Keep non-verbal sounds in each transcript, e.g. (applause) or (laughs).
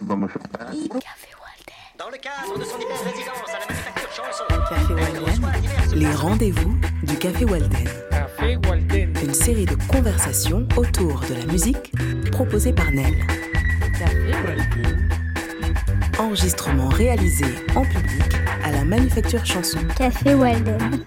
Dans le cadre de son immense résidence à la manufacture chanson, Café Walden, les rendez-vous du Café Walden. Café Walden. Une série de conversations autour de la musique proposée par Nel. Café Walden. Enregistrement réalisé en public à la Manufacture Chanson. Café Walden.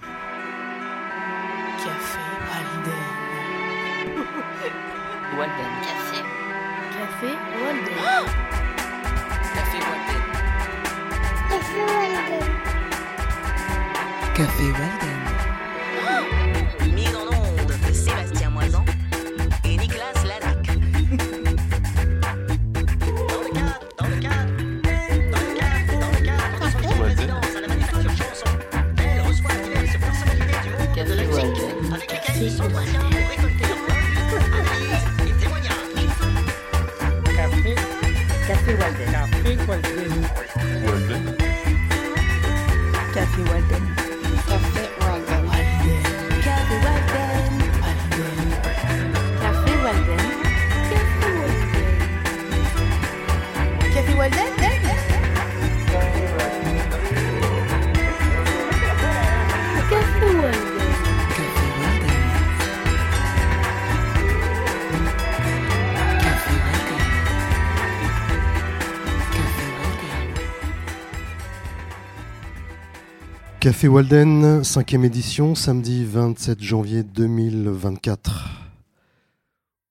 Café Walden, cinquième édition, samedi 27 janvier 2024.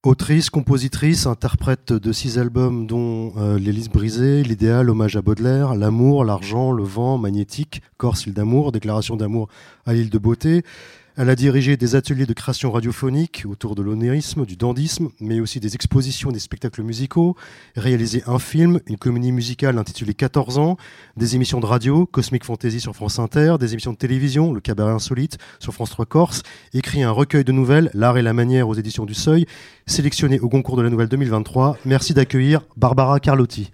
Autrice, compositrice, interprète de six albums dont euh, L'Élise brisée, L'idéal, Hommage à Baudelaire, L'amour, L'argent, Le vent, Magnétique, Corse, île d'amour, Déclaration d'amour à l'île de beauté. Elle a dirigé des ateliers de création radiophonique autour de l'onérisme, du dandisme, mais aussi des expositions, des spectacles musicaux, réalisé un film, une comédie musicale intitulée 14 ans, des émissions de radio, Cosmic Fantasy sur France Inter, des émissions de télévision, Le Cabaret Insolite sur France 3 Corse, écrit un recueil de nouvelles, L'art et la manière aux éditions du Seuil, sélectionné au concours de la nouvelle 2023. Merci d'accueillir Barbara Carlotti.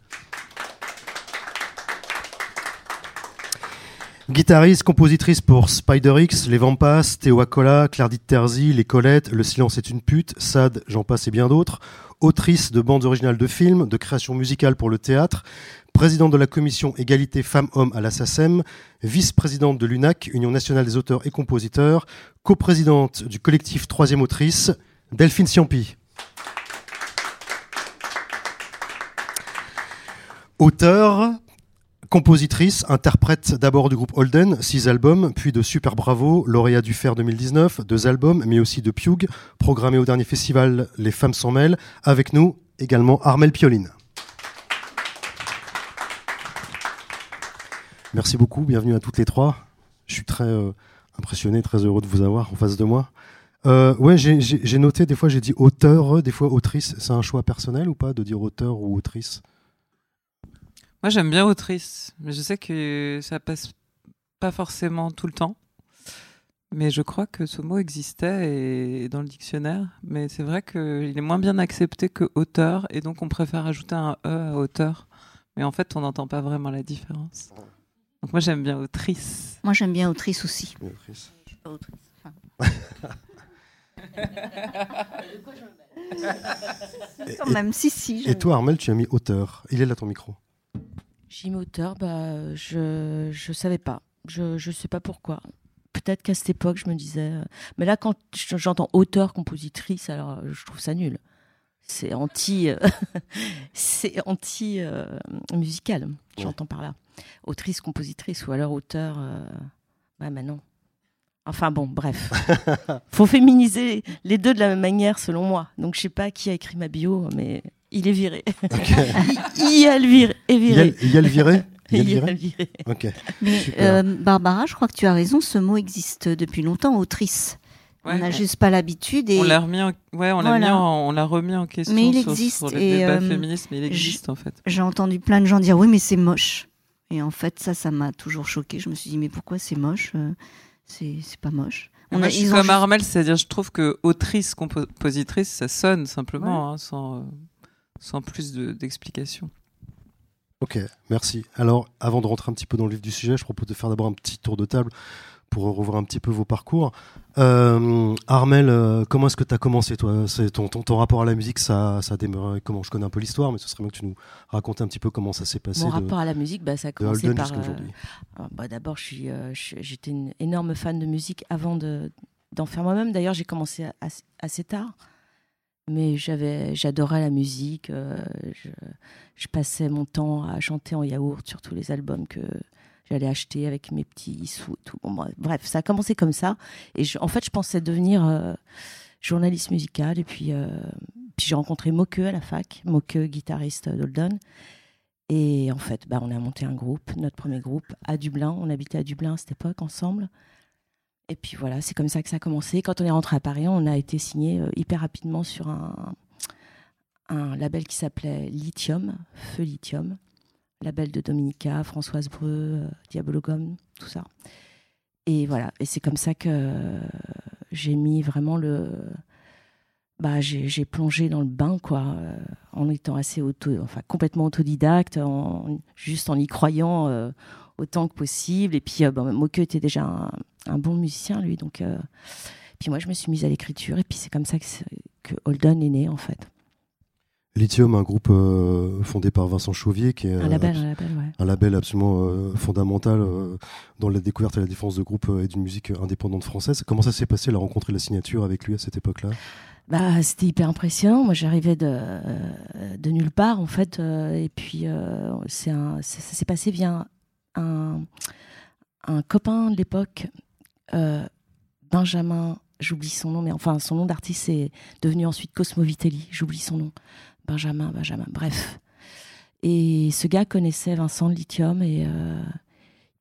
Guitariste, compositrice pour Spider X, Les Vampas, Théo Acola, Claire Terzi, Les Colettes, Le Silence est une pute, Sad, j'en passe et bien d'autres. Autrice de bandes originales de films, de création musicale pour le théâtre, présidente de la commission égalité femmes-hommes à la vice-présidente de l'UNAC, Union nationale des auteurs et compositeurs, coprésidente du collectif Troisième Autrice, Delphine Ciampi. Auteur, compositrice, interprète d'abord du groupe Holden, six albums, puis de Super Bravo, lauréat du Fer 2019, deux albums, mais aussi de Pug, programmé au dernier festival Les Femmes s'en mêlent. Avec nous également Armel Pioline. Merci beaucoup, bienvenue à toutes les trois. Je suis très euh, impressionné, très heureux de vous avoir en face de moi. Euh, j'ai noté, des fois j'ai dit auteur, des fois autrice. C'est un choix personnel ou pas de dire auteur ou autrice? Moi, j'aime bien autrice, mais je sais que ça passe pas forcément tout le temps. Mais je crois que ce mot existait et dans le dictionnaire. Mais c'est vrai qu'il est moins bien accepté que auteur, et donc on préfère ajouter un E à auteur. Mais en fait, on n'entend pas vraiment la différence. Donc moi, j'aime bien autrice. Moi, j'aime bien autrice aussi. Oui, autrice. Je suis pas autrice. Enfin, (laughs) Et- quand même, si, si. Et toi, Armel, tu as mis auteur. Il est là ton micro. J'ai mis auteur, bah, je je savais pas. Je je sais pas pourquoi. Peut-être qu'à cette époque, je me disais. euh, Mais là, quand j'entends auteur, compositrice, alors euh, je trouve ça nul. C'est anti, euh, (laughs) c'est anti euh, musical. J'entends par là. Autrice, compositrice, ou alors auteur. euh, Ouais, mais non. Enfin bon, bref. (laughs) Faut féminiser les deux de la même manière, selon moi. Donc je sais pas qui a écrit ma bio, mais il est viré. il, y a le viré, est Il y a, viré. il y a le viré? Il y a le Il y a viré? le viré. Ok. Mais Super. euh, Barbara, je crois que tu as raison, ce mot existe depuis longtemps, autrice. Ouais. On n'a juste pas l'habitude. Et On l'a remis, en... ouais, on l'a Voilà. mis en- on l'a remis en question Mais il sur, existe, sur le et, débat euh, féministe, mais il existe en fait. j'ai entendu plein de gens dire oui, mais c'est moche. Et en fait, ça, ça m'a toujours choqué. Je me suis dit, mais pourquoi c'est moche? Euh, C'est c'est pas moche. On Moi, je suis ils ont comme juste- Armel, c'est-à-dire je trouve que autrice, compositrice, ça sonne simplement, hein, sans, euh, sans plus de- d'explications. Ok, merci. Alors, avant de rentrer un petit peu dans le vif du sujet, je propose de faire d'abord un petit tour de table pour revoir un petit peu vos parcours. Euh, Armel, euh, comment est-ce que tu as commencé toi? C'est ton, ton, ton rapport à la musique, ça, ça a démarré comment? Je connais un peu l'histoire, mais ce serait bien que tu nous racontes un petit peu comment ça s'est passé. Mon de- rapport à la musique, bah, ça a commencé par. euh, bah, D'abord, euh, j'étais une énorme fan de musique avant de, d'en faire moi-même. D'ailleurs, j'ai commencé assez, assez tard. Mais j'avais, j'adorais la musique. euh, je, passais mon temps à chanter en yaourt sur tous les albums que j'allais acheter avec mes petits sous. Bon, bref, ça a commencé comme ça. Et en fait, je pensais devenir euh, journaliste musical. Et puis, euh, puis j'ai rencontré Moqueux à la fac, Moqueux, guitariste d'Holden. Et en fait, bah, on a monté un groupe, notre premier groupe, à Dublin. On habitait à Dublin à cette époque ensemble. Et puis voilà, c'est comme ça que ça a commencé. Quand on est rentré à Paris, on a été signé euh, hyper rapidement sur un, label qui s'appelait Lithium, Feu Lithium, label de Dominica, Françoise Breu, euh, Diabolo Gomme, tout ça. Et voilà, et c'est comme ça que euh, j'ai mis vraiment le. Bah, j'ai plongé dans le bain, quoi, en étant assez auto, enfin complètement autodidacte, juste en y croyant autant que possible. Et puis, euh, bon, Moqueux était déjà un, un bon musicien, lui, donc. euh, puis moi, je me suis mise à l'écriture, et puis c'est comme ça que, Holden est né, en fait. Lithium, un groupe euh, fondé par Vincent Chauvier, qui est Un label, un label, ouais. un label absolument euh, fondamental euh, dans la découverte et la défense de groupes et d'une musique indépendante française. Comment ça s'est passé la rencontre et la signature avec lui à cette époque-là? Bah, c'était hyper impressionnant. Moi, j'arrivais de, de nulle part, en fait. et puis, un, ça, ça s'est passé via un, copain de l'époque, euh, Benjamin, j'oublie son nom, mais enfin, son nom d'artiste est devenu ensuite Cosmo Vitelli. J'oublie son nom. Benjamin, Benjamin, bref. Et ce gars connaissait Vincent de Lithium et euh,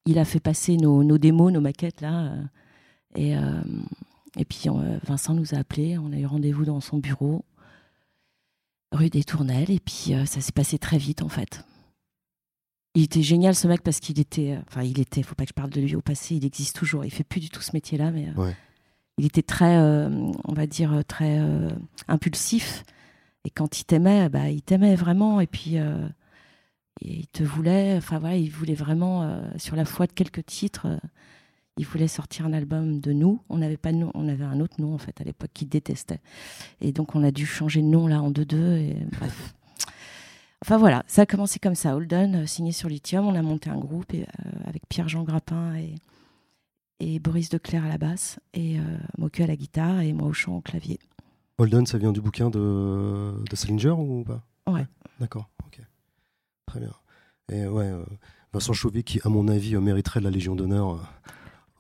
il a fait passer nos, nos démos, nos maquettes, là. euh, et. et puis Vincent nous a appelés, on a eu rendez-vous dans son bureau, rue des Tournelles, et puis ça s'est passé très vite en fait. Il était génial ce mec parce qu'il était, euh, enfin il était, faut pas que je parle de lui au passé, il existe toujours, il fait plus du tout ce métier-là, mais euh, Ouais. il était très, euh, on va dire très impulsif. Et quand il t'aimait, bah il t'aimait vraiment, et puis et il te voulait, enfin voilà, il voulait vraiment euh, sur la foi de quelques titres. euh, il voulait sortir un album de nous. On n'avait pas de nom, on avait un autre nom en fait à l'époque qu'il détestait. Et donc on a dû changer de nom là en deux deux. Et bref. Enfin voilà, ça a commencé comme ça. Holden euh, signé sur Lithium, on a monté un groupe et, euh, avec Pierre-Jean Grappin et, et Boris Declerc à la basse et euh, à la guitare et moi au chant au clavier. Holden, ça vient du bouquin de, de Salinger ou pas? Ouais. D'accord, ok. Très bien. Et ouais, euh, Vincent Chauvier, qui, à mon avis, mériterait la Légion d'honneur.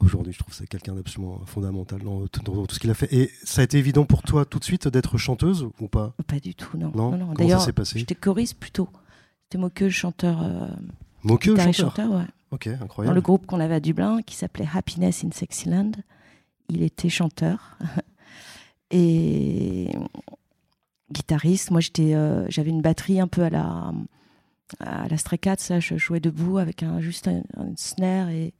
Euh, Aujourd'hui, je trouve que c'est quelqu'un d'absolument fondamental dans, tout- dans tout ce qu'il a fait. Et ça a été évident pour toi tout de suite d'être chanteuse ou pas? Pas du tout, non. Non, non, Comment D'ailleurs, ça s'est passé? j'étais choriste plutôt. C'était Moqueux, chanteur, euh, Moqueux, chanteur. chanteur, ouais. Ok, dans incroyable. le groupe qu'on avait à Dublin qui s'appelait Happiness in Sexyland. Il était chanteur (laughs) et guitariste. Moi, j'étais, euh, j'avais une batterie un peu à la à la Stray Cats, ça, je jouais debout avec un juste un, un snare et,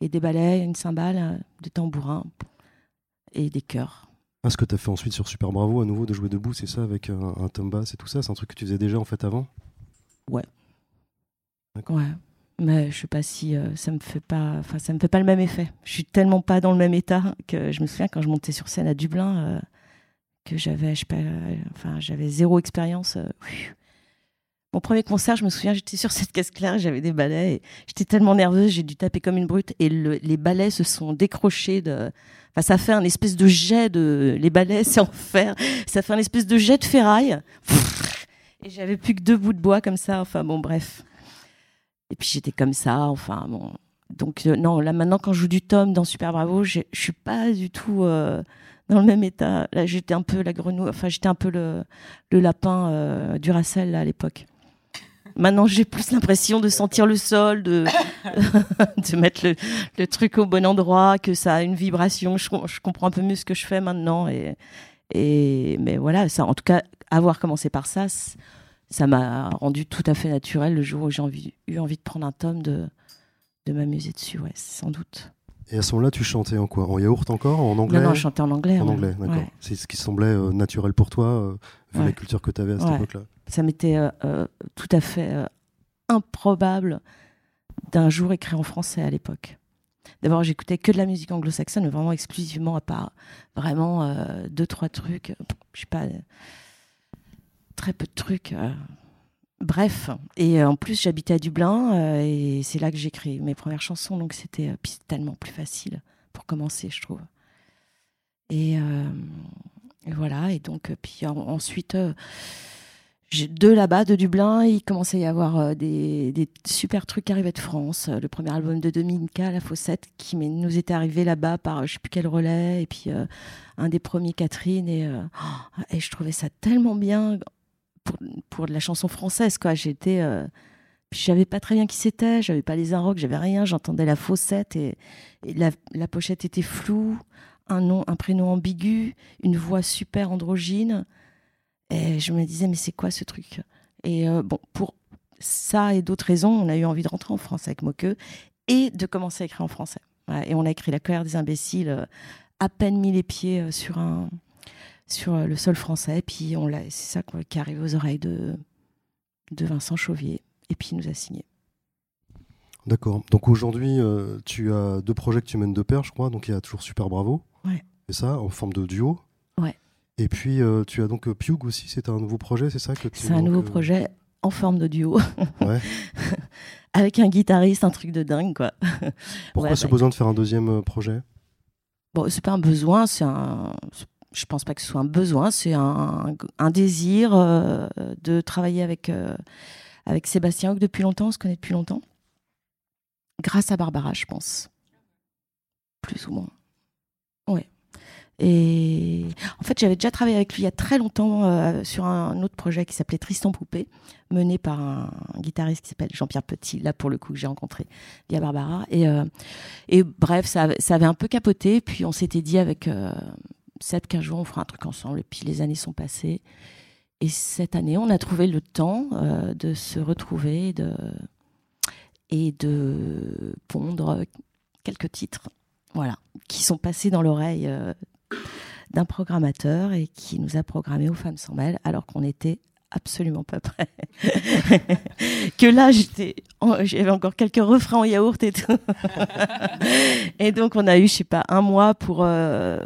et des balais, une cymbale, euh, des tambourins et des chœurs. Ah, ce que tu as fait ensuite sur Super Bravo, à nouveau, de jouer debout, c'est ça, avec un, un tom bass et tout ça C'est un truc que tu faisais déjà en fait avant? Ouais. D'accord. Ouais. Mais je sais pas si euh, ça me fait pas, enfin ça me fait pas le même effet. Je suis tellement pas dans le même état que je me souviens quand je montais sur scène à Dublin euh, que j'avais, je sais pas, euh, enfin j'avais zéro expérience. euh. (laughs) Mon premier concert, je me souviens, j'étais sur cette caisse claire, j'avais des balais, j'étais tellement nerveuse, j'ai dû taper comme une brute, et le- les balais se sont décrochés. Enfin, ça fait un espèce de jet de. Les balais, c'est en fer. Ça fait un espèce de jet de ferraille. Et j'avais plus que deux bouts de bois comme ça. Enfin, bon, bref. Et puis j'étais comme ça, enfin bon. Donc euh, non, là maintenant quand je joue du tome dans Super Bravo, je suis pas du tout euh, dans le même état. Là j'étais un peu la grenouille, enfin j'étais un peu le, lapin euh, du Racel à l'époque. Maintenant j'ai plus l'impression de sentir le sol, de, (laughs) de mettre le, le truc au bon endroit, que ça a une vibration. Je, com- je comprends un peu mieux ce que je fais maintenant. Et, et, mais voilà, ça, en tout cas, avoir commencé par ça, ça m'a rendu tout à fait naturel le jour où j'ai envie- eu envie de prendre un tome, de, de m'amuser dessus, ouais, sans doute. Et à ce moment-là, tu chantais en quoi? En yaourt encore? En anglais? Non, non, je chantais en anglais. En ouais. anglais, d'accord. Ouais. C'est ce qui semblait euh, naturel pour toi, euh, vu Ouais. la culture que tu avais à cette époque-là. Ça m'était euh, euh, tout à fait euh, improbable d'un jour écrire en français à l'époque. D'abord, j'écoutais que de la musique anglo-saxonne, vraiment exclusivement, à part vraiment deux, trois trucs. Je sais pas, très peu de trucs. Bref, et en plus, j'habitais à Dublin et c'est là que j'ai écrit mes premières chansons, donc c'était tellement plus facile pour commencer, je trouve. Et, et voilà, et donc, puis en- ensuite, de là-bas, de Dublin, il commençait à y avoir euh, des, super trucs qui arrivaient de France. Euh, Le premier album de Dominica, La Fossette, qui nous était arrivé là-bas par euh, je sais plus quel relais, et puis un des premiers Catherine, et, je trouvais ça tellement bien pour, de la chanson française, quoi. J'étais. je savais pas très bien qui c'était, j'avais pas les Inrocks, j'avais rien, j'entendais La Fossette, et, et la, la pochette était floue, un nom, un prénom ambigu, une voix super androgyne. Et je me disais, mais c'est quoi ce truc? Et euh, bon, pour ça et d'autres raisons, on a eu envie de rentrer en France avec Moqueux et de commencer à écrire en français. Et on a écrit La colère des imbéciles, euh, à peine mis les pieds euh, sur, un, sur le sol français. Et puis c'est ça qui est arrivé aux oreilles de, de Vincent Chauvier. Et puis il nous a signé. D'accord. Donc aujourd'hui, euh, tu as deux projets que tu mènes de pair, je crois. Donc il y a toujours Super Bravo. Ouais. C'est ça, en forme de duo. Ouais. Et puis euh, tu as donc euh, Pug aussi, c'est un nouveau projet, c'est ça que tu- C'est un nouveau euh, projet en forme de duo. (laughs) Ouais. (laughs) avec un guitariste, un truc de dingue, quoi. (laughs) Pourquoi Ouais, ce bah, besoin de faire un deuxième projet? Bon, c'est pas un besoin, c'est un. Je pense pas que ce soit un besoin, c'est un, un désir euh, de travailler avec, euh, avec Sébastien Hoc depuis longtemps, on se connaît depuis longtemps. Grâce à Barbara, je pense. Plus ou moins. Ouais. Et en fait, j'avais déjà travaillé avec lui il y a très longtemps euh, sur un autre projet qui s'appelait Tristan Poupée, mené par un, guitariste qui s'appelle Jean-Pierre Petit, là pour le coup que j'ai rencontré via Barbara. Et, euh, bref, ça, avait- un peu capoté. Puis on s'était dit avec euh, Seb qu'un jour on fera un truc ensemble. Et puis les années sont passées. Et cette année, on a trouvé le temps euh, de se retrouver et de, pondre quelques titres. Voilà, qui sont passés dans l'oreille d'un programmateur et qui nous a programmé aux femmes sans mêle alors qu'on était absolument pas prêts. (laughs) que là, j'étais, en- j'avais encore quelques refrains en yaourt et tout. (laughs) et donc, on a eu, je sais pas, un mois pour euh,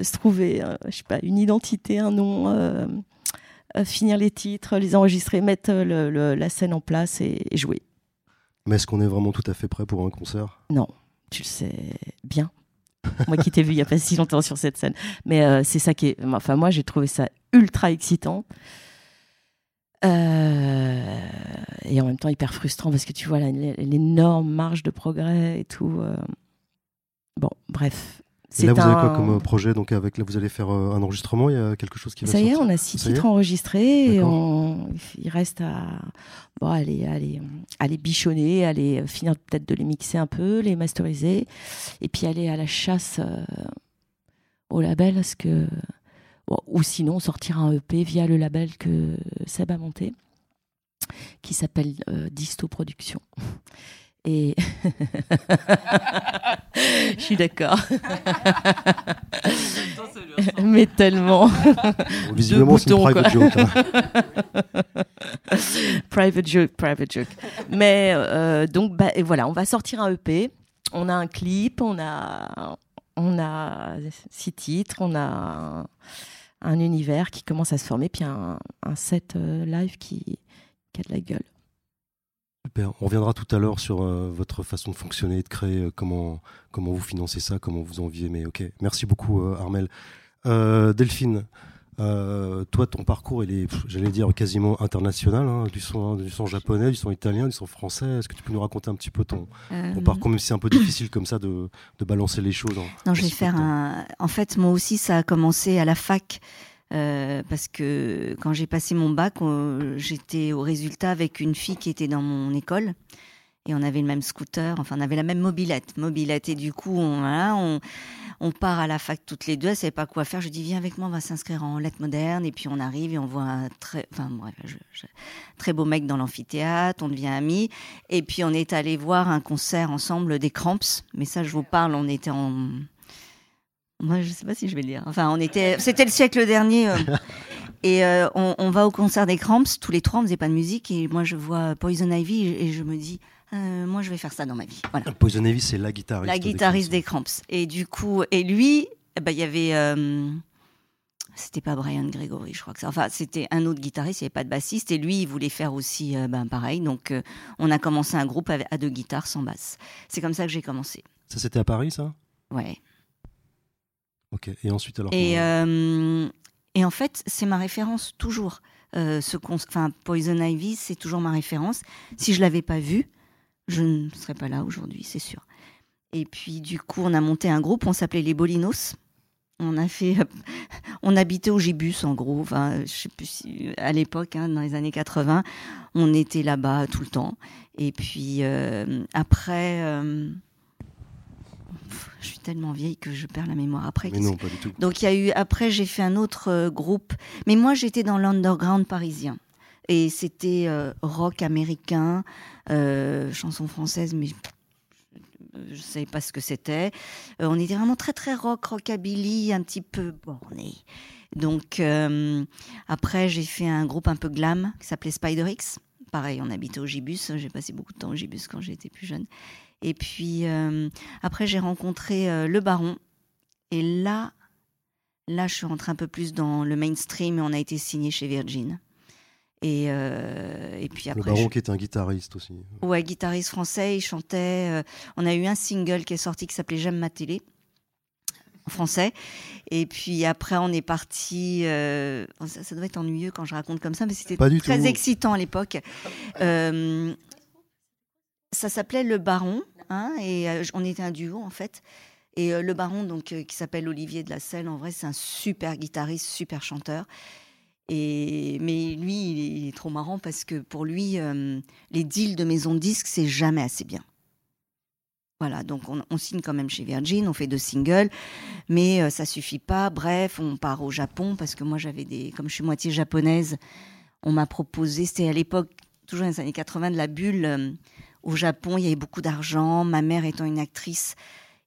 se trouver, euh, je sais pas, une identité, un nom, euh, finir les titres, les enregistrer, mettre le- le- la scène en place et, et jouer. Mais est-ce qu'on est vraiment tout à fait prêt pour un concert? Non, tu le sais bien. Moi qui t'ai vu il n'y a pas si longtemps sur cette scène. Mais euh, c'est ça qui est. Enfin, moi, j'ai trouvé ça ultra excitant. Euh, et en même temps hyper frustrant parce que tu vois l'énorme marge de progrès et tout. euh. Bon, bref. Et là, vous avez quoi comme euh, projet Donc, avec là, vous allez faire euh, un enregistrement. Il y a quelque chose qui va Ça y est, on a six Ça titres enregistrés et D'accord. on... il reste à bon, aller, aller, aller bichonner, aller finir peut-être de les mixer un peu, les masteriser et puis aller à la chasse euh, au label parce que bon, ou sinon sortir un EP via le label que Seb a monté qui s'appelle euh, Disto Productions. Et (laughs) je suis d'accord. (laughs) Mais tellement. Bon, visiblement, c'est une private quoi. joke, hein. (laughs) private joke, private joke. Mais euh, donc, bah, et voilà, on va sortir un EP. On a un clip, on a, on a six titres, on a un, un univers qui commence à se former, puis un, un set euh, live qui, qui a de la gueule. Super. On reviendra tout à l'heure sur euh, votre façon de fonctionner, de créer, euh, comment, comment vous financez ça, comment vous en vivez. Mais ok, merci beaucoup euh, Armel. Delphine, toi ton parcours il est, j'allais dire, quasiment international, hein, du, son, du son japonais, du son italien, du son français. Est-ce que tu peux nous raconter un petit peu ton, ton parcours, même si c'est un peu difficile comme ça de, de balancer les choses en- Non, je vais faire un. En fait, moi aussi, ça a commencé à la fac. Euh, parce que quand j'ai passé mon bac, j'étais au résultat avec une fille qui était dans mon école. Et on avait le même scooter, enfin on avait la même mobilette. Mobilette. Et du coup, on, on, part à la fac toutes les deux, elle savait pas quoi faire. Je dis, viens avec moi, on va s'inscrire en lettres modernes. Et puis on arrive et on voit un très beau mec dans l'amphithéâtre, on devient amis. Et puis on est allé voir un concert ensemble des Cramps. Mais ça, je vous parle, on était en. Moi, je sais pas si je vais le dire. Enfin, on était. C'était le siècle dernier. euh. (laughs) Et euh, on, on va au concert des Cramps, tous les trois, on faisait pas de musique, et moi je vois Poison Ivy, et je me dis, euh, moi je vais faire ça dans ma vie. Voilà. Poison Ivy, c'est la guitariste. La des guitariste Cramps. des Cramps. Et du coup, et lui, eh ben, il y avait. euh, c'était pas Brian Gregory, je crois que ça. Enfin, c'était un autre guitariste, il n'y avait pas de bassiste. Et lui, il voulait faire aussi euh, ben, pareil. Donc, euh, on a commencé un groupe avec- à deux guitares sans basse. C'est comme ça que j'ai commencé. Ça, c'était à Paris, ça? Ouais. Ok. Et ensuite, alors Et, euh, et en fait, c'est ma référence toujours. Euh, ce Poison Ivy, c'est toujours ma référence. Si je l'avais pas vu, je ne serais pas là aujourd'hui, c'est sûr. Et puis, du coup, on a monté un groupe, on s'appelait les Bolinos. On a fait, (laughs) on habitait au Gibus en gros. Enfin, je sais plus si à l'époque, hein, dans les années 80, on était là-bas tout le temps. Et puis euh, après, euh, je suis tellement vieille que je perds la mémoire. Après, Mais non, pas du tout. donc il y a eu après j'ai fait un autre euh, groupe, mais moi j'étais dans l'underground parisien et c'était euh, rock américain, euh, chanson française, mais je ne savais pas ce que c'était. Euh, on était vraiment très très rock, rockabilly, un petit peu borné. Donc après j'ai fait un groupe un peu glam qui s'appelait Spider X. Pareil, on habitait au Gibus. J'ai passé beaucoup de temps au Gibus quand j'étais plus jeune. Et puis euh, après j'ai rencontré euh, le Baron. Et là, Là, je suis rentrée un peu plus dans le mainstream et on a été signé chez Virgin. Et, euh, et puis Le après, baron je- qui est un guitariste aussi. ouais, guitariste français, il chantait. euh, on a eu un single qui est sorti qui s'appelait J'aime ma télé en français. Et puis après, on est parti. euh, ça, ça doit être ennuyeux quand je raconte comme ça, mais c'était très tout. excitant à l'époque. Ça s'appelait Le Baron, hein, et euh, on était un duo en fait. Et euh, le baron, donc, euh, qui s'appelle Olivier de la Selle, en vrai, c'est un super guitariste, super chanteur. Et, mais lui, il est, trop marrant parce que pour lui, les deals de maison de disques, c'est jamais assez bien. Voilà, donc on, signe quand même chez Virgin, on fait deux singles, mais euh, ça suffit pas. Bref, on part au Japon parce que moi j'avais des, comme je suis moitié japonaise, on m'a proposé, c'était à l'époque, toujours dans les années 80, de la bulle. Au Japon, il y avait beaucoup d'argent. Ma mère étant une actrice,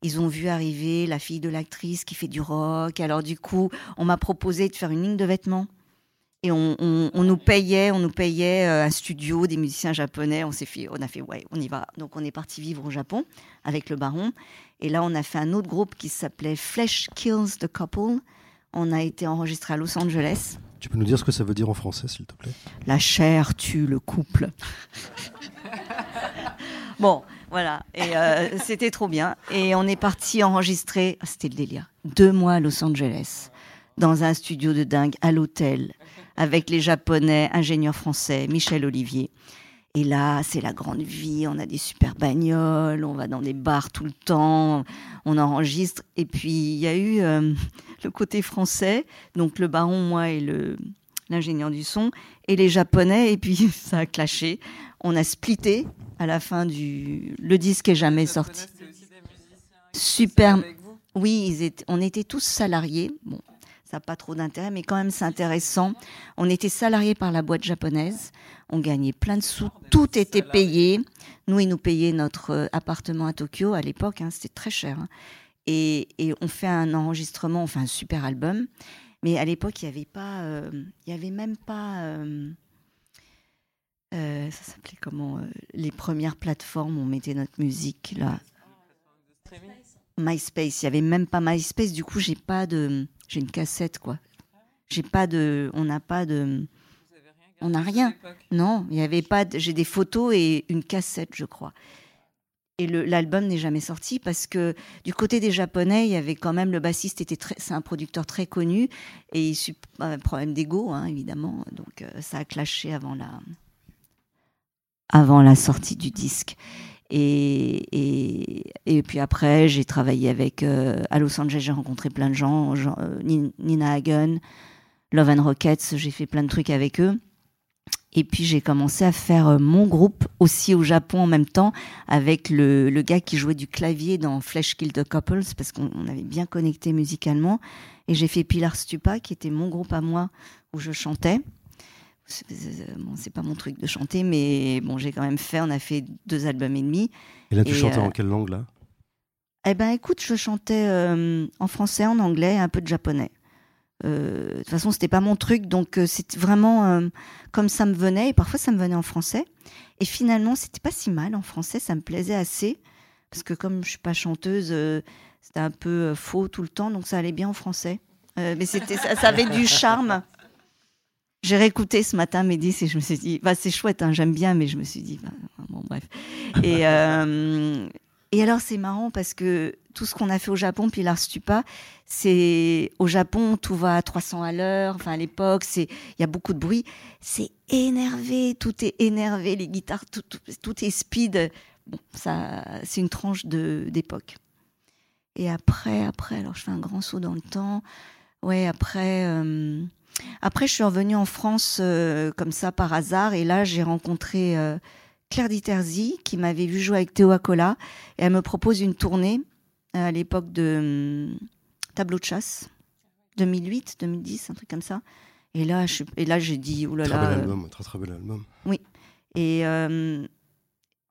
ils ont vu arriver la fille de l'actrice qui fait du rock. Alors du coup, on m'a proposé de faire une ligne de vêtements. Et on, on- on nous payait, on nous payait euh, un studio, des musiciens japonais. On s'est fait, on a fait, ouais, on y va. Donc on est parti vivre au Japon avec le Baron. Et là, on a fait un autre groupe qui s'appelait Flesh Kills the Couple. On a été enregistré à Los Angeles. Tu peux nous dire ce que ça veut dire en français, s'il te plaît? La chair tue le couple. Bon, voilà. Et euh, c'était trop bien. Et on est parti enregistrer. ah, C'était le délire. Deux mois à Los Angeles, dans un studio de dingue, à l'hôtel, avec les Japonais, ingénieurs français, Michel Olivier. Et là, c'est la grande vie. On a des super bagnoles, on va dans des bars tout le temps, on enregistre. Et puis, il y a eu euh, le côté français, donc le baron, moi et le l'ingénieur du son, et les japonais. Et puis, (laughs) ça a clashé. On a splitté à la fin du. Le disque est jamais sorti. Super. Oui, ils étaient, on était tous salariés. Bon, ça n'a pas trop d'intérêt, mais quand même, c'est intéressant. On était salariés par la boîte japonaise. On gagnait plein de sous. Tout était payé. Nous, ils nous payaient notre euh, appartement à Tokyo à l'époque. hein, C'était très cher. hein. Et, et on fait un enregistrement, on fait un super album. Mais à l'époque, il n'y avait pas. euh, il y avait même pas. euh, euh, ça s'appelait comment euh, Les premières plateformes où on mettait notre musique, là. MySpace. Il y avait même pas MySpace. Du coup, j'ai pas de. J'ai une cassette, quoi. J'ai pas de. On n'a pas de. On n'a rien. Non, il y avait pas. J'ai des photos et une cassette, je crois. Et l'album n'est jamais sorti parce que du côté des Japonais, il y avait quand même le bassiste était très, c'est un producteur très connu et il sup- un problème d'ego, hein, évidemment. Donc euh, ça a clashé avant la avant la sortie du disque. Et, et, puis après, j'ai travaillé avec euh, à Los Angeles, j'ai rencontré plein de gens, euh, Ni- Nina Hagen, Love and Rockets, j'ai fait plein de trucs avec eux. Et puis j'ai commencé à faire euh, mon groupe aussi au Japon en même temps avec le, le gars qui jouait du clavier dans Flesh Kill the Couples parce qu'on on avait bien connecté musicalement. Et j'ai fait Pilar Stupa qui était mon groupe à moi où je chantais. C'est c'est- bon, c'est pas mon truc de chanter, mais bon, j'ai quand même fait. On a fait deux albums et demi. Et là, tu Et, chantais euh, en quelle langue, là? Eh ben, écoute, je chantais euh, en français, en anglais, et un peu de japonais. Euh, de toute façon, c'était pas mon truc, donc euh, c'était vraiment euh, comme ça me venait. Et parfois, ça me venait en français. Et finalement, c'était pas si mal en français. Ça me plaisait assez parce que comme je suis pas chanteuse, euh, c'était un peu euh, faux tout le temps, donc ça allait bien en français. Euh, mais c'était, ça, ça avait du charme. (laughs) J'ai réécouté ce matin Médis et je me suis dit, bah, c'est chouette, hein, j'aime bien, mais je me suis dit, bah, bon, bref. Et, (laughs) euh, et alors, c'est marrant parce que tout ce qu'on a fait au Japon, Pilar Stupa, c'est au Japon, tout va à 300 à l'heure. Enfin, à l'époque, c'est il y a beaucoup de bruit. C'est énervé, tout est énervé, les guitares, tout, tout, tout est speed. Bon, ça, c'est une tranche de d'époque. Et après, après, alors je fais un grand saut dans le temps. Ouais, après, euh, après, je suis revenue en France euh, comme ça par hasard, et là, j'ai rencontré euh, Claire Diterzi qui m'avait vu jouer avec Théo Acola, et elle me propose une tournée euh, à l'époque de hum, Tableau de chasse, 2008, 2010, un truc comme ça. Et là, je, et là, j'ai dit, oulala. Très bel album, très très bel album. et euh,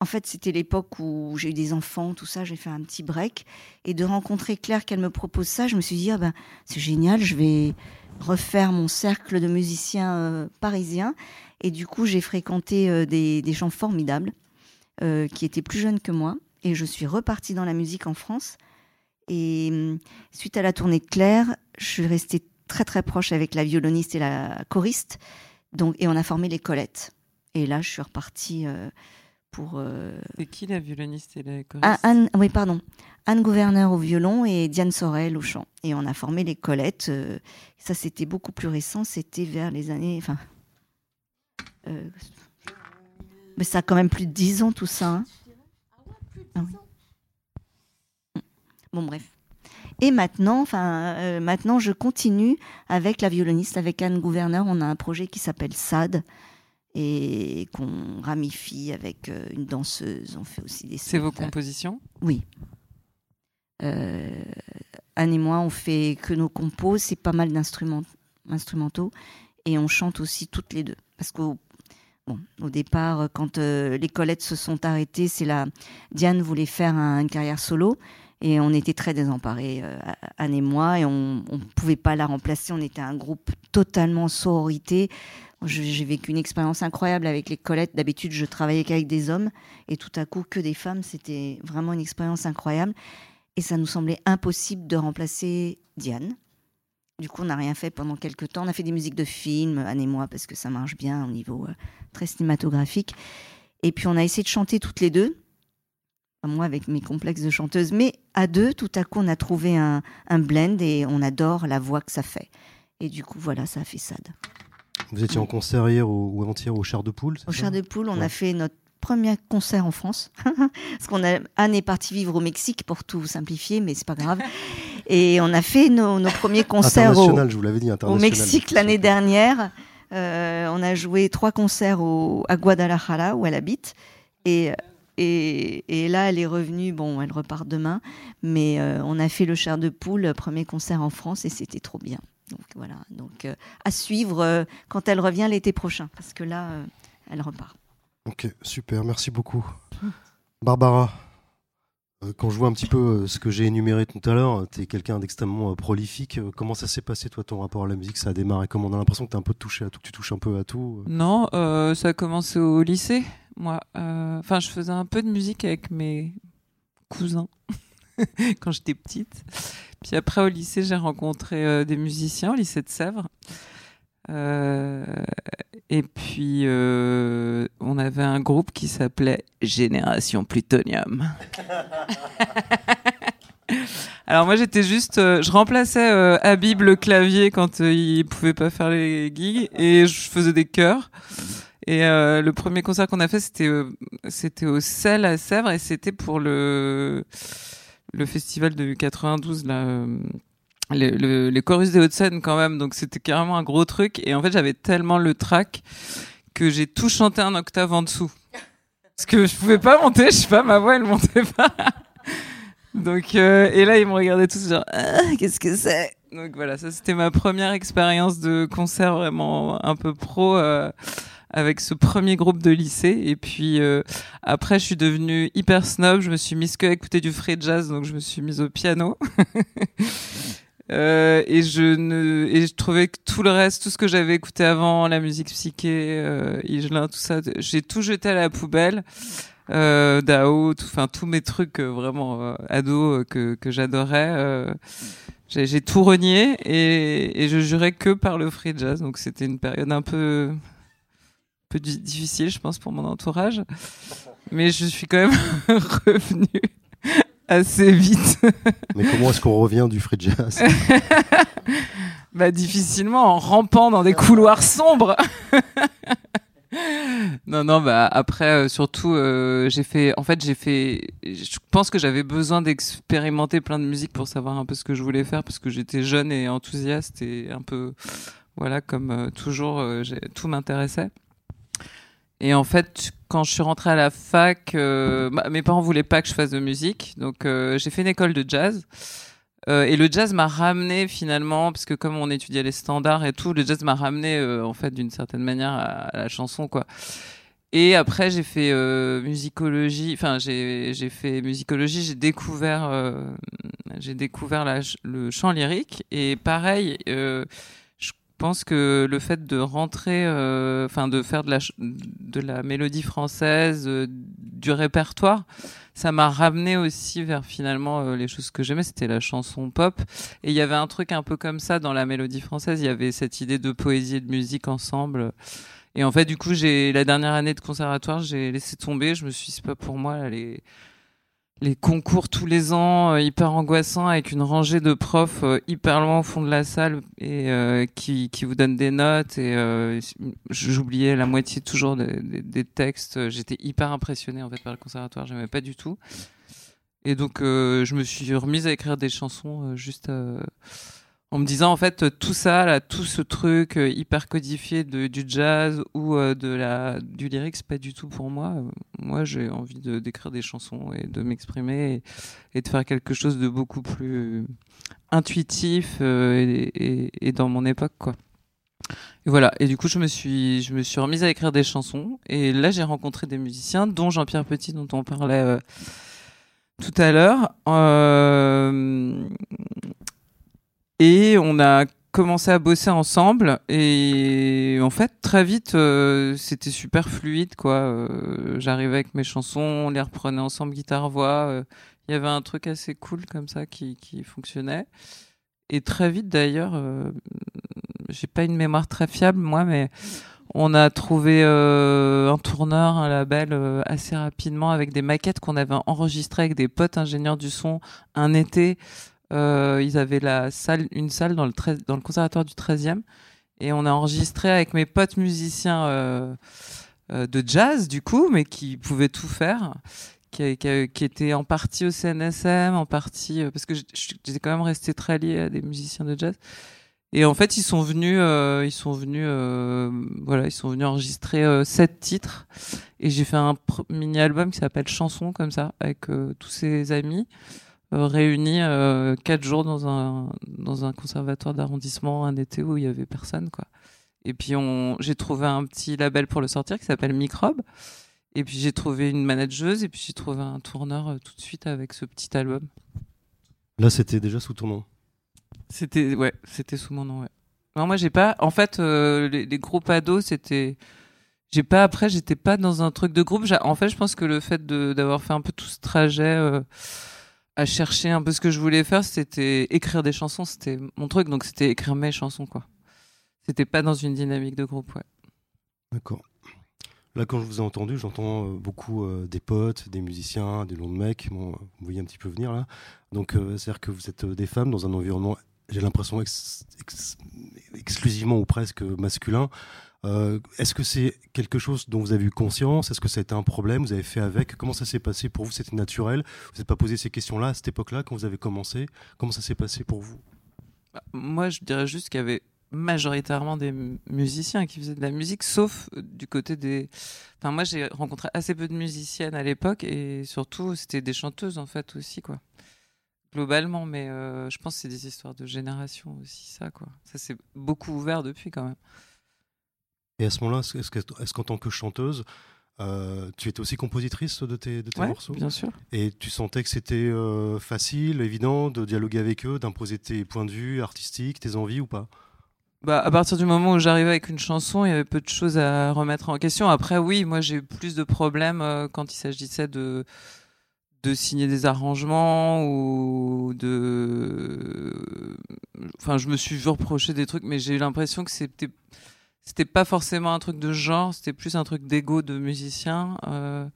en fait, c'était l'époque où j'ai eu des enfants, tout ça, j'ai fait un petit break. Et de rencontrer Claire, qu'elle me propose ça, je me suis dit, ah ben, c'est génial, je vais refaire mon cercle de musiciens euh, parisiens. Et du coup, j'ai fréquenté euh, des, gens formidables euh, qui étaient plus jeunes que moi. Et je suis repartie dans la musique en France. Et hum, suite à la tournée de Claire, je suis restée très très proche avec la violoniste et la choriste. Donc, et on a formé les Colettes. Et là, je suis repartie pour. euh, C'est qui la violoniste et la choriste ah, Anne, oui, pardon. Anne Gouverneur au violon et Diane Sorel au chant. Et on a formé les Colettes. euh, ça, c'était beaucoup plus récent. C'était vers les années. Enfin. euh, mais ça a quand même plus de 10 ans, tout ça. hein. Ah oui. Bon, bref. Et maintenant, enfin, maintenant, je continue avec la violoniste, avec Anne Gouverneur. On a un projet qui s'appelle SAD et qu'on ramifie avec euh, une danseuse. On fait aussi des. C'est vos compositions? Oui. Euh, Anne et moi, on fait que nos compos, c'est pas mal d'instruments instrumentaux, et on chante aussi toutes les deux. Parce qu'au bon, au départ, quand euh, les Colettes se sont arrêtées, c'est la Diane voulait faire un- une carrière solo, et on était très désemparés, euh, Anne et moi, et on ne pouvait pas la remplacer. On était un groupe totalement sororité. J'ai vécu une expérience incroyable avec les Colettes. D'habitude, je travaillais qu'avec des hommes, et tout à coup, que des femmes. C'était vraiment une expérience incroyable. Et ça nous semblait impossible de remplacer Diane. Du coup, on n'a rien fait pendant quelques temps. On a fait des musiques de films, Anne et moi, parce que ça marche bien au niveau euh, très cinématographique. Et puis, on a essayé de chanter toutes les deux. Enfin, Moi, avec mes complexes de chanteuse. Mais à deux, tout à coup, on a trouvé un, un blend et on adore la voix que ça fait. Et du coup, voilà, ça a fait SAD. Vous étiez en concert hier ou, ou avant-hier au Char de Poule Au Char de Poule, on Ouais. a fait notre premier concert en France. (laughs) Parce qu'on a Anne est partie vivre au Mexique pour tout simplifier, mais c'est pas grave. (laughs) Et on a fait nos, nos premiers concerts au, International, je vous l'avais dit, au international. Mexique l'année dernière. Euh, on a joué trois concerts au, à Guadalajara où elle habite. Et, et, et là, elle est revenue. Bon, elle repart demain. Mais euh, on a fait le Char de Poule, premier concert en France, et c'était trop bien. Donc voilà. Donc euh, à suivre euh, quand elle revient l'été prochain, parce que là, euh, elle repart. Ok, super, merci beaucoup. Barbara, euh, quand je vois un petit peu ce que j'ai énuméré tout à l'heure, tu es quelqu'un d'extrêmement euh, prolifique. Comment ça s'est passé, toi, ton rapport à la musique? Ça a démarré comment? On a l'impression que tu un peu touché à tout, que tu touches un peu à tout. Non, euh, ça a commencé au lycée, moi. Euh, Enfin, je faisais un peu de musique avec mes cousins (laughs) (laughs) quand j'étais petite. Puis après, au lycée, j'ai rencontré euh, des musiciens au lycée de Sèvres. Euh, et puis, euh, on avait un groupe qui s'appelait Génération Plutonium. (laughs) Alors moi j'étais juste, euh, je remplaçais euh, Habib le clavier quand euh, il pouvait pas faire les gigs et je faisais des chœurs. Et euh, le premier concert qu'on a fait c'était c'était au Sel à Sèvres et c'était pour le le festival de 92 là. euh, le, le- les chorus des Hauts-de-Seine quand même, donc c'était carrément un gros truc. Et en fait, j'avais tellement le track que j'ai tout chanté un octave en dessous. Parce que je pouvais pas monter, je sais pas, ma voix elle montait pas. (laughs) Donc, euh, et là, ils me regardaient tous genre, Ah, qu'est-ce que c'est? Donc voilà, ça c'était ma première expérience de concert vraiment un peu pro euh, avec ce premier groupe de lycée. Et puis euh, après, je suis devenue hyper snob, je me suis mise que à écouter du free jazz, donc je me suis mise au piano. (laughs) Euh, et je ne et je trouvais que tout le reste, tout ce que j'avais écouté avant, la musique psyché, euh, Higelin, tout ça, j'ai tout jeté à la poubelle. Euh, Dao, enfin tous mes trucs euh, vraiment euh, ados euh, que que j'adorais. j'ai tout renié et, et je jurais que par le free jazz. Donc c'était une période un peu peu di- difficile, je pense, pour mon entourage. Mais je suis quand même (laughs) revenue assez vite. Mais comment est-ce qu'on revient du free jazz (laughs) Bah difficilement en rampant dans des couloirs sombres. (laughs) non non bah après euh, surtout euh, j'ai fait en fait j'ai fait je pense que j'avais besoin d'expérimenter plein de musique pour savoir un peu ce que je voulais faire parce que j'étais jeune et enthousiaste et un peu voilà comme euh, toujours tout m'intéressait. Et en fait, quand je suis rentrée à la fac, euh, mes parents voulaient pas que je fasse de musique, donc euh, j'ai fait une école de jazz. Euh, et le jazz m'a ramené finalement, parce que comme on étudiait les standards et tout, le jazz m'a ramené en fait d'une certaine manière à, la chanson quoi. Et après j'ai fait musicologie, enfin j'ai fait musicologie, j'ai découvert j'ai découvert le chant lyrique et pareil. Je pense que le fait de rentrer, euh, enfin de faire de la de la mélodie française, euh, du répertoire, ça m'a ramené aussi vers finalement euh, les choses que j'aimais, c'était la chanson pop. Et il y avait un truc un peu comme ça dans la mélodie française, il y avait cette idée de poésie et de musique ensemble. Et en fait, du coup, j'ai la dernière année de conservatoire, j'ai laissé tomber. Je me suis dit, c'est pas pour moi là, les concours tous les ans euh, hyper angoissants avec une rangée de profs euh, hyper loin au fond de la salle et euh, qui qui vous donnent des notes et euh, j'oubliais la moitié toujours des, des- des textes. J'étais hyper impressionnée en fait par le conservatoire, j'aimais pas du tout. Et donc euh, je me suis remise à écrire des chansons euh, juste en me disant en fait tout ça là, tout ce truc euh, hyper codifié de, du jazz ou euh, de la du lyrique, c'est pas du tout pour moi. Euh, Moi, j'ai envie de d'écrire des chansons et de m'exprimer et, de faire quelque chose de beaucoup plus intuitif et, dans mon époque quoi. Et voilà. Et du coup, je me suis, je me suis remise à écrire des chansons. Et là, j'ai rencontré des musiciens, dont Jean-Pierre Petit, dont on parlait tout à l'heure. Et on a commencé à bosser ensemble. Et en fait, très vite, euh, c'était super fluide, quoi. Euh, J'arrivais avec mes chansons, on les reprenait ensemble, guitare-voix. Euh, Il y avait un truc assez cool comme ça qui, qui fonctionnait. Et très vite, d'ailleurs, j'ai pas une mémoire très fiable, moi, mais on a trouvé un tourneur, un label assez rapidement avec des maquettes qu'on avait enregistrées avec des potes ingénieurs du son un été. Euh, ils avaient la salle, une salle dans le, 13 dans le conservatoire du 13e et on a enregistré avec mes potes musiciens euh, euh, de jazz, du coup, mais qui pouvaient tout faire. Qui, qui, qui étaient en partie au CNSM, en partie parce que j'étais quand même resté très lié à des musiciens de jazz. Et en fait, ils sont venus, ils sont venus, voilà, ils sont venus enregistrer sept titres. Et j'ai fait un mini album qui s'appelle Chansons comme ça, avec tous ces amis réunis euh, quatre jours dans un dans un conservatoire d'arrondissement un été où il y avait personne, quoi. Et puis on, j'ai trouvé un petit label pour le sortir qui s'appelle Microbe. Et puis j'ai trouvé une manageuse et puis j'ai trouvé un tourneur euh, tout de suite avec ce petit album. Là, c'était déjà sous ton nom. C'était ouais, c'était sous mon nom. Ouais. Non, moi j'ai pas. En fait, euh, les, les groupes ados, c'était. J'ai pas après, j'étais pas dans un truc de groupe. En fait, je pense que le fait de d'avoir fait un peu tout ce trajet euh, à chercher un peu ce que je voulais faire, c'était écrire des chansons. C'était mon truc, donc c'était écrire mes chansons, quoi. C'était pas dans une dynamique de groupe, ouais. D'accord. Là, quand je vous ai entendu, j'entends euh, beaucoup euh, des potes, des musiciens, des longs de mecs. Euh, vous voyez un petit peu venir là. Donc, c'est-à-dire que vous êtes des femmes dans un environnement, j'ai l'impression, ex- ex- exclusivement ou presque masculin. Euh, Est-ce que c'est quelque chose dont vous avez eu conscience? Est-ce que ça a été un problème? Vous avez fait avec? Comment ça s'est passé pour vous? C'était naturel? Vous n'êtes pas posé ces questions-là à cette époque-là quand vous avez commencé? Comment ça s'est passé pour vous? Bah, Moi, je dirais juste qu'il y avait majoritairement des musiciens qui faisaient de la musique, sauf euh, du côté des. Enfin, moi, j'ai rencontré assez peu de musiciennes à l'époque et surtout, c'était des chanteuses en fait aussi, quoi. Globalement, mais euh, je pense que c'est des histoires de génération aussi, ça, quoi. Ça s'est beaucoup ouvert depuis quand même. Et à ce moment-là, est-ce que- est-ce qu'en tant que chanteuse, Euh, tu étais aussi compositrice de tes, de tes Ouais, morceaux? bien sûr. Et tu sentais que c'était euh, facile, évident de dialoguer avec eux, d'imposer tes points de vue artistiques, tes envies ou pas? Bah, à partir du moment où j'arrivais avec une chanson, il y avait peu de choses à remettre en question. Après, oui, moi j'ai eu plus de problèmes euh, quand il s'agissait de de signer des arrangements ou de. Enfin, je me suis vu reprocher des trucs, mais j'ai eu l'impression que c'était c'était pas forcément un truc de genre, c'était plus un truc d'ego de musicien. Euh,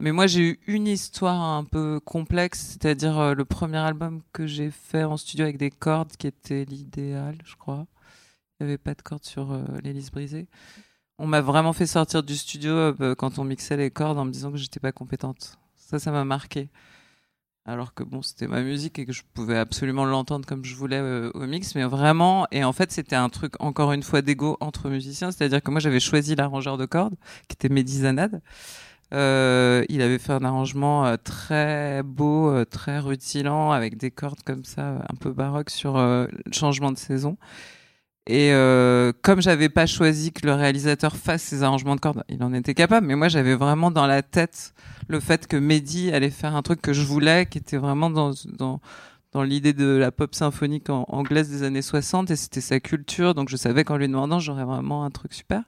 Mais moi, j'ai eu une histoire un peu complexe, c'est-à-dire euh, le premier album que j'ai fait en studio avec des cordes, qui était l'idéal, je crois. Il n'y avait pas de cordes sur euh, l'hélice brisée. On m'a vraiment fait sortir du studio quand on mixait les cordes en me disant que j'étais pas compétente. Ça, ça m'a marqué. Alors que bon, c'était ma musique et que je pouvais absolument l'entendre comme je voulais euh, au mix, mais vraiment, et en fait, c'était un truc encore une fois d'ego entre musiciens, c'est-à-dire que moi j'avais choisi l'arrangeur de cordes, qui était Mehdi Zanad. Euh, il avait fait un arrangement euh, très beau, euh, très rutilant, avec des cordes comme ça, un peu baroque sur le changement de saison. Et euh, comme j'avais pas choisi que le réalisateur fasse ses arrangements de cordes, il en était capable, mais moi j'avais vraiment dans la tête le fait que Mehdi allait faire un truc que je voulais, qui était vraiment dans, dans, dans l'idée de la pop symphonique anglaise des années 60, et c'était sa culture, donc je savais qu'en lui demandant, j'aurais vraiment un truc super.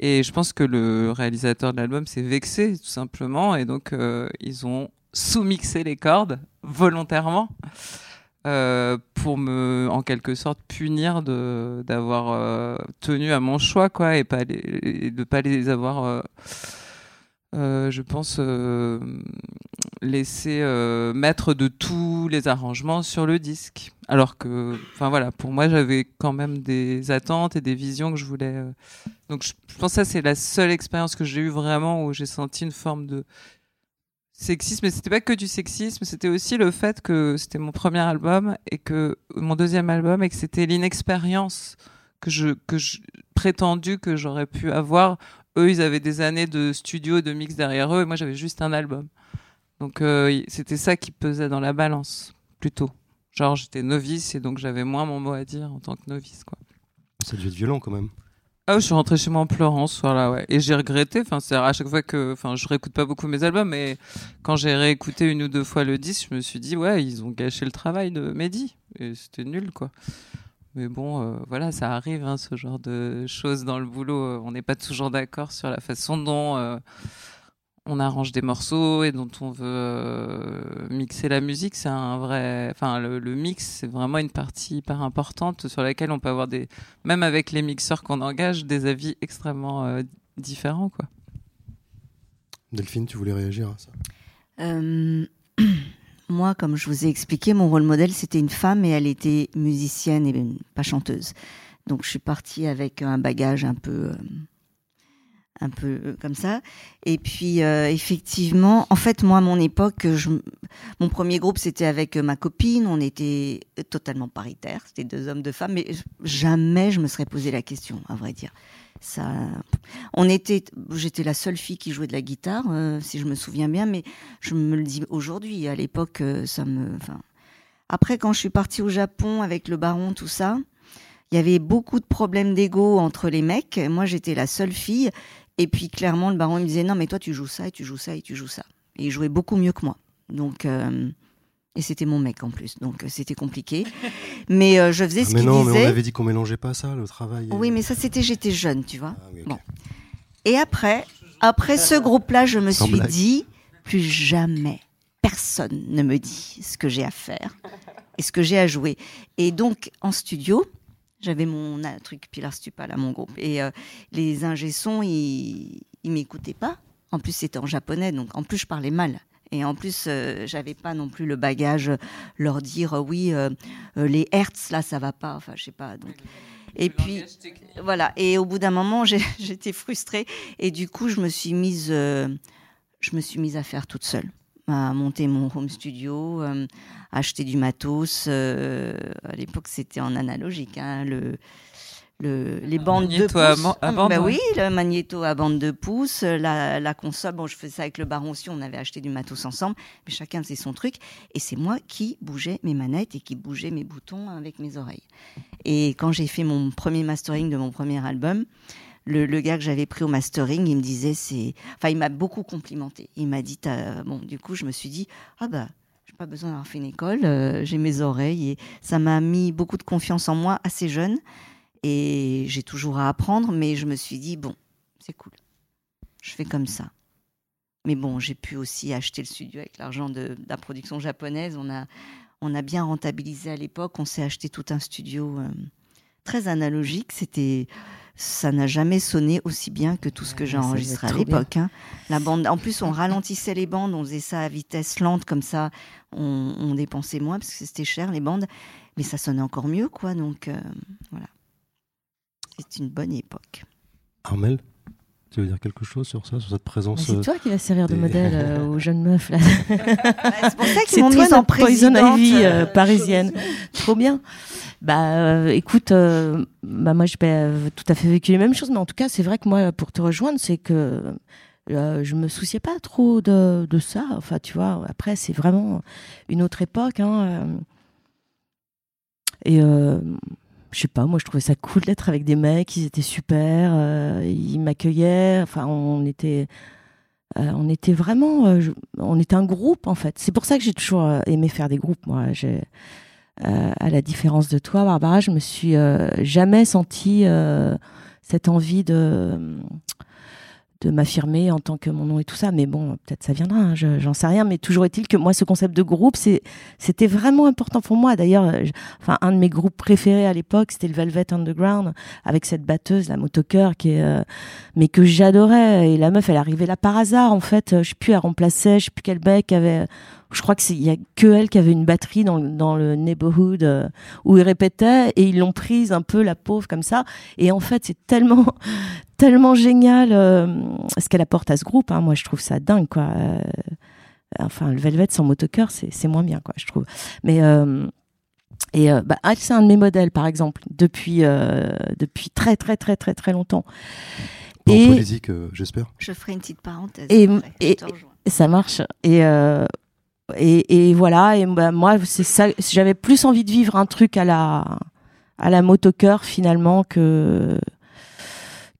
Et je pense que le réalisateur de l'album s'est vexé, tout simplement, et donc euh, ils ont sous-mixé les cordes volontairement euh, pour me, en quelque sorte, punir d'avoir euh, tenu à mon choix, quoi, et pas les, de pas les avoir, euh, je pense, laissé mettre de tous les arrangements sur le disque. Alors que, enfin voilà, pour moi, j'avais quand même des attentes et des visions que je voulais. Donc, je, je pense que ça, c'est la seule expérience que j'ai eue vraiment où j'ai senti une forme de sexisme, mais c'était pas que du sexisme, c'était aussi le fait que c'était mon premier album et que mon deuxième album et que c'était l'inexpérience que je que je prétendu que j'aurais pu avoir. Eux, ils avaient des années de studio, de mix derrière eux, et moi j'avais juste un album. Donc euh, c'était ça qui pesait dans la balance plutôt. Genre j'étais novice et donc j'avais moins mon mot à dire en tant que novice quoi. Ça dû être violent quand même. Ah, je suis rentrée chez moi en pleurant ce soir-là, ouais. Et j'ai regretté, enfin, c'est à chaque fois que, enfin, je réécoute pas beaucoup mes albums, mais quand j'ai réécouté une ou deux fois le disque, je me suis dit, ouais, ils ont gâché le travail de Mehdi. Et c'était nul, quoi. Mais bon, euh, voilà, ça arrive, hein, ce genre de choses dans le boulot. Euh, On n'est pas toujours d'accord sur la façon dont euh, on arrange des morceaux et dont on veut euh, mixer la musique. C'est un vrai, enfin, le, le mix, c'est vraiment une partie hyper importante sur laquelle on peut avoir des, même avec les mixeurs qu'on engage, des avis extrêmement euh, différents, quoi. Delphine, tu voulais réagir à ça? Euh, (clears throat) moi, comme je vous ai expliqué, mon rôle modèle, c'était une femme et elle était musicienne et pas chanteuse. Donc, je suis partie avec un bagage un peu, euh, un peu euh, comme ça. Et puis, euh, effectivement, en fait, moi, à mon époque, je, mon premier groupe, c'était avec euh, ma copine. On était totalement paritaire. C'était deux hommes, deux femmes. Mais jamais je me serais posé la question, à vrai dire. Ça, on était, j'étais la seule fille qui jouait de la guitare, si je me souviens bien, mais je me le dis aujourd'hui. À l'époque, ça me. Après, quand je suis partie au Japon avec le baron, tout ça, il y avait beaucoup de problèmes d'ego entre les mecs. Moi, j'étais la seule fille. Et puis, clairement, le baron il me disait non, mais toi, tu joues ça et tu joues ça et tu joues ça. Et il jouait beaucoup mieux que moi. Donc, euh, et c'était mon mec en plus, donc euh, c'était compliqué. (laughs) Mais euh, je faisais Ah, ce Mais qu'il non, mais disait. on avait dit qu'on mélangeait pas ça, le travail. et- Oui, mais ça, c'était j'étais jeune, tu vois. Ah oui. Bon. Et après, après ce groupe-là, je me Sans suis blague. dit, plus jamais, personne ne me dit ce que j'ai à faire et ce que j'ai à jouer. Et donc, en studio, j'avais mon truc Pilar Stupa, là, mon groupe. Et euh, les ingé sons, ils, ils m'écoutaient pas. En plus, c'était en japonais, donc en plus, je parlais mal. Et en plus, euh, j'avais pas non plus le bagage euh, leur dire euh, oui, les hertz là, ça va pas. Enfin, je sais pas. Donc. Et puis, voilà. Et au bout d'un moment, (laughs) j'étais frustrée. Et du coup, je me suis mise, je me suis mise à faire toute seule, à monter mon home studio, euh, à acheter du matos. euh, à l'époque, c'était en analogique, hein, le, le, les bandes de magnéto pouces. à à bande, Bah ouais. oui, le magnéto à bande de pouces, la, la console. Bon, je faisais ça avec le baron aussi. On avait acheté du matos ensemble, mais chacun faisait son truc. Et c'est moi qui bougeais mes manettes et qui bougeais mes boutons avec mes oreilles. Et quand j'ai fait mon premier mastering de mon premier album, le, gars que j'avais pris au mastering, il me disait c'est, enfin il m'a beaucoup complimenté. Il m'a dit bon du coup je me suis dit ah bah j'ai pas besoin d'avoir fait une école, euh, j'ai mes oreilles et ça m'a mis beaucoup de confiance en moi assez jeune et j'ai toujours à apprendre, mais je me suis dit bon c'est cool, je fais comme ça. Mais bon, j'ai pu aussi acheter le studio avec l'argent de, de la production japonaise. On a, on a bien rentabilisé à l'époque. On s'est acheté tout un studio euh, très analogique. C'était, ça n'a jamais sonné aussi bien que tout ce que j'ai enregistré à l'époque. hein. La bande, en plus, on ralentissait les bandes. On faisait ça à vitesse lente comme ça. On, on dépensait moins parce que c'était cher les bandes, mais ça sonnait encore mieux, quoi. Donc euh, voilà, c'est une bonne époque. Armel, tu veux dire quelque chose sur ça, sur cette présence C'est euh, toi qui vas servir de modèle euh, (laughs) aux jeunes meufs là. (laughs) c'est pour ça qu'ils C'est m'ont toi mise en Poison. Ivy euh, euh, parisienne. Trop bien. Bah euh, écoute, euh, bah moi j'ai pas euh, tout à fait vécu les mêmes choses, mais en tout cas c'est vrai que moi pour te rejoindre, c'est que euh, je me souciais pas trop de, de ça. Enfin tu vois, après c'est vraiment une autre époque. Hein, euh. et euh, je sais pas, moi je trouvais ça cool d'être avec des mecs, ils étaient super, euh, ils m'accueillaient. Enfin on était euh, on était vraiment, euh, on était un groupe en fait. C'est pour ça que j'ai toujours aimé faire des groupes. Moi, à la différence de toi, Barbara, je me suis jamais sentie cette envie de de m'affirmer en tant que mon nom et tout ça. Mais bon, peut-être ça viendra. hein, je- j'en sais rien. Mais toujours est-il que moi, ce concept de groupe, c'était vraiment important pour moi. D'ailleurs, enfin, un de mes groupes préférés à l'époque, c'était le Velvet Underground avec cette batteuse, la motoqueur, qui est euh, mais que j'adorais. Et la meuf, elle arrivait là par hasard, en fait. Je sais plus, elle remplaçait, je sais plus quel mec avait. Je crois que c'est il y a que elle qui avait une batterie dans, le- dans le neighborhood euh, où il répétait et ils l'ont prise un peu la pauvre comme ça. Et en fait, c'est tellement (laughs) tellement génial euh, ce qu'elle apporte à ce groupe. hein. Moi, je trouve ça dingue, quoi. Euh, enfin, le Velvet sans motoqueur, c'est c'est moins bien, quoi, je trouve. Mais euh, et euh, bah, elle, c'est un de mes modèles, par exemple, depuis euh, depuis très très très très très longtemps. en Et- euh, j'espère. Je ferai une petite parenthèse. Et- après, je et- te ça marche. Et, euh, et, et voilà. Et bah, moi, c'est ça. J'avais plus envie de vivre un truc à la, à la motoqueur finalement que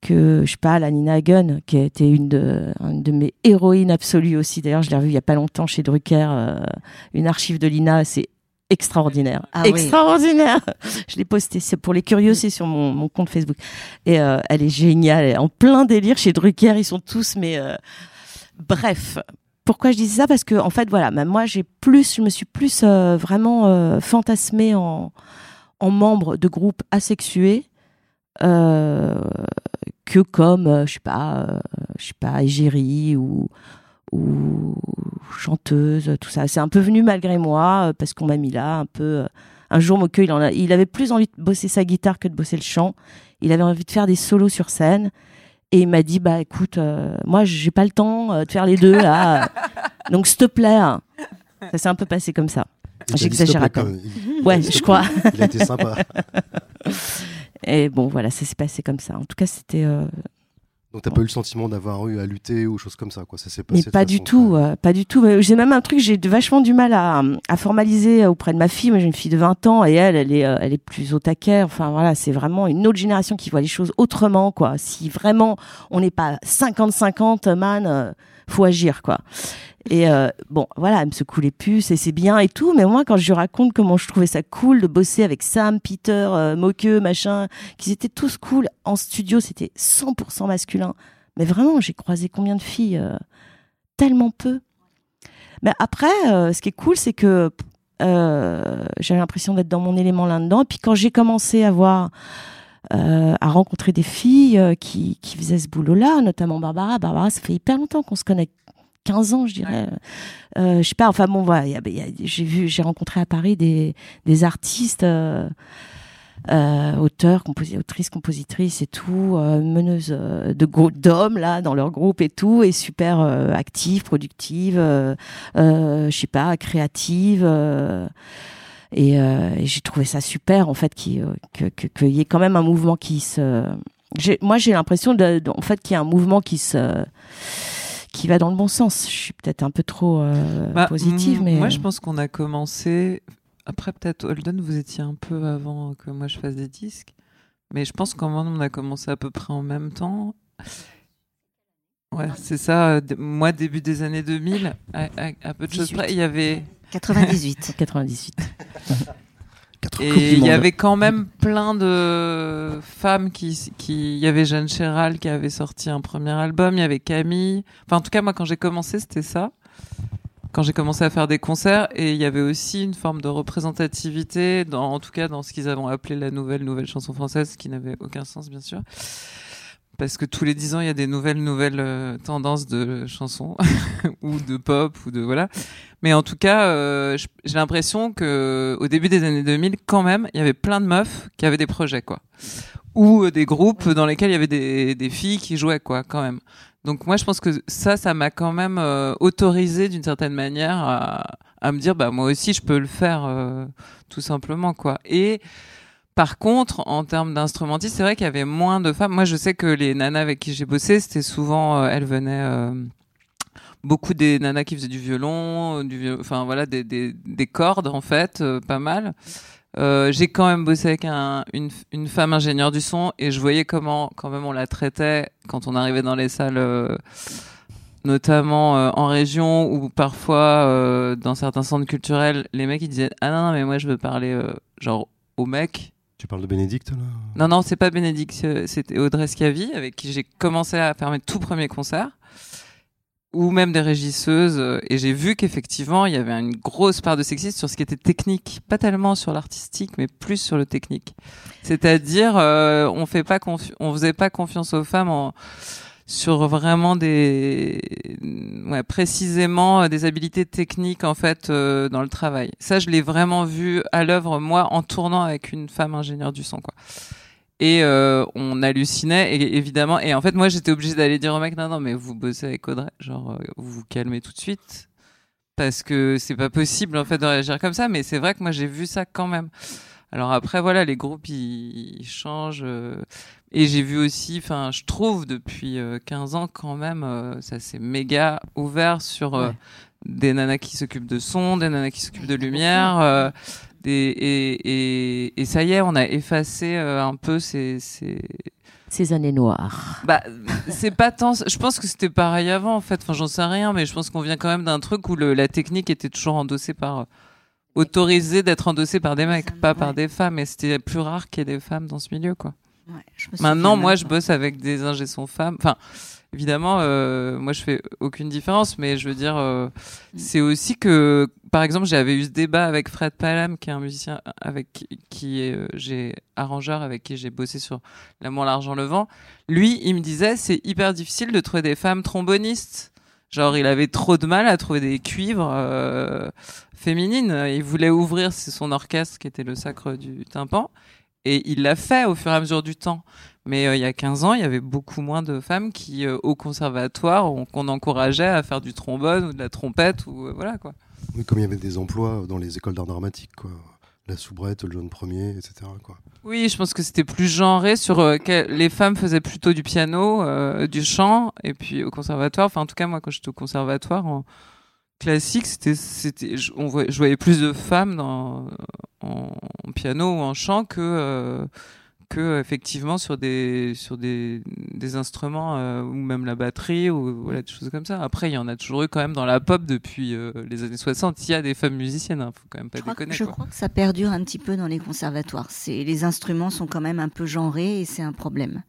que je sais pas la Nina Hagen qui a été une de une de mes héroïnes absolues aussi. D'ailleurs, je l'ai revue il y a pas longtemps chez Drucker, euh, une archive de Lina. C'est extraordinaire, Ah oui. extraordinaire. (laughs) Je l'ai posté, c'est pour les curieux, c'est sur mon, mon compte Facebook. Et euh, elle est géniale, elle est en plein délire chez Drucker. Ils sont tous, mais euh, bref. Pourquoi je disais ça? Parce que en fait, voilà, même moi, je me suis plus euh, vraiment euh, fantasmée en, en membre de groupes asexués euh, que comme, je sais pas, sais pas, égérie ou ou chanteuse, tout ça. C'est un peu venu malgré moi parce qu'on m'a mis là un peu. un jour, il il avait plus envie de bosser sa guitare que de bosser le chant. Il avait envie de faire des solos sur scène. Et il m'a dit, bah écoute, euh, moi j'ai pas le temps euh, de faire les deux là. (laughs) Donc s'il te plaît. hein. Ça s'est un peu passé comme ça. J'exagère à peine. Ouais, je crois. Il a été sympa. (laughs) Et bon, voilà, ça s'est passé comme ça. En tout cas, c'était. euh, Donc t'as pas eu le sentiment d'avoir eu à lutter ou choses comme ça, quoi. Ça s'est passé. Mais de pas du façon tout, euh, pas du tout. Mais J'ai même un truc, j'ai vachement du mal à, à formaliser auprès de ma fille. Moi, j'ai une fille de 20 ans et elle, elle est, euh, elle est plus au taquet. Enfin, voilà, c'est vraiment une autre génération qui voit les choses autrement, quoi. Si vraiment on n'est pas 50-50, man, euh, faut agir, quoi. Et euh, bon, voilà, elle me secoue les puces et c'est bien et tout. Mais moi, quand je lui raconte comment je trouvais ça cool de bosser avec Sam, Peter, euh, Moqueux, machin, qu'ils étaient tous cool en studio, c'était 100% masculin. Mais vraiment, j'ai croisé combien de filles euh, Tellement peu. Mais après, euh, ce qui est cool, c'est que euh, j'avais l'impression d'être dans mon élément là-dedans. Et puis quand j'ai commencé à voir, euh, à rencontrer des filles qui, qui faisaient ce boulot-là, notamment Barbara. Barbara, ça fait hyper longtemps qu'on se connaît. 15 ans, je dirais. Euh, je sais pas, enfin bon, voilà, il y a- y a- j'ai vu, j'ai rencontré à Paris des, des artistes, euh, euh, auteurs, composi- autrices, compositrices et tout, euh, meneuses euh, de gros d'hommes là dans leur groupe et tout, et super euh, actives, productives, euh, euh, je sais pas, créatives. euh, et, euh, et j'ai trouvé ça super en fait qu'il que- que- qu'il y ait quand même un mouvement qui se. j'ai- Moi, j'ai l'impression de, de- en fait qu'il y a un mouvement qui se qui va dans le bon sens. Je suis peut-être un peu trop euh, Bah, positive, mais Moi, je pense qu'on a commencé. Après, peut-être Holden, vous étiez un peu avant que moi je fasse des disques. Mais je pense qu'en on a commencé à peu près en même temps. Ouais, c'est ça. Moi, début des années 2000, à, à- à peu de choses 18. près, il y avait. 98. 98. (laughs) Et il y avait quand même plein de femmes qui, qui, il y avait Jeanne Chéral qui avait sorti un premier album, il y avait Camille. Enfin, en tout cas, moi, quand j'ai commencé, c'était ça. Quand j'ai commencé à faire des concerts, et il y avait aussi une forme de représentativité, dans, en tout cas dans ce qu'ils avaient appelé la nouvelle nouvelle chanson française, qui n'avait aucun sens, bien sûr. Parce que tous les dix ans, il y a des nouvelles nouvelles euh, tendances de chansons (laughs) ou de pop ou de voilà. Mais en tout cas, euh, j'ai l'impression que au début des années 2000, quand même, il y avait plein de meufs qui avaient des projets, quoi, ou euh, des groupes dans lesquels il y avait des, des filles qui jouaient, quoi, quand même. Donc moi, je pense que ça, ça m'a quand même autorisé d'une certaine manière à, à me dire, bah moi aussi, je peux le faire, tout simplement, quoi. Et par contre, en termes d'instrumentistes, c'est vrai qu'il y avait moins de femmes. Moi, je sais que les nanas avec qui j'ai bossé, c'était souvent, euh, elles venaient euh, beaucoup des nanas qui faisaient du violon, euh, du, enfin voilà, des, des, des cordes en fait, euh, pas mal. Euh, j'ai quand même bossé avec un, une, une femme ingénieure du son et je voyais comment quand même on la traitait quand on arrivait dans les salles, notamment en région ou parfois dans certains centres culturels, les mecs ils disaient ah non non mais moi je veux parler genre aux mecs Tu parles de Bénédicte là non, non, c'est pas Bénédicte, c'était Audrey Scavi, avec qui j'ai commencé à faire mes tout premiers concerts, ou même des régisseuses, euh, et j'ai vu qu'effectivement, il y avait une grosse part de sexisme sur ce qui était technique, pas tellement sur l'artistique, mais plus sur le technique. C'est-à-dire, euh, on fait pas on faisait pas confiance aux femmes en sur vraiment des ouais, précisément euh, des habilités techniques en fait euh, dans le travail. Ça je l'ai vraiment vu à l'œuvre moi en tournant avec une femme ingénieure du son quoi. Et euh, on hallucinait et évidemment et en fait moi j'étais obligée d'aller dire au mec non non mais vous bossez avec Audrey genre euh, vous vous calmez tout de suite parce que c'est pas possible en fait de réagir comme ça mais c'est vrai que moi j'ai vu ça quand même. Alors après voilà les groupes ils, ils changent euh, et j'ai vu aussi enfin je trouve depuis euh, 15 ans quand même euh, ça s'est méga ouvert sur euh, Ouais. des nanas qui s'occupent de son, des nanas qui s'occupent de lumière euh, des, et, et, et ça y est on a effacé euh, un peu ces, ces... Ces années noires. Bah, c'est pas tant. Je pense que c'était pareil avant, en fait. Enfin, j'en sais rien, mais je pense qu'on vient quand même d'un truc où le, la technique était toujours endossée par. Euh, autorisée d'être endossée par des mecs, pas par des femmes. Et c'était plus rare qu'il y ait des femmes dans ce milieu, quoi. Ouais, je me Maintenant, moi, même je bosse avec des ingé son femmes. Enfin, évidemment, euh, moi, je fais aucune différence, mais je veux dire, euh, c'est aussi que, par exemple, j'avais eu ce débat avec Fred Palam, qui est un musicien avec qui- euh, j'ai arrangeur avec qui j'ai bossé sur L'amour, l'argent, le vent. Lui, il me disait, c'est hyper difficile de trouver des femmes trombonistes. Genre, il avait trop de mal à trouver des cuivres euh, féminines. Il voulait ouvrir son orchestre, qui était le sacre du tympan. Et il l'a fait au fur et à mesure du temps. Mais euh, il y a 15 ans, il y avait beaucoup moins de femmes qui, euh, au conservatoire, on- qu'on encourageait à faire du trombone ou de la trompette ou voilà quoi. Oui, comme il y avait des emplois dans les écoles d'art dramatique, quoi. La soubrette, le jaune premier, etc. Oui, je pense que c'était plus genré sur euh, les femmes faisaient plutôt du piano, euh, du chant, et puis au conservatoire. Enfin, en tout cas, moi, quand j'étais au conservatoire en classique, c'était, c'était, je, voyais plus de femmes en piano ou en chant que euh, que effectivement sur des sur des, des instruments euh, ou même la batterie ou voilà des choses comme ça. Après, il y en a toujours eu quand même dans la pop depuis euh, les années 60. Il y a des femmes musiciennes, hein, faut quand même pas Je que, déconner. je quoi. crois que ça perdure un petit peu dans les conservatoires. C'est les instruments sont quand même un peu genrés et c'est un problème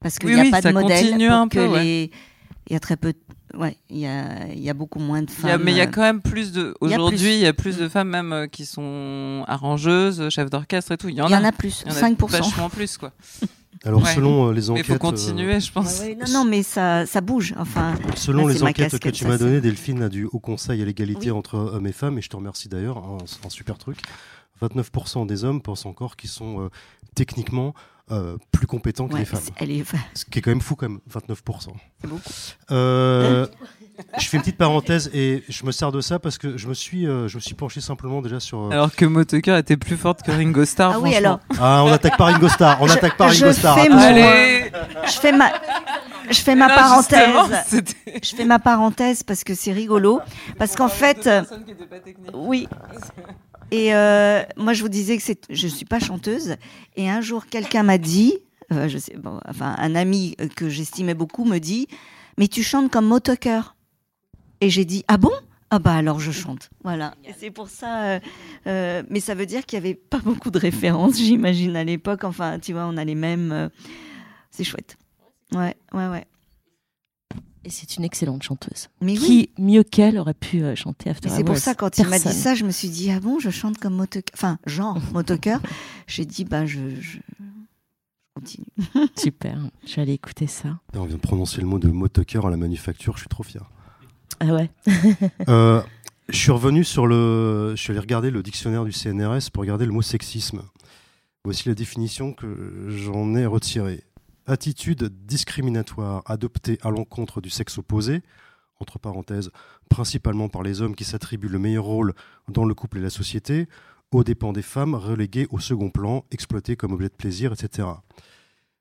parce qu'il Oui, n'y a oui, pas de modèle continue pour un que peu, ouais. Il y a très peu. Ouais, il y a, il y a beaucoup moins de Il y a- femmes. mais il y a quand même plus de. Aujourd'hui, il y a plus de femmes même euh, qui sont arrangeuses, chefs d'orchestre et tout. Il y en Il y a. en a plus, Il y en a 5%. Vachement plus, quoi. (laughs) Alors, Ouais. selon euh, les Mais enquêtes. il faut euh, continuer, je pense. Ouais, ouais, non, non, mais ça, ça bouge. Enfin, Selon Là, les enquêtes que tu m'as données, Delphine a du Haut Conseil à l'égalité Oui. entre hommes et femmes, et je te remercie d'ailleurs, hein, c'est un super truc. 29% des hommes pensent encore qu'ils sont euh, techniquement euh, plus compétents que ouais, les femmes. c'est- elle est. Ce qui est quand même fou, quand même, 29%. C'est beaucoup. Euh, je fais une petite parenthèse et je me sers de ça parce que je me suis, euh, je me suis penché simplement déjà sur. euh, Alors que Motoker était plus forte que Ringo Starr. Ah oui, alors, Ah, on attaque pas Ringo Starr, on Je- attaque pas Ringo Starr. fais attention. mon- Allez je fais ma. Je fais ma parenthèse. Je fais ma parenthèse parce que c'est rigolo. Parce qu'en fait, euh, oui. Et euh, moi, je vous disais que c'est, je suis pas chanteuse. Et un jour, quelqu'un m'a dit, euh, je sais, bon, enfin, un ami que j'estimais beaucoup me dit, mais tu chantes comme motoker. Et j'ai dit, ah bon? Ah bah alors je chante. Voilà. Et c'est pour ça. euh, euh, mais ça veut dire qu'il y avait pas beaucoup de références, (laughs) j'imagine à l'époque. Enfin, tu vois, on a les mêmes. euh, c'est chouette. Ouais, ouais, ouais. Et c'est une excellente chanteuse. Mais oui. Qui, mieux qu'elle, aurait pu euh, chanter After Et c'est pour ça, quand il m'a dit Personne. ça, je me suis dit, ah bon, je chante comme motoker, enfin, genre (laughs) motoker. J'ai dit, bah, je, je... je continue. (laughs) Super, je vais aller écouter ça. On vient de prononcer le mot de motoker à la manufacture, je suis trop fier. Ah ouais (laughs) Euh, je suis revenu sur le. Je suis allé regarder le dictionnaire du CNRS pour regarder le mot sexisme. Voici la définition que j'en ai retirée. Attitude discriminatoire adoptée à l'encontre du sexe opposé, entre parenthèses, principalement par les hommes qui s'attribuent le meilleur rôle dans le couple et la société, aux dépens des femmes reléguées au second plan, exploitées comme objet de plaisir, etc.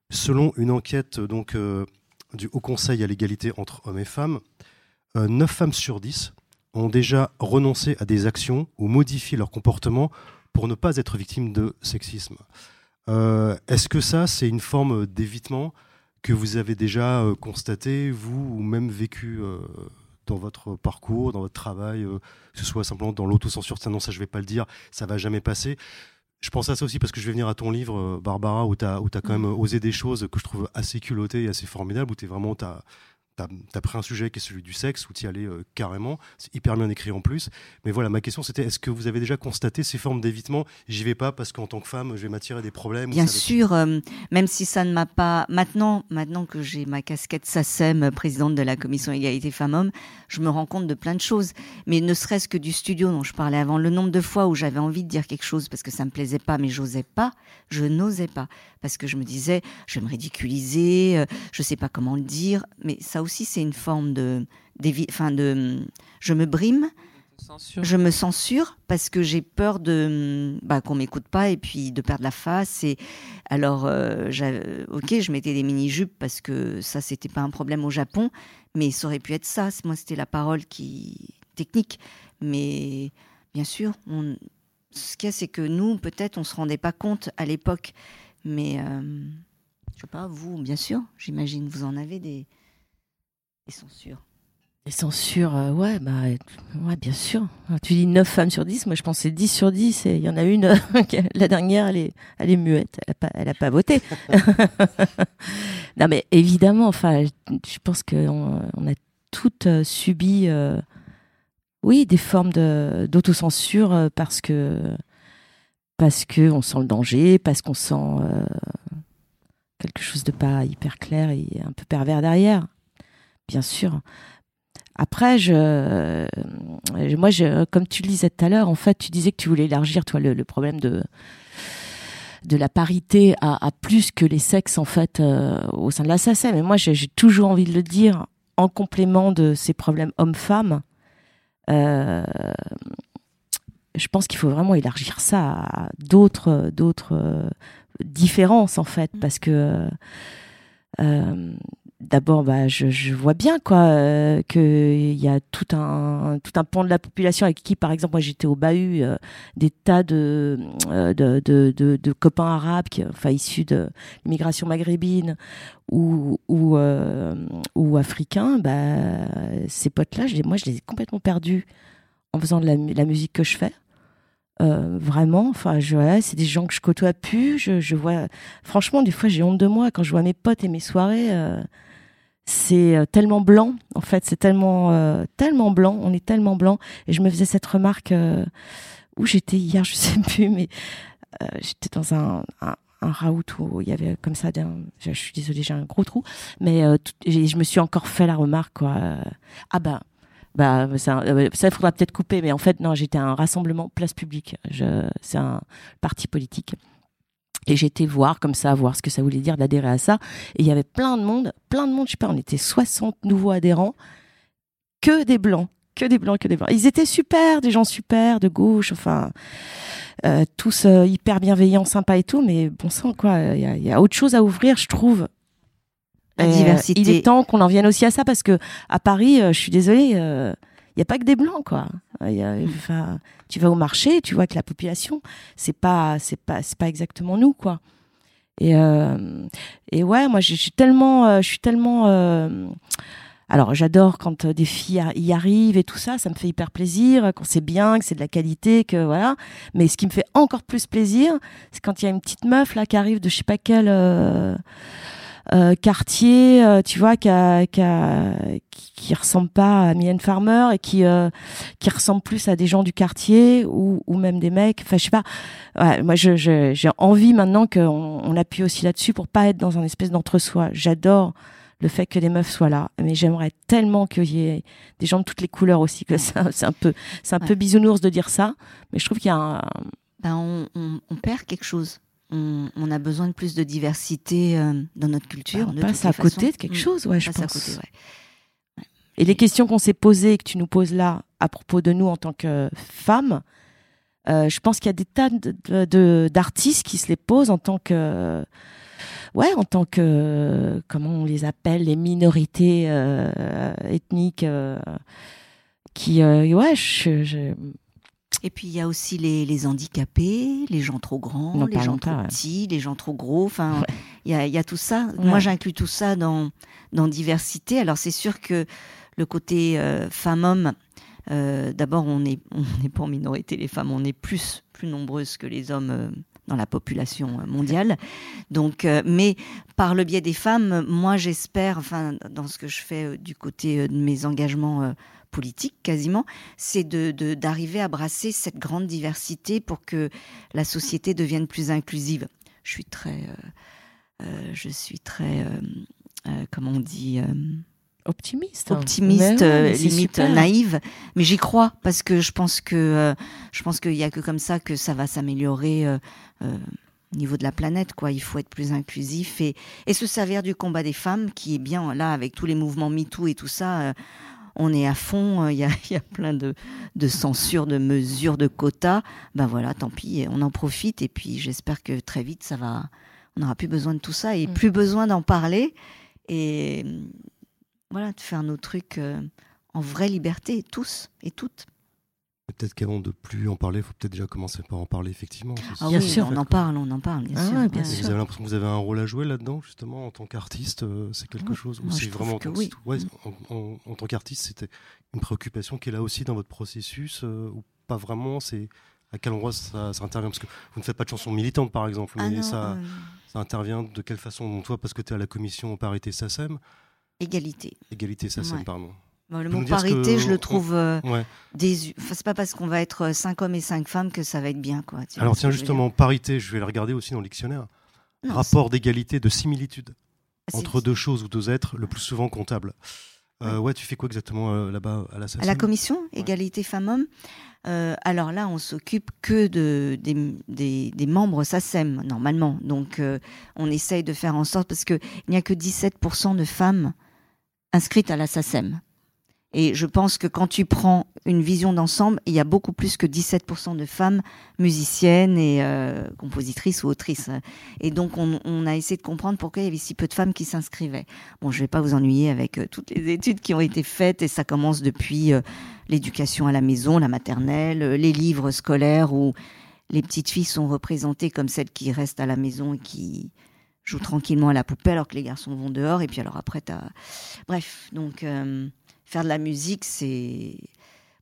Selon une enquête donc, euh, du Haut Conseil à l'égalité entre hommes et femmes, euh, 9 femmes sur 10 ont déjà renoncé à des actions ou modifié leur comportement pour ne pas être victimes de sexisme. Euh, Est-ce que ça, c'est une forme d'évitement que vous avez déjà euh, constaté, vous, ou même vécu euh, dans votre parcours, dans votre travail, que ce soit simplement dans l'autocensure, ça non, ça je vais pas le dire, ça va jamais passer. Je pense à ça aussi parce que je vais venir à ton livre, Barbara, où tu as, quand même euh, osé des choses que je trouve assez culottées et assez formidables, où tu es vraiment, as, pris un sujet qui est celui du sexe, où tu y allais euh, carrément. C'est hyper bien écrit en plus. Mais voilà, ma question c'était est-ce que vous avez déjà constaté ces formes d'évitement? J'y vais pas parce qu'en tant que femme, je vais m'attirer des problèmes. Bien va sûr, euh, même si ça ne m'a pas. Maintenant, maintenant que j'ai ma casquette SACEM, euh, présidente de la commission égalité femmes-hommes, je me rends compte de plein de choses. Mais ne serait-ce que du studio dont je parlais avant, le nombre de fois où j'avais envie de dire quelque chose parce que ça me plaisait pas, mais j'osais pas, je n'osais pas. Parce que je me disais, je vais me ridiculiser, euh, je sais pas comment le dire. Mais ça aussi, c'est une forme de. Enfin, de. Je me brime. Censure. Je me censure parce que j'ai peur de bah, qu'on m'écoute pas et puis de perdre la face. Et alors, euh, ok, je mettais des mini jupes parce que ça c'était pas un problème au Japon, mais ça aurait pu être ça. Moi, c'était la parole qui technique, mais bien sûr, on... ce qu'il y a, c'est que nous, peut-être, on se rendait pas compte à l'époque, mais euh, je sais pas, vous, bien sûr, j'imagine, vous en avez des, des censures. Les censures, euh, ouais, bah, ouais, bien sûr. Tu dis 9 femmes sur 10, moi je c'est 10 sur 10, et il y en a une, (laughs) la dernière, elle est, elle est muette, elle n'a pas, a pas voté. (laughs) non, mais évidemment, enfin, je pense qu'on on a toutes euh, subi, euh, oui, des formes d'autocensure parce que, parce on sent le danger, parce qu'on sent quelque chose de pas hyper clair et un peu pervers derrière, bien sûr. Après, je, euh, moi, je, comme tu le disais tout à l'heure, en fait, tu disais que tu voulais élargir, toi, le, le problème de de la parité à, à plus que les sexes en fait euh, au sein de la SACEM. Mais moi, j'ai toujours envie de le dire en complément de ces problèmes hommes-femmes. euh, je pense qu'il faut vraiment élargir ça à d'autres d'autres euh, différences en fait, parce que euh, d'abord, bah, je, vois bien quoi euh, qu'il y a tout un tout un pan de la population avec qui, par exemple, moi j'étais au bahut, euh, des tas de, euh, de, de, copains arabes, enfin issus de l'immigration maghrébine ou ou, euh, africains. Bah, ces potes-là, moi je les ai complètement perdus en faisant de la, mu- la musique que je fais. Vraiment, enfin, ouais, c'est des gens que je côtoie plus. Je, vois, franchement, des fois, j'ai honte de moi quand je vois mes potes et mes soirées. C'est euh, tellement blanc, en fait, c'est tellement, euh, tellement blanc. On est tellement blanc. Et je me faisais cette remarque euh, où j'étais hier, je sais (laughs) plus, mais euh, j'étais dans un, un, un raout où il y avait comme ça. Je, suis désolée, j'ai un gros trou, mais euh, je me suis encore fait la remarque, quoi. euh, ah ben. Bah, ça, ça, faudra peut-être couper, mais en fait, non, j'étais un rassemblement place publique. C'est un parti politique. Et j'étais voir comme ça, voir ce que ça voulait dire d'adhérer à ça. Et il y avait plein de monde, plein de monde, je sais pas, on était 60 nouveaux adhérents, que des blancs, que des blancs, que des blancs. Ils étaient super, des gens super, de gauche, enfin, euh, tous euh, hyper bienveillants, sympas et tout, mais bon sang, quoi, il y, y a autre chose à ouvrir, je trouve. La Et, euh, diversité. il est temps qu'on en vienne aussi à ça parce que à Paris, euh, je suis désolée, il n'y a pas que des blancs, quoi. Euh, y a- enfin, tu vas au marché, tu vois que la population, c'est pas, c'est pas, c'est pas exactement nous, quoi. Et, euh, et ouais, moi, je suis tellement, euh, je suis tellement. euh, alors, j'adore quand euh, des filles y arrivent et tout ça, ça me fait hyper plaisir, quand c'est bien, que c'est de la qualité, que voilà. Mais ce qui me fait encore plus plaisir, c'est quand il y a une petite meuf là qui arrive de je sais pas quel euh, quartier, euh, tu vois, qui, a- qui, a- qui, qui ressemble pas à Mylène Farmer et qui euh, qui ressemble plus à des gens du quartier ou, ou même des mecs. Enfin, je sais pas. Ouais, moi, je- je- j'ai envie maintenant qu'on on appuie aussi là-dessus pour pas être dans un espèce d'entre-soi. J'adore le fait que les meufs soient là, mais j'aimerais tellement qu'il y ait des gens de toutes les couleurs aussi. Que c'est un peu, c'est un peu bisounours de dire ça, mais je trouve qu'il y a un, Ben, on, on- on perd quelque chose. On, on a besoin de plus de diversité euh, dans notre culture. on de passe à côté façons. de quelque Mm. chose, ouais, je On pense. côté, ouais. Et les questions qu'on s'est posées et que tu nous poses là à propos de nous en tant que femmes, euh, je pense qu'il y a des tas d'artistes qui se les posent en tant que, ouais, en tant que, comment on les appelle, les minorités euh, ethniques, qui, ouais, je, je- Et puis il y a aussi les, les handicapés, les gens trop grands, les gens trop pas, ouais. petits, les gens trop gros. Enfin, il y, a, il y a tout ça. Ouais. Moi, j'inclus tout ça dans, dans diversité. Alors c'est sûr que le côté euh, femme-homme, euh, d'abord on est (laughs) on n'est pas en minorité les femmes, on est plus plus nombreuses que les hommes. euh, dans la population euh, mondiale. Donc, euh, mais par le biais des femmes, moi j'espère, enfin dans ce que je fais euh, du côté euh, de mes engagements politiques quasiment, c'est de d'arriver à brasser cette grande diversité pour que la société devienne plus inclusive. Je suis très, euh, euh, je suis très, euh, comment on dit, optimiste. optimiste, ouais, limite super. naïve, mais j'y crois parce que je pense que euh, je pense qu'il y a que comme ça que ça va s'améliorer euh, euh, au niveau de la planète quoi. Il faut être plus inclusif et et se servir du combat des femmes qui est bien là avec tous les mouvements MeToo et tout ça. On est à fond, euh, il y, a, (laughs) il y a plein de, de censures, de mesures, de quotas. Ben voilà, tant pis, on en profite et puis j'espère que très vite ça va, on n'aura plus besoin de tout ça et Mm. plus besoin d'en parler et voilà, de faire nos trucs euh, en vraie liberté, tous et toutes. Peut-être qu'avant de plus en parler, il faut peut-être déjà commencer par en parler, effectivement. Ah Bien sûr. on en parle, on en parle, bien Ah sûr. ouais, bien Et sûr. Vous avez l'impression que vous avez un rôle à jouer là-dedans, justement, en tant qu'artiste euh, C'est quelque Oui, chose Ou c'est vraiment en que tant oui. ouais, en, en- en tant qu'artiste, c'était une préoccupation qui est là aussi dans votre processus euh, Ou pas vraiment C'est à quel endroit ça, ça intervient? Parce que vous ne faites pas de chansons militantes, par exemple, Ah mais non, ça, euh, ça intervient de quelle façon? Donc, toi, parce que tu es à la commission parité SACEM, égalité. égalité SACEM, Ouais. pardon. Le mot parité, que- je le trouve euh, Ouais. désu- Enfin, c'est pas parce qu'on va être euh, cinq hommes et cinq femmes que ça va être bien, quoi. Alors, tiens, justement, parité, je vais le regarder aussi dans le dictionnaire. Non, Rapport d'égalité, de similitude. c'est- entre deux choses ou deux êtres, le plus souvent comptables. Euh, Ouais. tu fais quoi exactement euh, là-bas à la À la commission égalité femmes-hommes, euh, alors là, on s'occupe que de, des, des, des membres SACEM, normalement. Donc, on essaye de faire en sorte, parce qu'il n'y a que 17% de femmes inscrites à la SACEM. Et je pense que quand tu prends une vision d'ensemble, il y a beaucoup plus que 17% de femmes musiciennes et euh, compositrices ou autrices. Et donc, on, a essayé de comprendre pourquoi il y avait si peu de femmes qui s'inscrivaient. Bon, je vais pas vous ennuyer avec euh, toutes les études qui ont été faites, et ça commence depuis euh, l'éducation à la maison, la maternelle, les livres scolaires où les petites filles sont représentées comme celles qui restent à la maison et qui jouent tranquillement à la poupée alors que les garçons vont dehors. Et puis alors après, t'as... Bref, donc faire de la musique, c'est...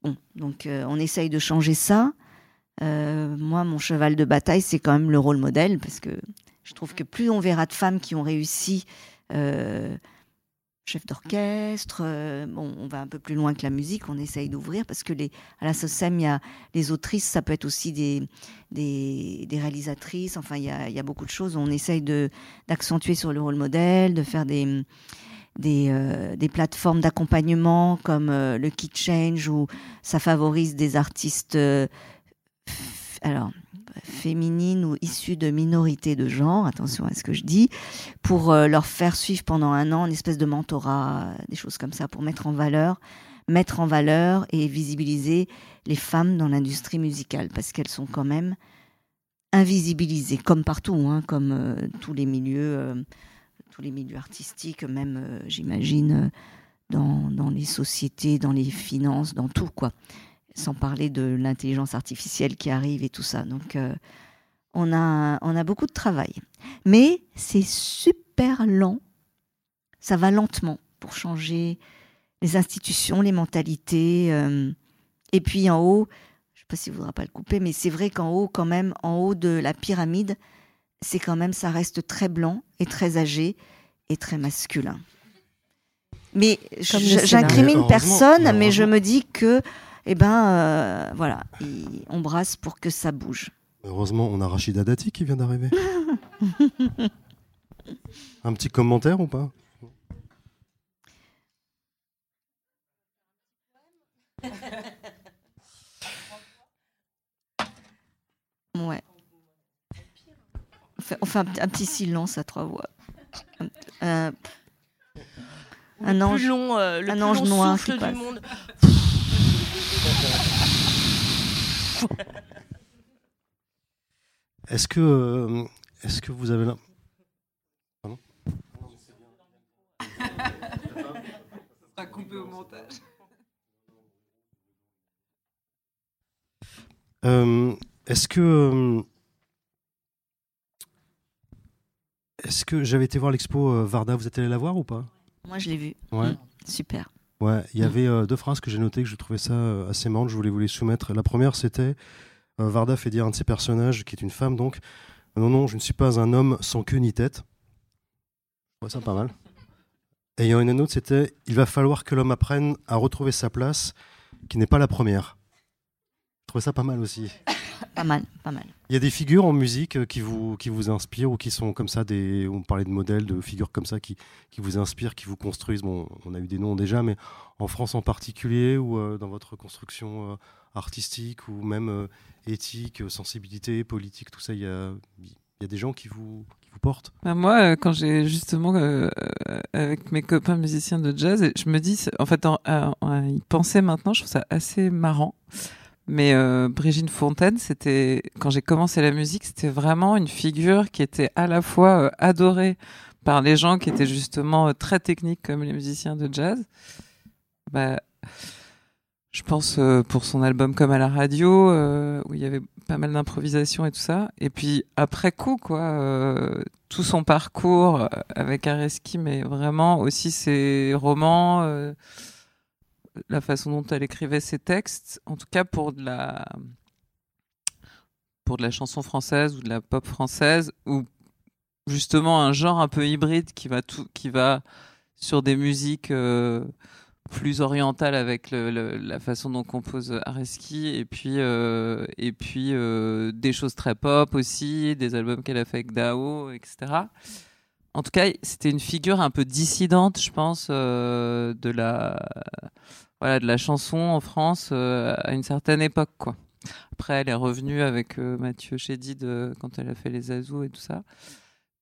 Bon, donc euh, on essaye de changer ça. Euh, moi, mon cheval de bataille, c'est quand même le rôle modèle parce que je trouve que plus on verra de femmes qui ont réussi... Euh, chef d'orchestre. bon, on va un peu plus loin que la musique, on essaye d'ouvrir parce que les, à la SOCEM, il y a les autrices, ça peut être aussi des, des, des réalisatrices. Enfin, il y a, il y a beaucoup de choses. On essaye d'accentuer sur le rôle modèle, de faire des des, euh, des plateformes d'accompagnement comme euh, le Key Change où ça favorise des artistes euh, alors féminines ou issues de minorités de genre, attention à ce que je dis, pour leur faire suivre pendant un an une espèce de mentorat, des choses comme ça, pour mettre en valeur, mettre en valeur et visibiliser les femmes dans l'industrie musicale, parce qu'elles sont quand même invisibilisées, comme partout, hein, comme tous les milieux, tous les milieux artistiques, même, euh, j'imagine, euh, dans, les sociétés, dans les finances, dans tout, quoi. Sans parler de l'intelligence artificielle qui arrive et tout ça. Donc, euh, on, a, on a beaucoup de travail. Mais c'est super lent. Ça va lentement pour changer les institutions, les mentalités. et puis en haut, je sais pas s'il voudra pas le couper, mais c'est vrai qu'en haut, quand même, en haut de la pyramide, c'est quand même, ça reste très blanc et très âgé et très masculin. Mais j'incrimine personne, mais mais je me dis que, eh ben, euh, voilà, il- on brasse pour que ça bouge. Heureusement, on a Rachida Dati qui vient d'arriver. Un petit commentaire ou pas? Ouais. On fait, on fait un, un petit silence à trois voix. Un, un- un le ange. plus long, euh, le un plus ange long noir souffle qui du passe. monde. Est-ce que, euh, est-ce que vous avez l'im- À couper au montage. Euh, Est-ce que. euh, Est-ce que j'avais été voir l'expo euh, Varda, vous êtes allé la voir ou pas? Moi, je l'ai vu. Ouais. Mm, Super. Ouais, il y avait euh, deux phrases que j'ai notées que je trouvais ça euh, assez marrant, je voulais vous les soumettre. La première, c'était Varda fait dire à un de ses personnages, qui est une femme donc, non, non, je ne suis pas un homme sans queue ni tête. Je trouvais ça pas mal. Et il y en a une autre, c'était Il va falloir que l'homme apprenne à retrouver sa place, qui n'est pas la première. Je trouvais ça pas mal aussi. (laughs) Pas mal, pas mal. Il y a des figures en musique euh, qui vous, qui vous inspirent ou qui sont comme ça, des, on parlait de modèles, de figures comme ça qui, qui vous inspirent, qui vous construisent. Bon, on a eu des noms déjà, mais en France en particulier ou euh, dans votre construction euh, artistique ou même euh, éthique, sensibilité, politique, tout ça, il y a, il y a des gens qui vous, qui vous portent? Bah, moi, quand j'ai justement euh, avec mes copains musiciens de jazz, je me dis, en fait, en, en- en y penser maintenant, je trouve ça assez marrant. Mais euh, Brigitte Fontaine, c'était quand j'ai commencé la musique, c'était vraiment une figure qui était à la fois euh, adorée par les gens qui étaient justement euh, très techniques comme les musiciens de jazz. Bah, je pense euh, pour son album comme à la radio où il y avait pas mal d'improvisation et tout ça. Et puis après coup, quoi, tout son parcours avec Areski, mais vraiment aussi ses romans, la façon dont elle écrivait ses textes, en tout cas pour de la pour de la chanson française ou de la pop française, ou justement un genre un peu hybride qui va tout, qui va sur des musiques euh, plus orientales avec la façon dont compose Areski, et puis euh, et puis euh, des choses très pop aussi, des albums qu'elle a fait avec Dao, etc. En tout cas, c'était une figure un peu dissidente, je pense, de la voilà de la chanson en France euh, à une certaine époque, quoi. Après, elle est revenue avec euh, Mathieu Chédid euh, quand elle a fait les Azous et tout ça.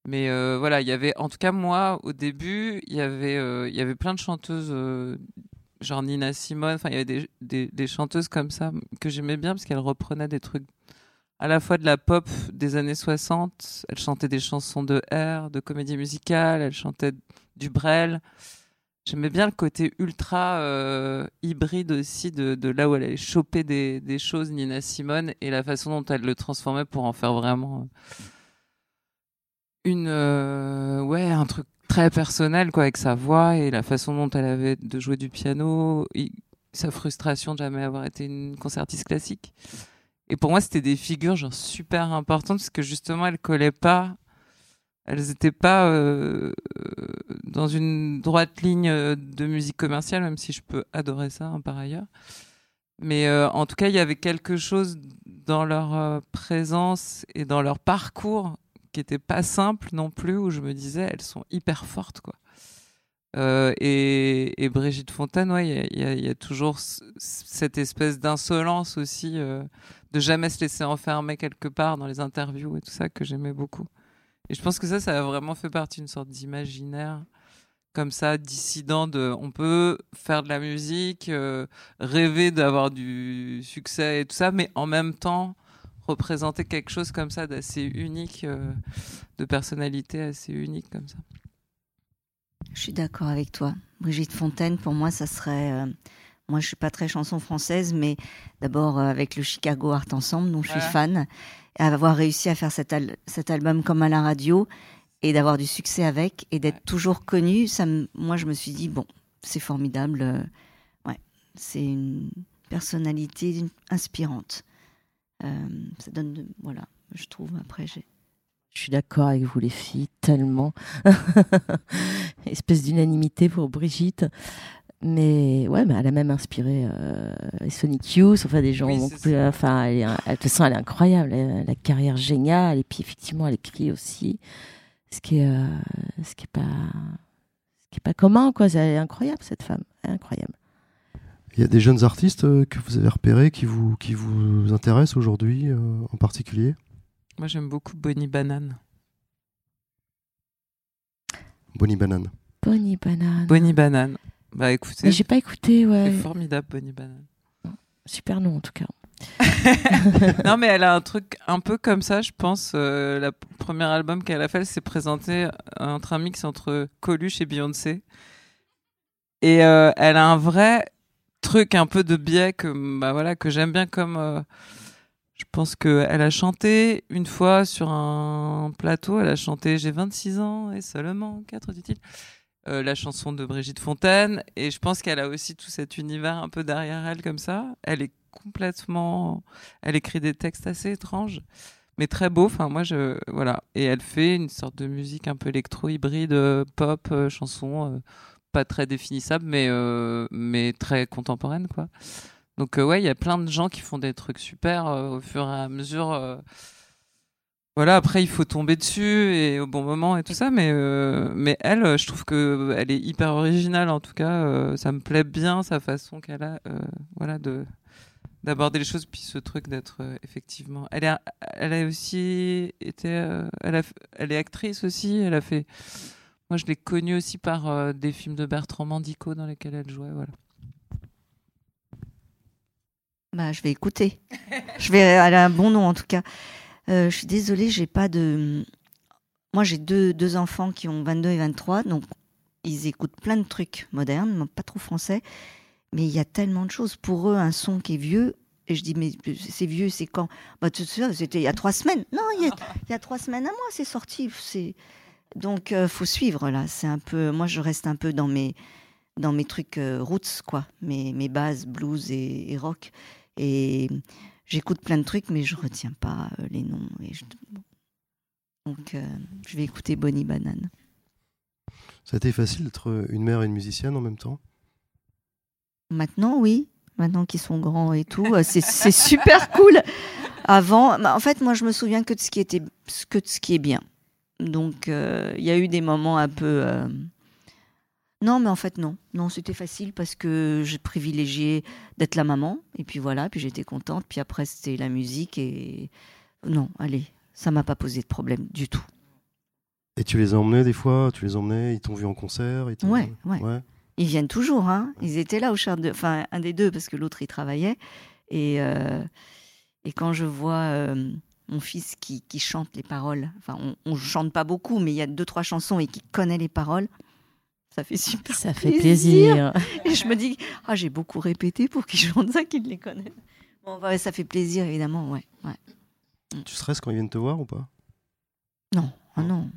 Mais voilà, il y avait, en tout cas moi, au début, il y avait, y avait plein de chanteuses, genre Nina Simone. Enfin, il y avait des, des, des chanteuses comme ça que j'aimais bien parce qu'elles reprenaient des trucs à la fois de la pop des années 60. Elle chantait des chansons de R, de comédie musicale. Elle chantait du Brel. J'aimais bien le côté ultra euh, hybride aussi de, là où elle allait choper des, choses, Nina Simone, et la façon dont elle le transformait pour en faire vraiment euh, une, euh, ouais, un truc très personnel, quoi, avec sa voix et la façon dont elle avait de jouer du piano, sa frustration de jamais avoir été une concertiste classique. Et pour moi, c'était des figures genre super importantes parce que justement, elles collaient pas elles n'étaient pas euh, dans une droite ligne euh, de musique commerciale, même si je peux adorer ça hein, par ailleurs. Mais euh, en tout cas, il y avait quelque chose dans leur présence et dans leur parcours qui était pas simple non plus, où je me disais, elles sont hyper fortes, quoi. Et, Brigitte Fontaine, il y y, a- toujours cette espèce d'insolence aussi, de jamais se laisser enfermer quelque part dans les interviews et tout ça que j'aimais beaucoup. Et je pense que ça, ça a vraiment fait partie d'une sorte d'imaginaire comme ça, dissident de on peut faire de la musique, euh, rêver d'avoir du succès et tout ça, mais en même temps représenter quelque chose comme ça d'assez unique, euh, de personnalité assez unique comme ça. je suis d'accord avec toi. Brigitte Fontaine, pour moi, ça serait. euh, moi, je suis pas très chanson française, mais d'abord avec le Chicago Art Ensemble, dont je suis Ouais. fan, avoir réussi à faire cet, al- cet album comme à la radio et d'avoir du succès avec et d'être toujours connue, ça moi, je me suis dit bon, c'est formidable. euh, ouais, c'est une personnalité inspirante. Euh, ça donne, de- voilà, je trouve. Après, j'ai Je suis d'accord avec vous les filles, tellement. (laughs) Espèce d'unanimité pour Brigitte. Mais ouais, mais elle a même inspiré euh, Sonic Youth, enfin des gens Oui. Enfin, elle est, un- elle- de toute façon, elle est incroyable. Elle la carrière géniale. Et puis effectivement, elle écrit aussi. Ce qui est, euh, ce qui est pas, ce qui est pas commun, quoi. Elle est incroyable cette femme, Elle est incroyable. Il y a des jeunes artistes euh, que vous avez repérés qui vous, qui vous intéressent aujourd'hui euh, en particulier? Moi, j'aime beaucoup Bonnie Banane. Bonnie Banane. Bonnie Banane. Bonnie Banane. Bah écoutez, Mais j'ai pas écouté, ouais. c'est formidable, Bonnie Banane. Super nom en tout cas. (laughs) (laughs) non, mais elle a un truc un peu comme ça, je pense. Euh, le premier album qu'elle a fait, elle s'est présentée entre un mix entre Coluche et Beyoncé. Et euh, elle a un vrai truc un peu de biais que, bah, voilà, que j'aime bien comme. euh, je pense qu'elle a chanté une fois sur un plateau, elle a chanté J'ai 26 ans et seulement 4 dit-il. Euh, la chanson de Brigitte Fontaine et je pense qu'elle a aussi tout cet univers un peu derrière elle comme ça. Elle est complètement, elle écrit des textes assez étranges, mais très beaux. Enfin moi je voilà et elle fait une sorte de musique un peu électro hybride, euh, pop, euh, chanson, pas très définissable mais mais très contemporaine quoi. Donc ouais il y a plein de gens qui font des trucs super au fur et à mesure. Euh, voilà, après il faut tomber dessus et au bon moment et tout ça, mais euh, elle, euh, je trouve que elle est hyper originale en tout cas. euh, ça me plaît bien sa façon qu'elle a, euh, voilà, de d'aborder les choses, puis ce truc d'être euh, effectivement. Elle est, elle a aussi été, euh, a, est actrice aussi. Elle a fait. Moi, je l'ai connue aussi par euh, des films de Bertrand Mandico dans lesquels elle jouait. Voilà. Bah, je vais écouter. je vais, elle a un bon nom en tout cas. Euh, je suis désolée, j'ai pas de. Moi, j'ai deux, deux enfants qui ont 22 et 23, donc ils écoutent plein de trucs modernes, pas trop français. Mais il y a tellement de choses. Pour eux, un son qui est vieux, et je dis, mais c'est vieux, c'est quand? Bah, C'était il y a trois semaines. Non, il y a, il trois semaines à moi, c'est sorti. C'est... Donc, euh, faut suivre là. C'est un peu. Moi, je reste un peu dans mes, dans mes trucs euh, roots, quoi. Mes, mes bases, blues et, et rock. Et j'écoute plein de trucs, mais je retiens pas euh, les noms. Et je- Donc, euh, je vais écouter Bonnie Banane. Ça a été facile d'être une mère et une musicienne en même temps? Maintenant, oui. Maintenant qu'ils sont grands et tout, euh, c'est super cool. Avant, bah, en fait, moi, je me souviens que de ce qui était, que de ce qui est bien. Donc, euh, il y a eu des moments un peu. euh, Non, mais en fait, non. Non, c'était facile parce que j'ai privilégié d'être la maman. Et puis voilà, puis j'étais contente. Puis après, c'était la musique. Et non, allez, ça m'a pas posé de problème du tout. Et tu les as emmenés des fois? Tu les emmenais? Ils t'ont vu en concert? Ils Ouais, ouais. Ils viennent toujours, hein. Ils étaient là au char de, enfin un des deux parce que l'autre il travaillait. Et euh, et quand je vois euh, mon fils qui, qui chante les paroles, enfin on, on chante pas beaucoup, mais il y a deux trois chansons et qui connaît les paroles, ça fait super. Ça fait plaisir. (laughs) Et je me dis ah j'ai beaucoup répété pour qu'il (laughs) chante ça, qu'il les connaisse. Bon ouais, ça fait plaisir évidemment, ouais, ouais. Tu stresses quand ils viennent te voir ou pas? Non, ah non,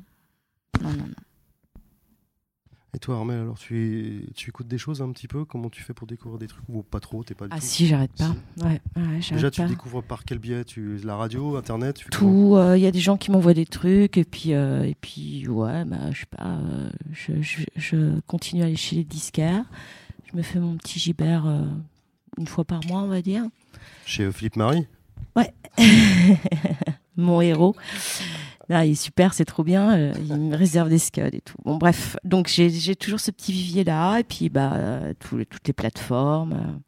non non non. Et toi, Armel, alors tu, tu écoutes des choses un petit peu? Comment tu fais pour découvrir des trucs Ou pas trop? T'es pas du Ah tout? si, j'arrête pas. Si. Ouais, ouais, Déjà, tu pas. découvres par quel biais? Tu, La radio, Internet tu fais comment? Tout, euh, il y a des gens qui m'envoient des trucs et puis euh, et puis ouais, bah je sais pas, euh, je, je, je continue à aller chez les disquaires. Je me fais mon petit gibert une fois par mois, on va dire. Chez Philippe Marie? Ouais. (laughs) Mon héros. Là, il est super, c'est trop bien. euh, il me réserve des scuds et tout. Bon, bref. Donc, j'ai toujours ce petit vivier-là. Et puis, bah, toutes les plateformes. euh.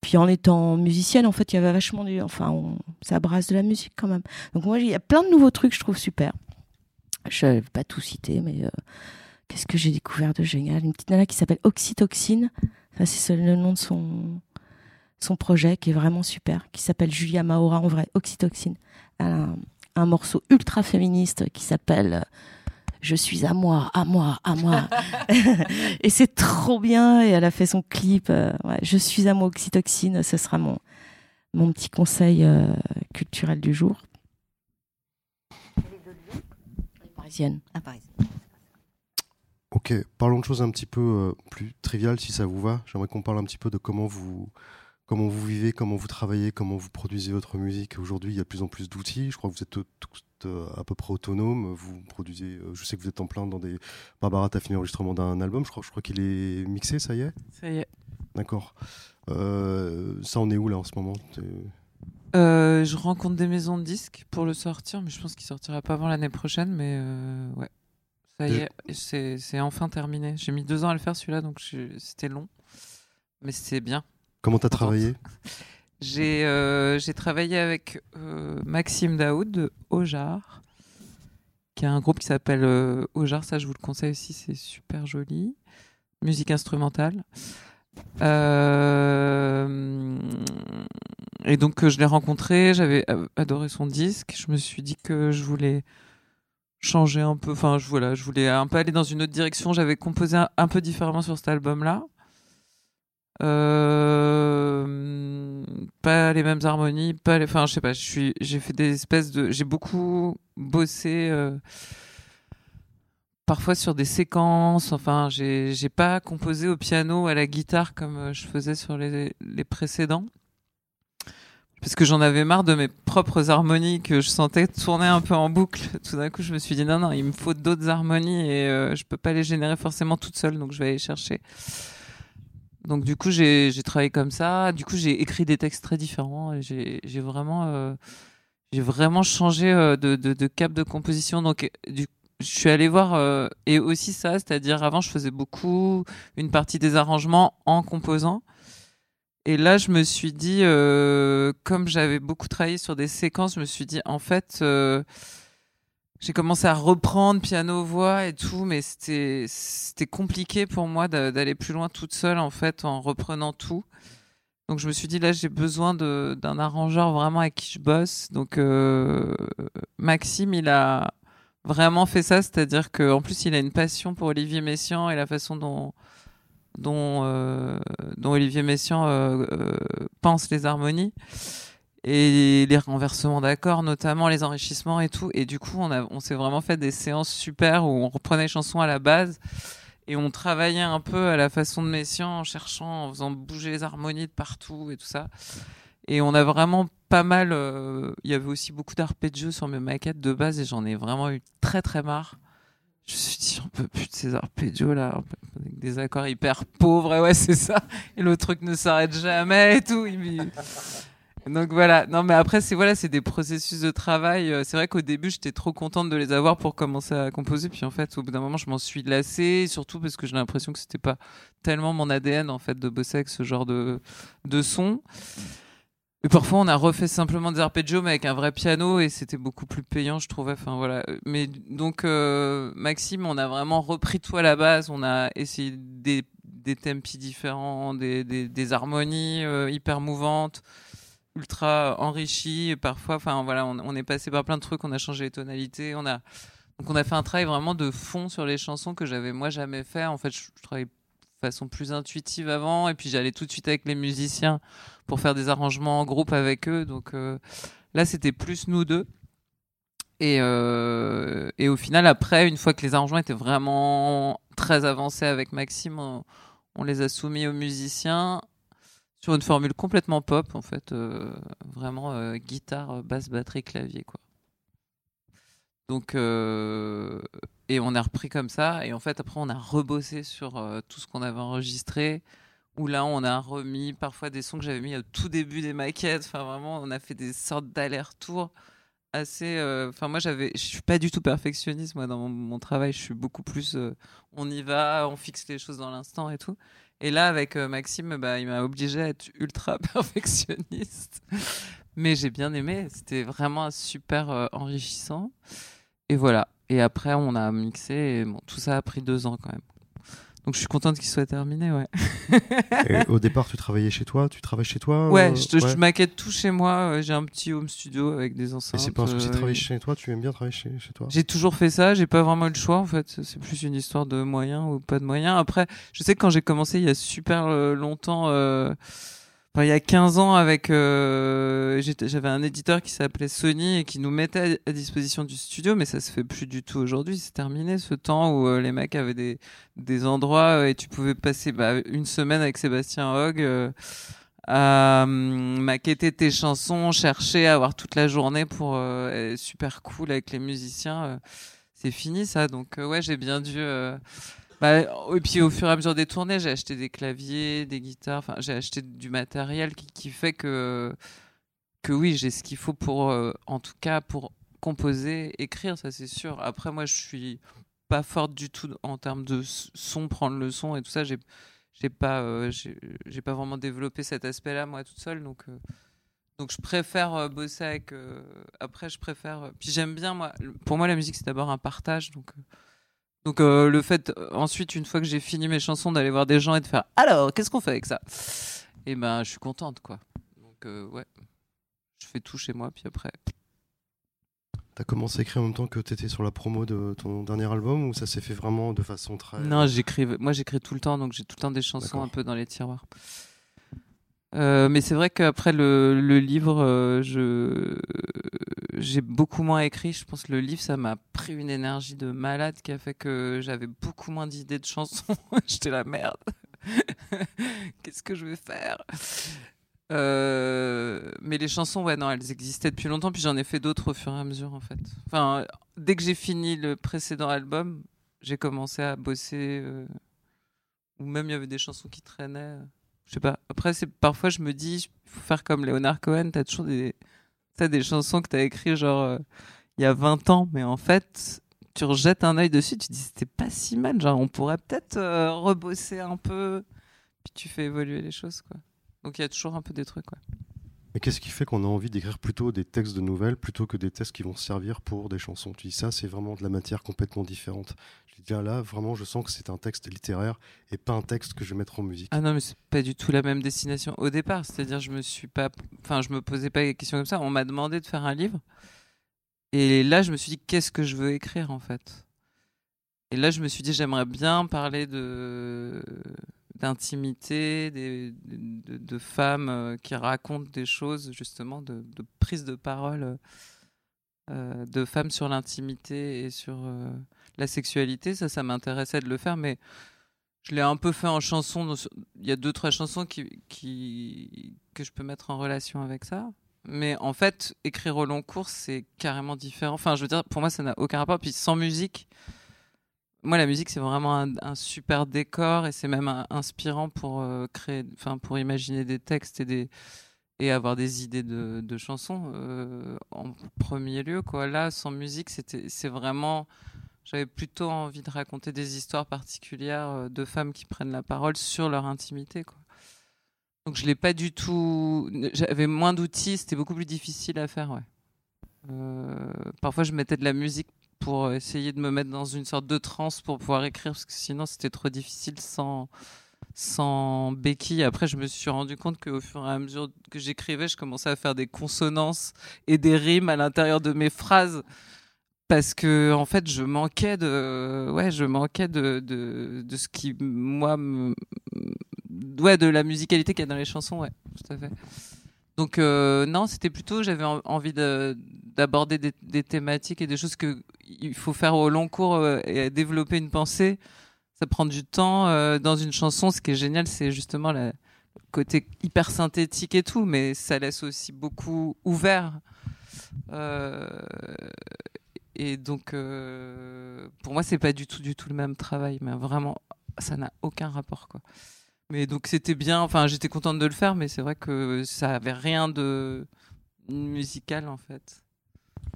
Puis, en étant musicienne, en fait, il y avait vachement du. Enfin, ça brasse de la musique quand même. Donc, moi, il y a plein de nouveaux trucs, je trouve super. Je ne vais pas tout citer, mais euh, qu'est-ce que j'ai découvert de génial? Une petite nana qui s'appelle Oxytoxine. Ça, c'est le nom de son, son projet qui est vraiment super, qui s'appelle Julia Maora en vrai, Oxytoxine. Un morceau ultra féministe qui s'appelle je suis à moi, à moi, à moi. (laughs) (laughs) et c'est trop bien. Et elle a fait son clip. euh, ouais, je suis à moi, oxytoxine. Ce sera mon, mon petit conseil euh, culturel du jour. Parisienne. Ah, Paris. Ok, parlons de choses un petit peu euh, plus triviales si ça vous va. J'aimerais qu'on parle un petit peu de comment vous, comment vous vivez, comment vous travaillez, comment vous produisez votre musique. Aujourd'hui, il y a de plus en plus d'outils. Je crois que vous êtes tous euh, à peu près autonomes. Vous produisez, euh, je sais que vous êtes en plein dans des. Barbara, t'as fini l'enregistrement d'un album, je crois, je crois qu'il est mixé, ça y est? Ça y est. D'accord. Euh, ça, on est où là en ce moment? Euh, je rencontre des maisons de disques pour le sortir, mais je pense qu'il sortira pas avant l'année prochaine. Mais euh, ouais, ça y est, c'est enfin terminé. J'ai mis deux ans à le faire celui-là, donc c'était long, mais c'est bien. Comment t'as Contente. travaillé? J'ai euh, j'ai travaillé avec euh, Maxime Daoud de Ojar, qui a un groupe qui s'appelle euh, Ojar. Ça, je vous le conseille aussi, c'est super joli. Musique instrumentale. Euh, et donc, je l'ai rencontré, j'avais adoré son disque. Je me suis dit que je voulais changer un peu. Enfin, je, voilà, je voulais un peu aller dans une autre direction. J'avais composé un, un peu différemment sur cet album-là. Euh, pas les mêmes harmonies, pas les, enfin je sais pas, je suis, j'ai fait des espèces de, j'ai beaucoup bossé euh, parfois sur des séquences, enfin j'ai, j'ai pas composé au piano, à la guitare comme euh, je faisais sur les, les précédents. Parce que j'en avais marre de mes propres harmonies que je sentais tourner un peu en boucle. Tout d'un coup, je me suis dit non, non, il me faut d'autres harmonies et euh, je peux pas les générer forcément toute seule, donc je vais aller chercher. Donc du coup, j'ai travaillé comme ça. Du coup, j'ai écrit des textes très différents. J'ai vraiment, euh, j'ai vraiment changé euh, de, de, de cap de composition. Donc du, je suis allée voir euh, et aussi ça, c'est-à-dire avant, je faisais beaucoup une partie des arrangements en composant. Et là, je me suis dit, euh, comme j'avais beaucoup travaillé sur des séquences, je me suis dit, en fait, euh, j'ai commencé à reprendre piano voix et tout mais c'était c'était compliqué pour moi d'a- d'aller plus loin toute seule en fait en reprenant tout. Donc je me suis dit là j'ai besoin d'un arrangeur vraiment avec qui je bosse. Donc euh, Maxime il a vraiment fait ça c'est-à-dire que en plus il a une passion pour Olivier Messiaen et la façon dont dont, euh, dont Olivier Messiaen euh, euh, pense les harmonies et les renversements d'accords, notamment les enrichissements et tout. Et du coup, on, on s'est vraiment fait des séances super où on reprenait les chansons à la base et on travaillait un peu à la façon de Messiaen en cherchant, en faisant bouger les harmonies de partout et tout ça. Et on a vraiment pas mal. euh, Il y avait aussi beaucoup d'arpeggios sur mes maquettes de base et j'en ai vraiment eu très très marre. Je me suis dit, j'en peux plus de ces arpeggios là, avec des accords hyper pauvres. Et ouais, c'est ça. Et le truc ne s'arrête jamais et tout. Donc voilà. Non, mais après, c'est voilà, c'est des processus de travail. Euh, C'est vrai qu'au début, j'étais trop contente de les avoir pour commencer à composer. Puis en fait, au bout d'un moment, je m'en suis lassée, surtout parce que j'ai l'impression que c'était pas tellement mon ADN en fait de bosser avec ce genre de de son. Et parfois, on a refait simplement des arpeggios, mais avec un vrai piano, et c'était beaucoup plus payant, je trouvais. Enfin voilà. Mais donc, euh, Maxime, on a vraiment repris tout à la base. On a essayé des des tempi différents, des des, des harmonies euh, hyper mouvantes ultra enrichi parfois enfin voilà on, est passé par plein de trucs on a changé les tonalités on a donc on a fait un travail vraiment de fond sur les chansons que j'avais moi jamais fait. En fait je, travaillais de façon plus intuitive avant et puis j'allais tout de suite avec les musiciens pour faire des arrangements en groupe avec eux. Donc euh, là c'était plus nous deux. Et, euh, et au final après une fois que les arrangements étaient vraiment très avancés avec Maxime on les a soumis aux musiciens sur une formule complètement pop en fait euh, vraiment euh, guitare basse batterie clavier quoi. Donc euh, et on a repris comme ça et en fait après on a rebossé sur euh, tout ce qu'on avait enregistré où là on a remis parfois des sons que j'avais mis au tout début des maquettes. Enfin vraiment on a fait des sortes d'allers-retours assez euh, enfin moi j'avais je suis pas du tout perfectionniste moi dans mon, travail. Je suis beaucoup plus euh, on y va on fixe les choses dans l'instant et tout et là, avec euh, Maxime, bah, il m'a obligé à être ultra (laughs) perfectionniste. Mais j'ai bien aimé. C'était vraiment super euh, enrichissant. Et voilà. Et après, on a mixé. Et bon, tout ça a pris deux ans quand même. Donc je suis contente qu'il soit terminé, ouais. Et (laughs) au départ, tu travaillais chez toi Tu travailles chez toi Ouais, euh, je, te- je maquette tout chez moi. euh, J'ai un petit home studio avec des Et enceintes. c'est pas un souci de euh, travailler chez toi Tu aimes bien travailler chez, chez toi J'ai toujours fait ça, j'ai pas vraiment le choix en fait. C'est plus une histoire de moyens ou pas de moyens. Après, je sais que quand j'ai commencé il y a super longtemps, euh, il y a 15 ans, avec, euh, j'avais un éditeur qui s'appelait Sony et qui nous mettait à, disposition du studio, mais ça se fait plus du tout aujourd'hui. C'est terminé ce temps où euh, les mecs avaient des, endroits euh, et tu pouvais passer bah, une semaine avec Sébastien Hogg. euh, à hum, maqueter tes chansons, chercher à avoir toute la journée pour euh, super cool avec les musiciens. c'est fini ça, donc ouais, j'ai bien dû. Bah, et puis au fur et à mesure des tournées, j'ai acheté des claviers, des guitares, enfin j'ai acheté du matériel qui, fait que que oui, j'ai ce qu'il faut pour, euh, en tout cas, pour composer, écrire, ça c'est sûr. Après, moi, je suis pas forte du tout en termes de son, prendre le son et tout ça. J'ai j'ai pas, euh, j'ai pas vraiment développé cet aspect-là moi toute seule, donc. euh, donc je préfère bosser avec. après, je préfère. puis j'aime bien moi. Pour moi, la musique c'est d'abord un partage. Donc, donc euh, le fait euh, ensuite, une fois que j'ai fini mes chansons, d'aller voir des gens et de faire. Alors, qu'est-ce qu'on fait avec ça? Et ben, je suis contente quoi. Donc euh, ouais, je fais tout chez moi. Puis après, T'as commencé à écrire en même temps que t'étais sur la promo de ton dernier album ou ça s'est fait vraiment de façon très. non, j'écris. Moi, j'écris tout le temps, donc j'ai tout le temps des chansons un peu dans les tiroirs. Euh, mais c'est vrai qu'après le, le livre, euh, j'ai beaucoup moins écrit. Je pense que le livre, ça m'a pris une énergie de malade qui a fait que j'avais beaucoup moins d'idées de chansons. (laughs) J'étais la merde. (laughs) Qu'est-ce que je vais faire? Euh, Mais les chansons, ouais, non, elles existaient depuis longtemps. Puis j'en ai fait d'autres au fur et à mesure, en fait. Enfin, dès que j'ai fini le précédent album, j'ai commencé à bosser. Ou même il y avait des chansons qui traînaient. Je sais pas. Après, parfois je me dis, il faut faire comme Leonard Cohen. T'as toujours des, t'as des chansons que t'as écrites genre euh, il y a 20 ans, mais en fait, tu rejettes un œil dessus, tu te dis c'était pas si mal. Genre, on pourrait peut-être euh, rebosser un peu. Puis tu fais évoluer les choses, quoi. Donc il y a toujours un peu des trucs, quoi. Mais qu'est-ce qui fait qu'on a envie d'écrire plutôt des textes de nouvelles plutôt que des textes qui vont servir pour des chansons? Tu dis ça, c'est vraiment de la matière complètement différente. Je dis là, vraiment, je sens que c'est un texte littéraire et pas un texte que je vais mettre en musique. Ah non, mais c'est pas du tout la même destination au départ. C'est-à-dire, je me suis pas, enfin, je me posais pas des questions comme ça. On m'a demandé de faire un livre, et là, je me suis dit, qu'est-ce que je veux écrire en fait? Et là, je me suis dit, j'aimerais bien parler de d'intimité, de, de femmes euh, qui racontent des choses, justement, de, prise de parole euh, de femmes sur l'intimité et sur euh, la sexualité. Ça, ça m'intéressait de le faire, mais je l'ai un peu fait en chanson. Il y a deux, trois chansons qui, qui, que je peux mettre en relation avec ça. Mais en fait, écrire au long cours, c'est carrément différent. Enfin, je veux dire, pour moi, ça n'a aucun rapport. Puis sans musique, moi, la musique, c'est vraiment un, super décor et c'est même inspirant pour euh, créer, enfin, pour imaginer des textes et des et avoir des idées de, chansons euh, en premier lieu. Quoi. Là, sans musique, c'était, c'est vraiment. J'avais plutôt envie de raconter des histoires particulières euh, de femmes qui prennent la parole sur leur intimité. Quoi. Donc je l'ai pas du tout. J'avais moins d'outils, c'était beaucoup plus difficile à faire. Ouais. Parfois, je mettais de la musique pour essayer de me mettre dans une sorte de transe pour pouvoir écrire, parce que sinon c'était trop difficile sans, sans béquille. Après, je me suis rendu compte qu'au fur et à mesure que j'écrivais, je commençais à faire des consonances et des rimes à l'intérieur de mes phrases. Parce que en fait, je manquais de, ouais, je manquais de, de, de ce qui moi, me... ouais, de la musicalité qu'il y a dans les chansons, ouais. Donc euh, non, c'était plutôt, j'avais en- envie de- d'aborder des, thématiques et des choses que il faut faire au long cours euh, et développer une pensée. Ça prend du temps euh, dans une chanson. Ce qui est génial, c'est justement le côté hyper synthétique et tout, mais ça laisse aussi beaucoup ouvert. Et donc, pour moi, c'est pas du tout, du tout le même travail, mais vraiment, ça n'a aucun rapport, quoi. Mais donc, c'était bien. Enfin, j'étais contente de le faire, mais c'est vrai que ça avait rien de musical, en fait.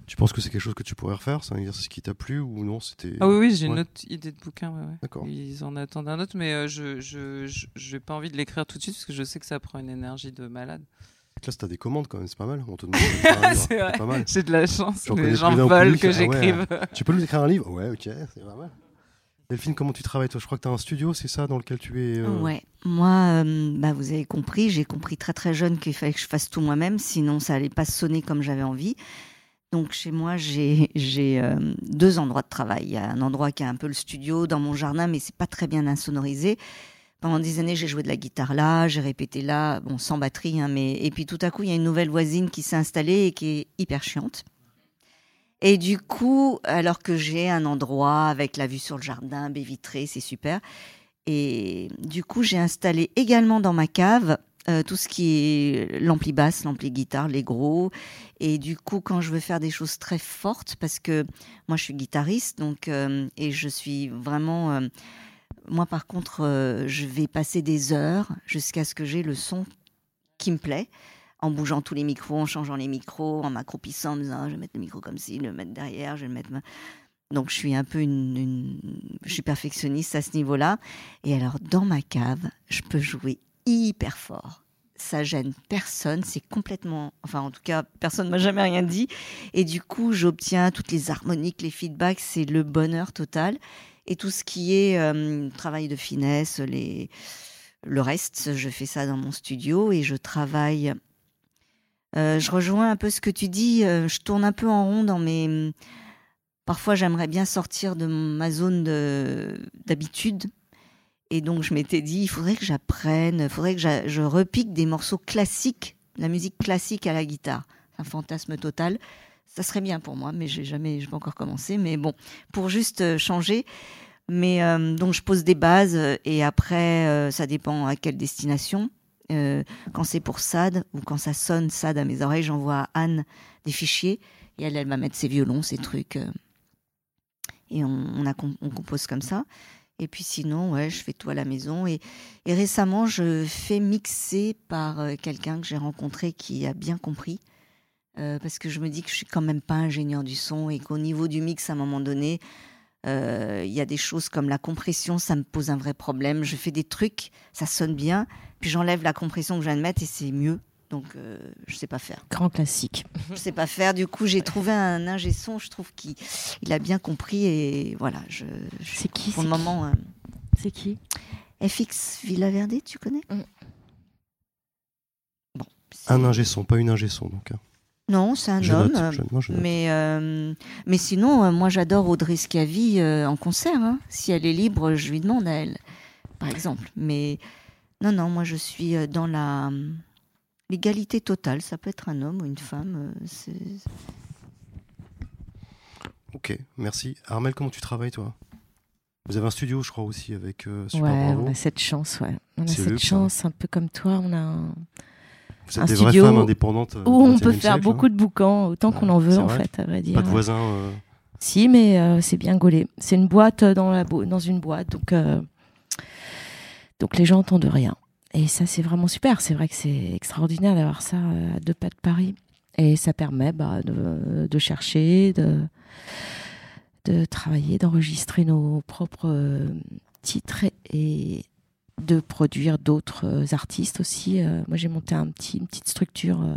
Tu penses que c'est quelque chose que tu pourrais refaire? C'est un exercice qui t'a plu ou non? C'était. Ah oui, oui, j'ai une autre idée de bouquin. Ouais, ouais. D'accord. Ils en attendent un autre, mais euh, je je je- j'ai pas envie de l'écrire tout de suite parce que je sais que ça prend une énergie de malade. Là, t'as des commandes quand même, c'est pas mal. On te (laughs) demande C'est vrai. pas mal. J'ai de la chance. Les gens veulent que Ah j'écrive. Tu peux nous écrire un livre? Ouais, ok, c'est pas mal. Delphine, comment tu travailles Je crois que tu as un studio, c'est ça, dans lequel tu es euh, Ouais, moi, euh, bah, vous avez compris, j'ai compris très très jeune qu'il fallait que je fasse tout moi-même, sinon ça allait pas sonner comme j'avais envie. Donc chez moi, j'ai euh, deux endroits de travail. Il y a un endroit qui est un peu le studio dans mon jardin, mais c'est pas très bien insonorisé. Pendant des années, j'ai joué de la guitare là, j'ai répété là, bon sans batterie, hein, mais et puis tout à coup, il y a une nouvelle voisine qui s'est installée et qui est hyper chiante. Et du coup, alors que j'ai un endroit avec la vue sur le jardin, baie vitrée, c'est super. Et du coup, j'ai installé également dans ma cave euh, tout ce qui est l'ampli basse, l'ampli guitare, les gros. Et du coup, quand je veux faire des choses très fortes, parce que moi je suis guitariste, donc euh, et je suis vraiment, euh, moi par contre, je vais passer des heures jusqu'à ce que j'ai le son qui me plaît, en bougeant tous les micros, en changeant les micros, en m'accroupissant, en me disant Ah, je vais mettre le micro comme ci, le mettre derrière, je vais le mettre. Donc je suis un peu une, je suis perfectionniste à ce niveau-là. Et alors dans ma cave, je peux jouer hyper fort. Ça gêne personne, c'est complètement, enfin en tout cas personne m'a jamais rien dit. Et du coup j'obtiens toutes les harmoniques, les feedbacks, c'est le bonheur total. Et tout ce qui est euh, travail de finesse, le reste, je fais ça dans mon studio et je travaille. Euh, je rejoins un peu ce que tu dis. euh, je tourne un peu en rond dans mes. Parfois, j'aimerais bien sortir de ma zone de- d'habitude. Et donc, je m'étais dit, il faudrait que j'apprenne, il faudrait que je repique des morceaux classiques, la musique classique à la guitare. Un fantasme total. Ça serait bien pour moi, mais j'ai jamais, je vais encore commencer. Mais bon, pour juste euh, changer. Mais donc, je pose des bases et après, ça dépend à quelle destination. Euh, quand c'est pour SAD ou quand ça sonne SAD à mes oreilles, j'envoie à Anne des fichiers et elle, elle va mettre ses violons, ses trucs. euh, et on, compose comme ça. Et puis sinon, ouais, je fais tout à la maison. Et, récemment, je fais mixer par euh, quelqu'un que j'ai rencontré qui a bien compris. Parce que je me dis que je suis quand même pas ingénieur du son et qu'au niveau du mix, à un moment donné, euh, il y a des choses comme la compression, ça me pose un vrai problème. Je fais des trucs, ça sonne bien, puis j'enlève la compression que je viens de mettre et c'est mieux. Donc, euh, je sais pas faire. Grand classique. Je sais pas faire. Du coup, j'ai trouvé un ingé son. Je trouve qu'il il a bien compris et voilà. Je, je- C'est qui pour le c'est moment, euh, C'est qui FX Villaverde, tu connais? Mm. Bon. Un ingé son, pas une ingé son. Donc, hein. Non, c'est un je homme. note. euh, je- je. Mais, euh, mais sinon, euh, moi j'adore Audrey Scavi euh, en concert. hein. Si elle est libre, je lui demande à elle, par exemple. Mais non, non, moi je suis dans la euh, l'égalité totale. Ça peut être un homme ou une femme. euh, c'est- Ok, merci. Armel, comment tu travailles toi? Vous avez un studio, je crois aussi, avec euh, Super Ouais, Bravo. on a cette chance, ouais. On a cette luxe, hein. chance, un peu comme toi, on a un- Vous êtes un des studio vraies femmes indépendantes. euh, où on peut 21e faire siècle, beaucoup hein. de boucans, autant qu'on Ouais, en veut, en vrai. fait, à vrai dire. Pas de voisins. euh, Si, mais euh, c'est bien gaulé. C'est une boîte dans, la bo- dans une boîte, donc, euh, donc les gens n'entendent rien. Et ça, c'est vraiment super. C'est vrai que c'est extraordinaire d'avoir ça à deux pas de Paris. Et ça permet bah, de, de chercher, de, de travailler, d'enregistrer nos propres titres et de produire d'autres euh, artistes aussi. Euh, moi, j'ai monté une petite structure, euh,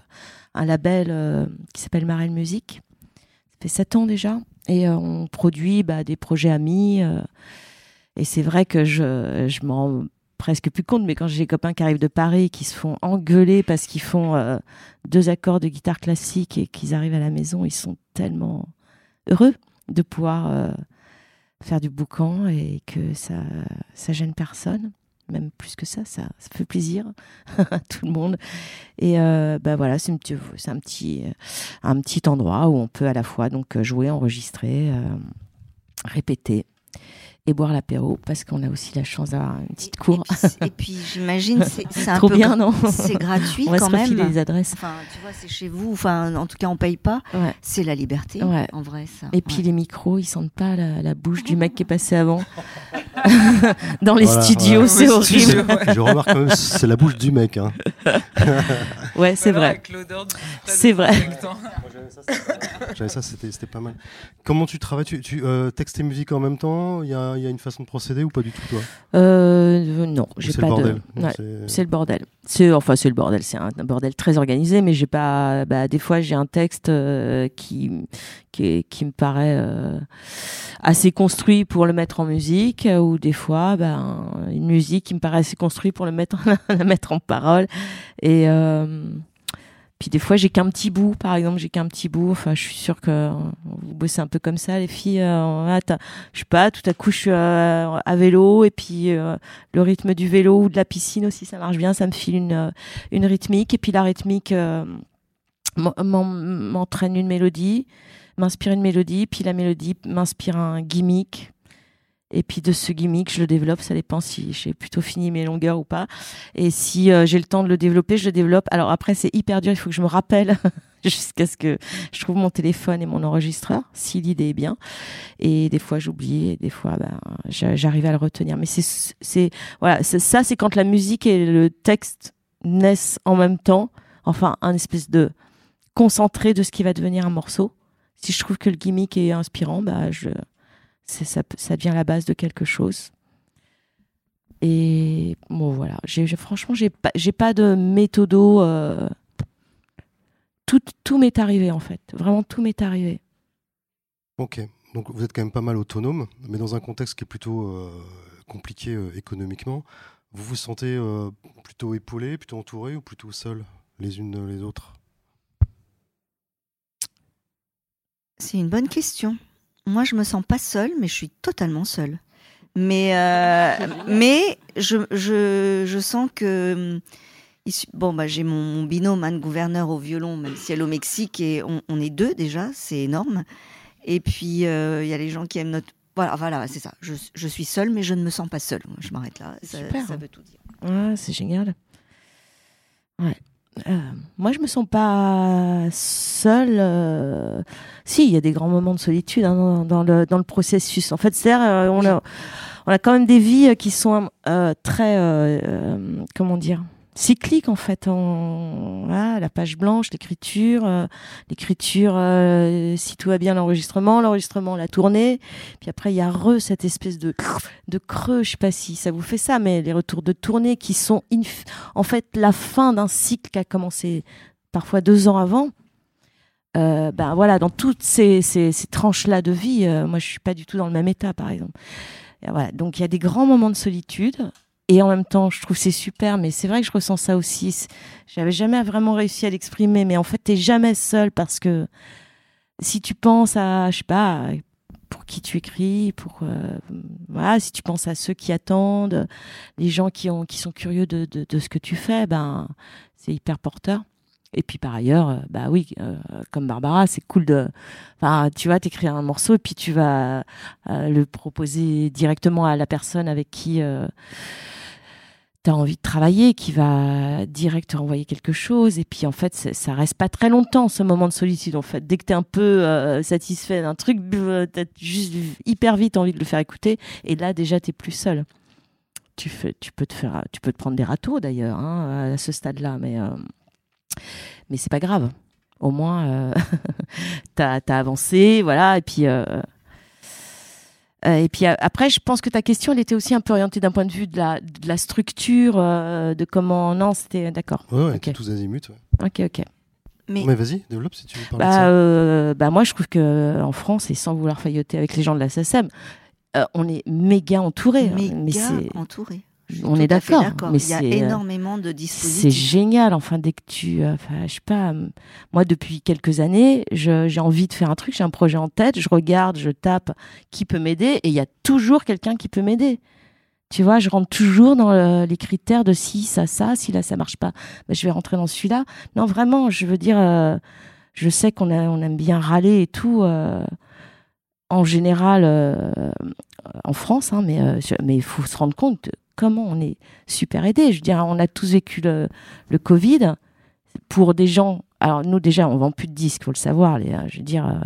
un label qui s'appelle Marel Music. Ça fait sept ans déjà. Et on produit bah, des projets amis. et c'est vrai que je, je m'en presque plus compte, mais quand j'ai des copains qui arrivent de Paris, qui se font engueuler parce qu'ils font deux accords de guitare classique et qu'ils arrivent à la maison, ils sont tellement heureux de pouvoir faire du boucan et que ça, ça gêne personne. Même plus que ça, ça, fait plaisir (laughs) à tout le monde. Et euh, bah voilà, c'est petit, un petit endroit où on peut à la fois donc jouer, enregistrer, euh, répéter et boire l'apéro parce qu'on a aussi la chance d'avoir une petite cour. Et puis, puis, j'imagine c'est (laughs) c'est un Trop peu bien, non C'est gratuit On va quand se même. les adresses. Enfin, tu vois, c'est chez vous. Enfin, en tout cas, on paye pas. Ouais. C'est la liberté. Ouais. En vrai, ça. Et puis Ouais. les micros, ils sentent pas la, la bouche du mec qui est passé avant. (laughs) Dans les Voilà, studios, voilà. c'est horrible. Je remarque quand même, c'est la bouche du mec. hein. (laughs) Ouais, c'est vrai. C'est vrai. J'avais ça, c'était c'était pas mal. Comment tu travailles Tu, tu euh, textes et musique en même temps? Il y a, il y a une façon de procéder ou pas du tout, toi? Euh, non, Ou j'ai c'est pas le bordel de. C'est- le bordel. C'est enfin c'est le bordel. C'est un, un bordel très organisé, mais j'ai pas. Bah, des fois j'ai un texte euh, qui qui, est- qui me paraît euh, assez construit pour le mettre en musique, euh, ou des fois ben, une musique qui me paraît assez construite pour le mettre (laughs) la mettre en parole. Et euh, puis des fois j'ai qu'un petit bout, par exemple j'ai qu'un petit bout. Enfin je suis sûre que euh, vous bossez un peu comme ça les filles. Euh, je sais pas, tout à coup je suis euh, à vélo et puis euh, le rythme du vélo ou de la piscine aussi, ça marche bien, ça me file une, une rythmique. Et puis la rythmique m'en- m'en- m'entraîne une mélodie, m'inspire une mélodie, puis la mélodie m'inspire un gimmick. Et puis de ce gimmick, je le développe, ça dépend si j'ai plutôt fini mes longueurs ou pas. Et si euh, j'ai le temps de le développer, je le développe. Alors après, c'est hyper dur, il faut que je me rappelle (laughs) jusqu'à ce que je trouve mon téléphone et mon enregistreur, si l'idée est bien. Et des fois, j'oublie, des fois, ben, j'a- j'arrive à le retenir. Mais c'est, voilà, ça, c'est quand la musique et le texte naissent en même temps. Enfin, un espèce de concentré de ce qui va devenir un morceau. Si je trouve que le gimmick est inspirant, bah, je, ça, devient la base de quelque chose. Et bon, voilà. J'ai, j'ai- franchement, j'ai pas, j'ai pas de méthodo. euh, tout, tout m'est arrivé, en fait. Vraiment, tout m'est arrivé. Ok, donc vous êtes quand même pas mal autonome, mais dans un contexte qui est plutôt euh, compliqué euh, économiquement. Vous vous sentez euh, plutôt épaulé, plutôt entouré ou plutôt seul les unes les autres? C'est une bonne question. Moi, je me sens pas seule, mais je suis totalement seule. Mais, euh, (laughs) mais je, je, je sens que. Bon, bah, j'ai mon, mon binôme, Anne Gouverneur, au violon, même si elle est au Mexique, et on, on est deux déjà, c'est énorme. Et puis, euh, il y a les gens qui aiment notre. Voilà, voilà c'est ça. Je, je suis seule, mais je ne me sens pas seule. Je m'arrête là. Ça, super. ça veut tout dire. Ouais, c'est génial. Ouais. Euh, moi, je me sens pas seule. euh, Si, il y a des grands moments de solitude hein, dans, dans le, dans le processus. En fait, c'est euh, on a, on a quand même des vies qui sont très, comment dire, cycliques en fait. La page blanche, l'écriture, euh, l'écriture, euh, si tout va bien, l'enregistrement, l'enregistrement, la tournée. Puis après, il y a re cette espèce de de creux. Je sais pas si ça vous fait ça, mais les retours de tournée qui sont en fait la fin d'un cycle qui a commencé parfois deux ans avant. Euh, ben voilà, dans toutes ces, ces, tranches-là de vie, moi je suis pas du tout dans le même état, par exemple. Voilà, donc il y a des grands moments de solitude. Et en même temps, je trouve c'est super, mais c'est vrai que je ressens ça aussi. J'avais jamais vraiment réussi à l'exprimer, mais en fait, t'es jamais seul parce que si tu penses à, je sais pas, pour qui tu écris, pour euh, voilà, si tu penses à ceux qui attendent, les gens qui ont, qui sont curieux de, de, ce que tu fais, ben c'est hyper porteur. Et puis par ailleurs, euh, bah oui, euh, comme Barbara, c'est cool de, enfin, tu vas t'écrire un morceau et puis tu vas le proposer directement à la personne avec qui tu as envie de travailler, qui va direct te renvoyer quelque chose. Et puis en fait, ça reste pas très longtemps ce moment de solitude. En fait, dès que tu es un peu euh, satisfait d'un truc, tu as juste hyper vite envie de le faire écouter. Et là, déjà, tu plus seul. Tu, peux te prendre des râteaux d'ailleurs hein, à ce stade-là, mais, euh, mais c'est pas grave. Au moins, euh, (laughs) tu as, avancé, voilà. Et puis, euh, euh, et puis euh, après, je pense que ta question, elle était aussi un peu orientée d'un point de vue de la, de la structure, euh, de comment. Non, c'était. D'accord. Ouais, ouais, Ok. tous azimuts. ouais. Ok, ok. Mais, Mais vas-y, développe si tu veux parler de Bah, ça. euh, bah moi, je trouve que en France, et sans vouloir failloter avec les gens de la SACEM, euh, on est méga entouré. hein. mais méga c'est, entouré. Je on est d'accord. Mais Il y a c'est, euh, énormément de c'est dispositifs. génial. Enfin, dès que tu, euh, enfin, je sais pas. euh, Moi, depuis quelques années, j'ai envie de faire un truc, j'ai un projet en tête, je regarde, je tape qui peut m'aider, et il y a toujours quelqu'un qui peut m'aider. Tu vois, je rentre toujours dans le- les critères de si ça, ça, si là ça marche pas, bah, je vais rentrer dans celui-là. Non, vraiment, je veux dire, euh, je sais qu'on on aime bien râler et tout. euh, en général, euh, en France, hein, mais il faut se rendre compte comment on est super aidé. Je veux dire, on a tous vécu le, Covid. Pour des gens Alors nous déjà, on vend plus de disques, faut le savoir. Les, euh, je veux dire, euh,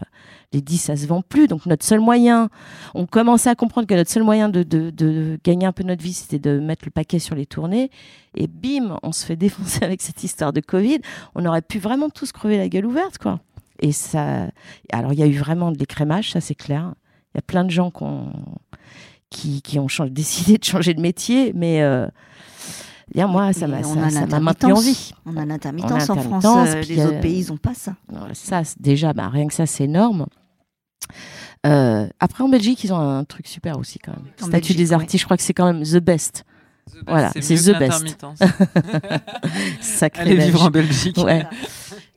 les disques, ça se vend plus. Donc notre seul moyen, on commençait à comprendre que notre seul moyen de, de- de gagner un peu notre vie, c'était de mettre le paquet sur les tournées. Et bim, on se fait (laughs) défoncer avec cette histoire de Covid. On aurait pu vraiment tous crever la gueule ouverte, quoi. Et ça, alors il y a eu vraiment de l'écrémage, ça c'est clair. Il y a plein de gens qui ont, qui, qui ont changé- décidé de changer de métier, mais euh, bien, moi, ça m'a maintenu en vie. On a l'intermittence en France. euh, puis, les euh, autres pays, ils ont pas ça. Ça, déjà, bah, rien que ça, c'est énorme. Euh, après, en Belgique, ils ont un truc super aussi, quand même. En Statut Belgique, des ouais. artistes, je crois que c'est quand même the best. The best, Voilà, c'est the best. (laughs) Sacré Allez vivre en Belgique. Ouais.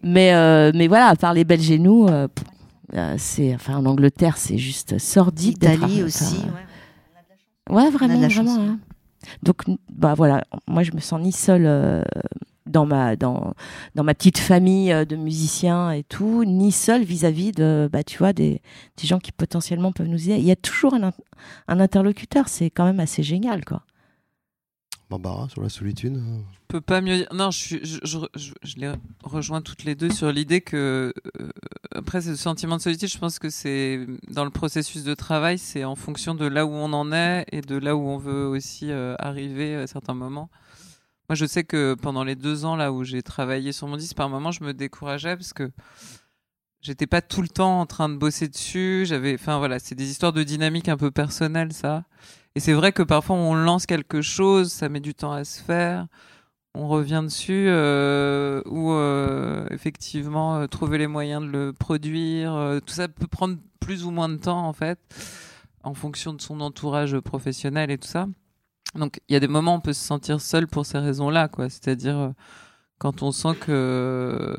Mais, euh, mais voilà, à part les Belges et nous, euh, euh, c'est, enfin, en Angleterre, c'est juste sordide. un- aussi. ouais. Ouais, vraiment, chance. hein. Donc, bah voilà, moi je me sens ni seule euh, dans ma dans dans ma petite famille euh, de musiciens et tout, ni seule vis-à-vis de bah tu vois des des gens qui potentiellement peuvent nous aider. Il y a toujours un, un interlocuteur, c'est quand même assez génial quoi. Barbara, sur la solitude. Je peux pas mieux dire. Non, je, les rejoins toutes les deux sur l'idée que, euh, après, ce sentiment de solitude, je pense que c'est dans le processus de travail, c'est en fonction de là où on en est et de là où on veut aussi euh, arriver à certains moments. Moi, je sais que pendant les deux ans là où j'ai travaillé sur mon disque, par moments, je me décourageais parce que j'étais pas tout le temps en train de bosser dessus. J'avais, enfin voilà, c'est des histoires de dynamique un peu personnelle, ça. Et c'est vrai que parfois on lance quelque chose, ça met du temps à se faire, on revient dessus, euh, ou euh, effectivement euh, trouver les moyens de le produire, tout ça peut prendre plus ou moins de temps en fait, en fonction de son entourage professionnel et tout ça. Donc il y a des moments où on peut se sentir seul pour ces raisons-là, quoi. C'est-à-dire quand on sent que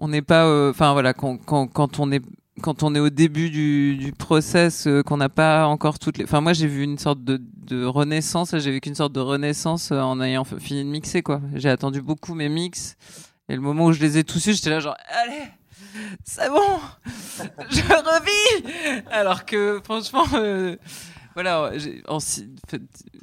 on n'est pas, enfin voilà, quand on est quand on est au début du, process, euh, qu'on n'a pas encore toutes les. Enfin, moi, j'ai vu une sorte de, renaissance. J'ai vécu une sorte de renaissance euh, en ayant fini de mixer, quoi. J'ai attendu beaucoup mes mix. Et le moment où je les ai tous eus, j'étais là, genre, allez, c'est bon, (laughs) je revis. Alors que, franchement, euh, voilà, en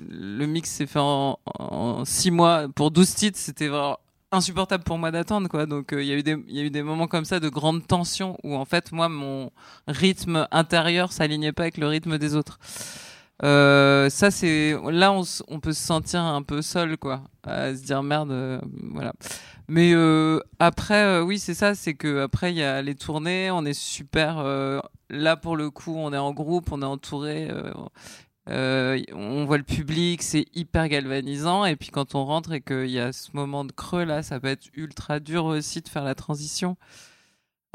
le mix s'est fait en, en six mois pour 12 titres. C'était vraiment insupportable pour moi d'attendre quoi. Donc euh, il y a eu des y a eu des moments comme ça de grande tension où en fait moi mon rythme intérieur s'alignait pas avec le rythme des autres. Euh, ça c'est là on, peut se sentir un peu seul quoi à se dire merde euh, voilà. Mais après oui c'est ça c'est que après il y a les tournées on est super là pour le coup on est en groupe on est entouré euh, on voit le public, c'est hyper galvanisant. Et puis quand on rentre et qu'il y a ce moment de creux là, ça peut être ultra dur aussi de faire la transition.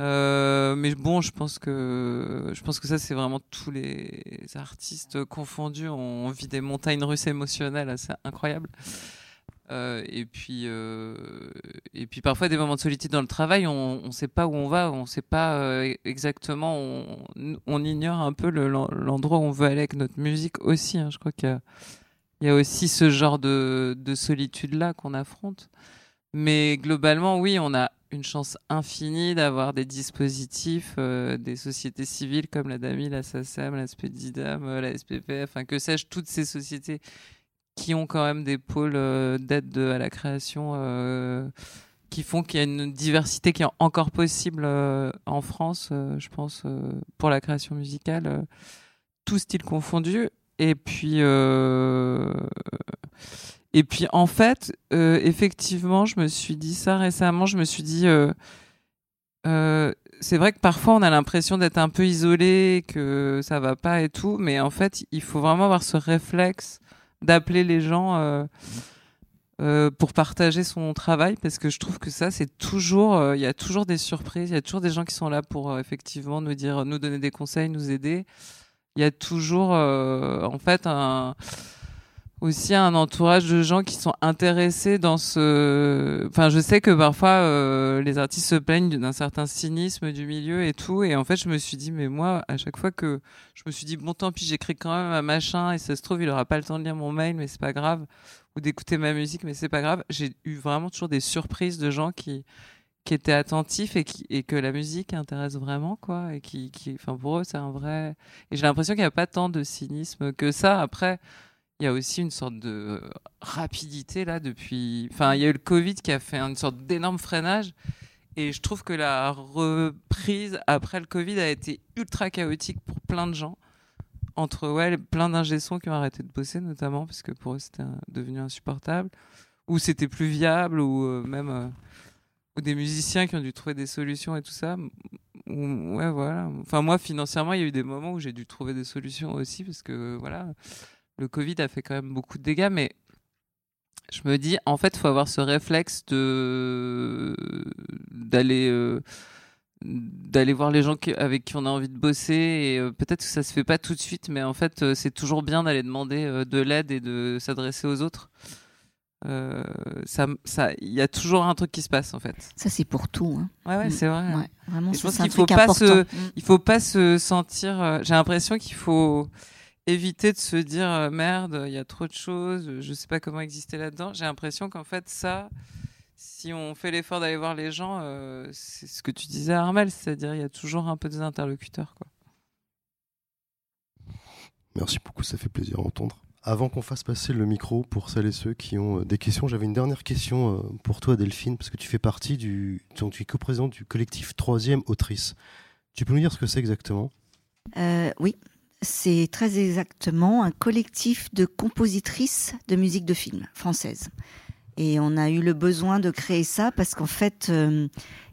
Euh, mais bon, je pense que je pense que ça c'est vraiment tous les artistes confondus. On vit des montagnes russes émotionnelles assez incroyables. Euh, et puis euh, et puis parfois des moments de solitude dans le travail, on ne sait pas où on va, on sait pas euh, exactement, on, ignore un peu le- l'en- l'endroit où on veut aller avec notre musique aussi. hein. Je crois qu'il y a, aussi ce genre de, de solitude là qu'on affronte. Mais globalement, oui, on a une chance infinie d'avoir des dispositifs, des sociétés civiles comme la DAMI, la SACEM, la SPDIDAM, euh, la SPPF, enfin que sais-je, toutes ces sociétés qui ont quand même des pôles euh, d'aide de- à la création euh, qui font qu'il y a une diversité qui est encore possible euh, en France, je pense, pour la création musicale, tout style confondu. Et puis, et puis en fait, effectivement, je me suis dit ça récemment. Je me suis dit, c'est vrai que parfois on a l'impression d'être un peu isolé, que ça va pas et tout, mais en fait, il faut vraiment avoir ce réflexe d'appeler les gens euh, euh, pour partager son travail, parce que je trouve que ça, c'est toujours, euh, il y a toujours des surprises, il y a toujours des gens qui sont là pour effectivement nous dire, nous donner des conseils, nous aider. Il y a toujours, en fait, un aussi un entourage de gens qui sont intéressés dans ce. Enfin, je sais que parfois euh, les artistes se plaignent d'un certain cynisme du milieu et tout, et en fait, je me suis dit, mais moi, à chaque fois que je me suis dit, bon, tant pis, j'écris quand même un machin, et ça se trouve, il aura pas le temps de lire mon mail, mais c'est pas grave, ou d'écouter ma musique, mais c'est pas grave. J'ai eu vraiment toujours des surprises de gens qui qui étaient attentifs et, qui, et que la musique intéresse vraiment quoi et qui, qui enfin pour eux c'est un vrai et j'ai l'impression qu'il n'y a pas tant de cynisme que ça après il y a aussi une sorte de rapidité là depuis. Enfin, il y a eu le Covid qui a fait une sorte d'énorme freinage. Et je trouve que la reprise après le Covid a été ultra chaotique pour plein de gens. Entre ouais, plein d'ingé qui ont arrêté de bosser, notamment, parce que pour eux c'était devenu insupportable. Ou c'était plus viable, ou euh, même. euh, ou des musiciens qui ont dû trouver des solutions et tout ça. Ou- ouais, voilà. Enfin, moi, financièrement, il y a eu des moments où j'ai dû trouver des solutions aussi, parce que voilà, le Covid a fait quand même beaucoup de dégâts, mais je me dis, en fait, il faut avoir ce réflexe de d'aller euh, d'aller voir les gens qui- avec qui on a envie de bosser et euh, peut-être que ça se fait pas tout de suite mais en fait euh, c'est toujours bien d'aller demander de l'aide et de s'adresser aux autres ça ça il y a toujours un truc qui se passe en fait Ça, c'est pour tout. hein. ouais ouais c'est vrai Ouais, vraiment, je pense qu'il faut pas important. se il faut pas se sentir j'ai l'impression qu'il faut éviter de se dire euh, merde il y a trop de choses je sais pas comment exister là-dedans j'ai l'impression qu'en fait ça si on fait l'effort d'aller voir les gens euh, c'est ce que tu disais Armel c'est-à-dire il y a toujours un peu des interlocuteurs quoi Merci beaucoup, ça fait plaisir à entendre. Avant qu'on fasse passer le micro pour celles et ceux qui ont euh, des questions, j'avais une dernière question euh, pour toi, Delphine, parce que tu fais partie du. Donc, tu es coprésidente du collectif Troisième Autrice. Tu peux nous dire ce que c'est exactement? Euh, oui, c'est très exactement un collectif de compositrices de musique de film française. Et on a eu le besoin de créer ça parce qu'en fait, euh,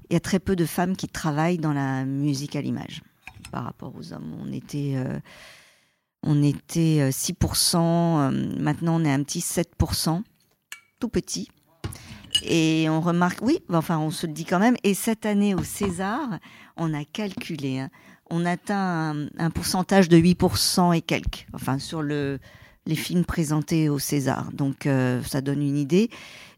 il y a très peu de femmes qui travaillent dans la musique à l'image par rapport aux hommes. On était, euh, on était euh, 6%, euh, maintenant on est un petit 7%, tout petit. Et on remarque, oui, enfin on se le dit quand même, et cette année au César, on a calculé, hein, on atteint un, pourcentage de 8% et quelques, enfin sur le, les films présentés au César. Donc euh, ça donne une idée.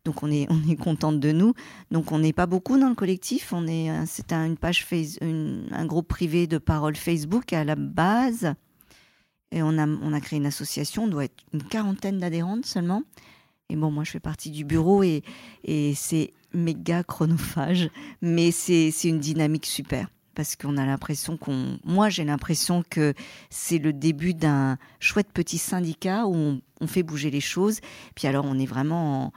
Donc on est, (laughs) on contente de nous. Donc on n'est pas beaucoup dans le collectif. On est, euh, c'est un, une page un groupe privé de parole Facebook à la base. Et on a, créé une association. On doit être une quarantaine d'adhérentes seulement. Et bon, moi je fais partie du bureau et, et c'est méga chronophage, mais c'est une dynamique super parce qu'on a l'impression qu'on. Moi, j'ai l'impression que c'est le début d'un chouette petit syndicat où on, fait bouger les choses. Puis alors, on est vraiment. En...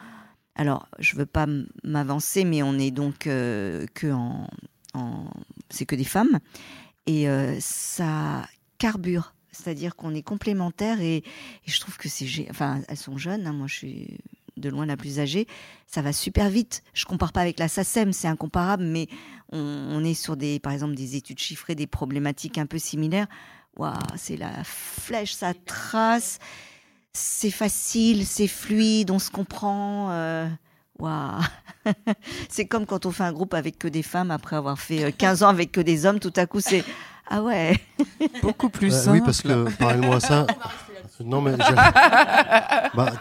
Alors, je veux pas m'avancer, mais on est donc euh, que en. C'est que des femmes. Et euh, ça carbure. C'est-à-dire qu'on est complémentaires et, je trouve que c'est. Enfin, elles sont jeunes. hein, moi, je suis de loin la plus âgée. Ça va super vite. Je compare pas avec la SACEM, c'est incomparable, mais on, on est sur des, par exemple, des études chiffrées, des problématiques un peu similaires. Waouh, c'est la flèche, ça trace. C'est facile, c'est fluide, on se comprend. euh, Waouh (laughs) C'est comme quand on fait un groupe avec que des femmes après avoir fait euh, 15 ans avec que des hommes, tout à coup c'est ah ouais. (laughs) beaucoup plus Euh, simple Oui, parce que parlez-moi ça. Non, mais. (laughs) Bah,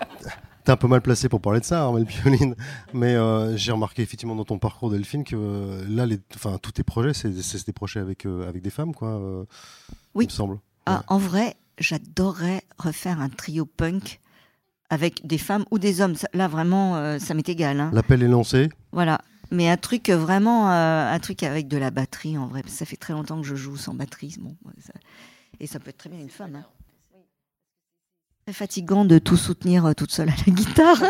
T'es un peu mal placé pour parler de ça, Armel Pioline. Mais euh, j'ai remarqué effectivement dans ton parcours, Delphine, que euh, là, les, enfin, tous tes projets, c'est des projets avec, euh, avec des femmes, quoi. Oui. Il me semble. Ah, en vrai, j'adorerais refaire un trio punk avec des femmes ou des hommes. Là vraiment, ça m'est égal. hein. L'appel est lancé. Voilà. Mais un truc vraiment, un truc avec de la batterie en vrai. Ça fait très longtemps que je joue sans batterie. Bon, ça- Et ça peut être très bien une femme. hein. Très fatigant de tout soutenir euh, toute seule à la (laughs) guitare.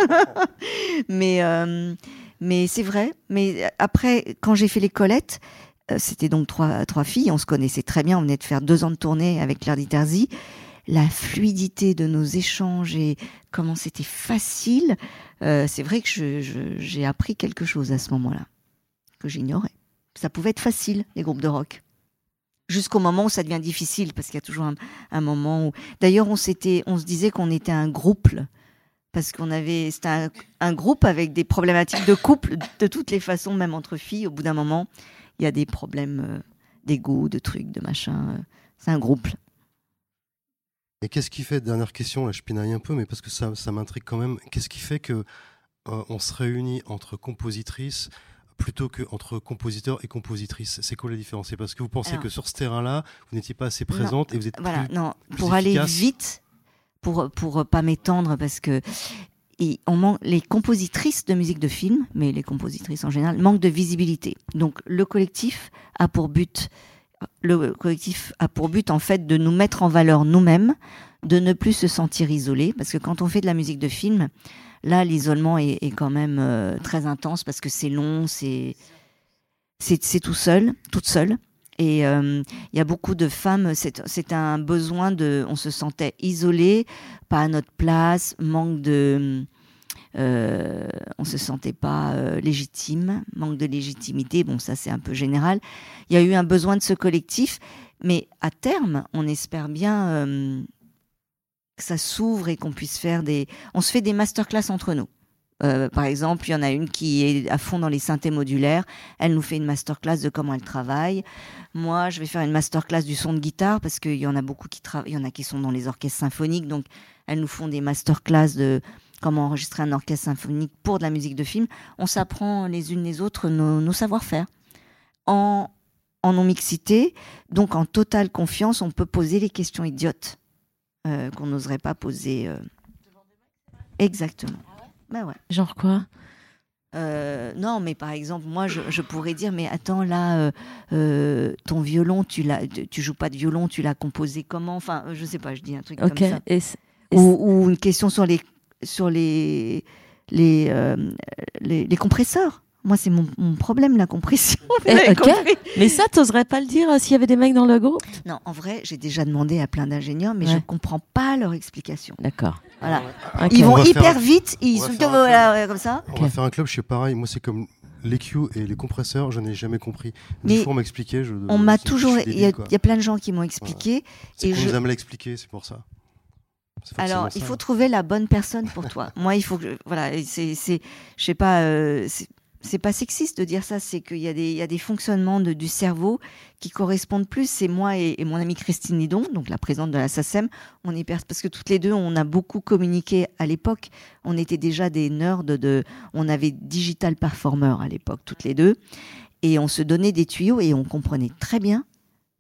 mais euh, mais c'est vrai. Mais euh, après, quand j'ai fait les Colettes, euh, c'était donc trois, trois filles. On se connaissait très bien. On venait de faire deux ans de tournée avec Claire Diterzi. La fluidité de nos échanges et comment c'était facile. euh, c'est vrai que j'ai appris quelque chose à ce moment-là que j'ignorais. Ça pouvait être facile, les groupes de rock. Jusqu'au moment où ça devient difficile, parce qu'il y a toujours un, moment où. D'ailleurs, on s'était, on se disait qu'on était un groupe, parce qu'on avait, c'était un, un groupe avec des problématiques de couple de toutes les façons, même entre filles. Au bout d'un moment, il y a des problèmes euh, d'ego, de trucs, de machin. euh, C'est un groupe. Et qu'est-ce qui fait, dernière question, là je pinaille un peu, mais parce que ça, ça m'intrigue quand même, qu'est-ce qui fait que euh, on se réunit entre compositrices plutôt qu'entre compositeurs et compositrices C'est quoi la différence? C'est parce que vous pensez Alors- que sur ce terrain-là, vous n'étiez pas assez présente et vous êtes Voilà, plus... non, plus pour aller vite, pour pour pas m'étendre parce que et on manque, les compositrices de musique de film, mais les compositrices en général manquent de visibilité. Donc le collectif a pour but le collectif a pour but en fait de nous mettre en valeur nous-mêmes, de ne plus se sentir isolé, parce que quand on fait de la musique de film, là, l'isolement est, quand même euh, très intense parce que c'est long, c'est tout seul, toute seule. Et euh, il y a beaucoup de femmes, c'est un besoin de, on se sentait isolé, pas à notre place, manque de, euh, on se sentait pas euh, légitime, manque de légitimité. Bon, ça c'est un peu général. Il y a eu un besoin de ce collectif, mais à terme, on espère bien que ça s'ouvre et qu'on puisse faire des. On se fait des masterclass entre nous. Euh, par exemple, il y en a une qui est à fond dans les synthés modulaires. Elle nous fait une masterclass de comment elle travaille. Moi, je vais faire une masterclass du son de guitare parce qu'il y en a beaucoup qui travaillent. Il y en a qui sont dans les orchestres symphoniques, donc elles nous font des masterclass de comment enregistrer un orchestre symphonique pour de la musique de film. On s'apprend les unes les autres nos, savoir-faire. En, en non-mixité, donc en totale confiance, on peut poser les questions idiotes euh, qu'on n'oserait pas poser. euh. Exactement. Bah ouais. Genre quoi? Euh, non, mais par exemple, moi, je, je pourrais dire, mais attends, là, euh, euh, ton violon, tu l'as, tu joues pas de violon, tu l'as composé comment? Enfin, je sais pas, je dis un truc comme ça. Et c- et Ou, ou une question sur les sur les les, les, les compresseurs. Moi, c'est mon, mon problème, la compression. (laughs) Eh, Mais ça, t'oserais pas le dire euh, s'il y avait des mecs dans le groupe? Non, en vrai, j'ai déjà demandé à plein d'ingénieurs, mais je Ouais. comprends pas leur explication. D'accord. Voilà. Ils On vont va hyper faire- vite, ils on va sont faire un voilà, ouais, comme ça. On va faire un club, je sais pareil. Moi, c'est comme les Q et les compresseurs, je n'ai jamais compris. Dix Mais fois, on m'expliquait. je- On m'a je- toujours. je suis Il y, a- débile, quoi. il y a plein de gens qui m'ont expliqué. C'est et qu'on je- nous a mal expliqué, c'est pour ça. Alors, il ça. faut trouver la bonne personne pour toi. (laughs) Moi, il faut que, voilà, c'est, je sais pas, euh, c'est, pas sexiste de dire ça. C'est qu'il y a des, fonctionnements du cerveau qui correspondent plus. C'est moi et, mon amie Christine Lidon, donc la présidente de la SACEM. On est parce que toutes les deux, on a beaucoup communiqué à l'époque. On était déjà des nerds de, on avait digital performer à l'époque, toutes les deux, et on se donnait des tuyaux et on comprenait très bien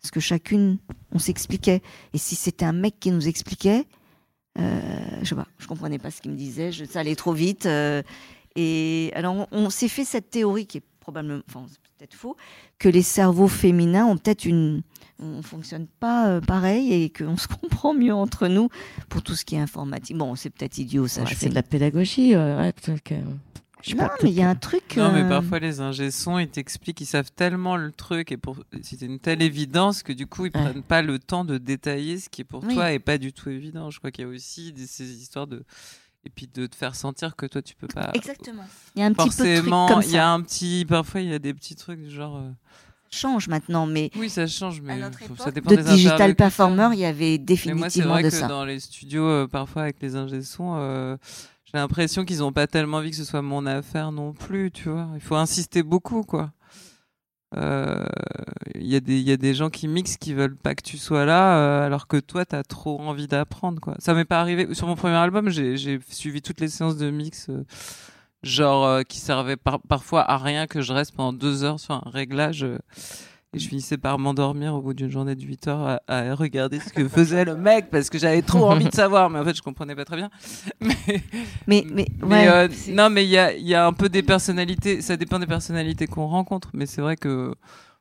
ce que chacune, on s'expliquait. Et si c'était un mec qui nous expliquait, euh, je sais pas, je comprenais pas ce qu'il me disait, ça allait trop vite. euh, et alors, on, on s'est fait cette théorie qui est probablement, enfin, c'est peut-être faux, que les cerveaux féminins ont peut-être une, on fonctionne pas euh, pareil et qu'on se (laughs) comprend mieux entre nous pour tout ce qui est informatique. Bon, c'est peut-être idiot, ça. Ouais, je c'est fais- de la pédagogie. euh, ouais, que- je sais Non, pas, mais il y a un truc. Non, mais euh, parfois les ingé sons, ils t'expliquent, ils savent tellement le truc et pour c'est une telle évidence que du coup ils Ouais. prennent pas le temps de détailler ce qui est pour Oui. toi et pas du tout évident. Je crois qu'il y a aussi des, ces histoires de et puis de te faire sentir que toi tu peux pas. Exactement. Il y a un petit peu de Forcément, il y a un petit parfois il y a des petits trucs du genre. euh, Change maintenant, mais Oui, ça change, mais notre faut- époque, ça dépend de des digital interlocuteurs. performer, il y avait Mais moi, c'est définitivement vrai de que ça. dans les studios, euh, parfois avec les ingé sons, euh, j'ai l'impression qu'ils ont pas tellement envie que ce soit mon affaire non plus, tu vois. Il faut insister beaucoup, quoi. Euh, Il y, a des- il y a des gens qui mixent qui veulent pas que tu sois là, euh, alors que toi, t'as trop envie d'apprendre, quoi. Ça m'est pas arrivé. Sur mon premier album, j'ai suivi toutes les séances de mix, euh, genre euh, qui servaient par- parfois à rien que je reste pendant deux heures sur un réglage. euh, et je finissais par m'endormir au bout d'une journée de 8 heures à, à regarder ce que faisait le mec parce que j'avais trop envie de savoir, mais en fait je comprenais pas très bien. (laughs) Mais, Mais, mais, mais, ouais, euh, non, mais il y a, y a un peu des personnalités, ça dépend des personnalités qu'on rencontre, mais c'est vrai que,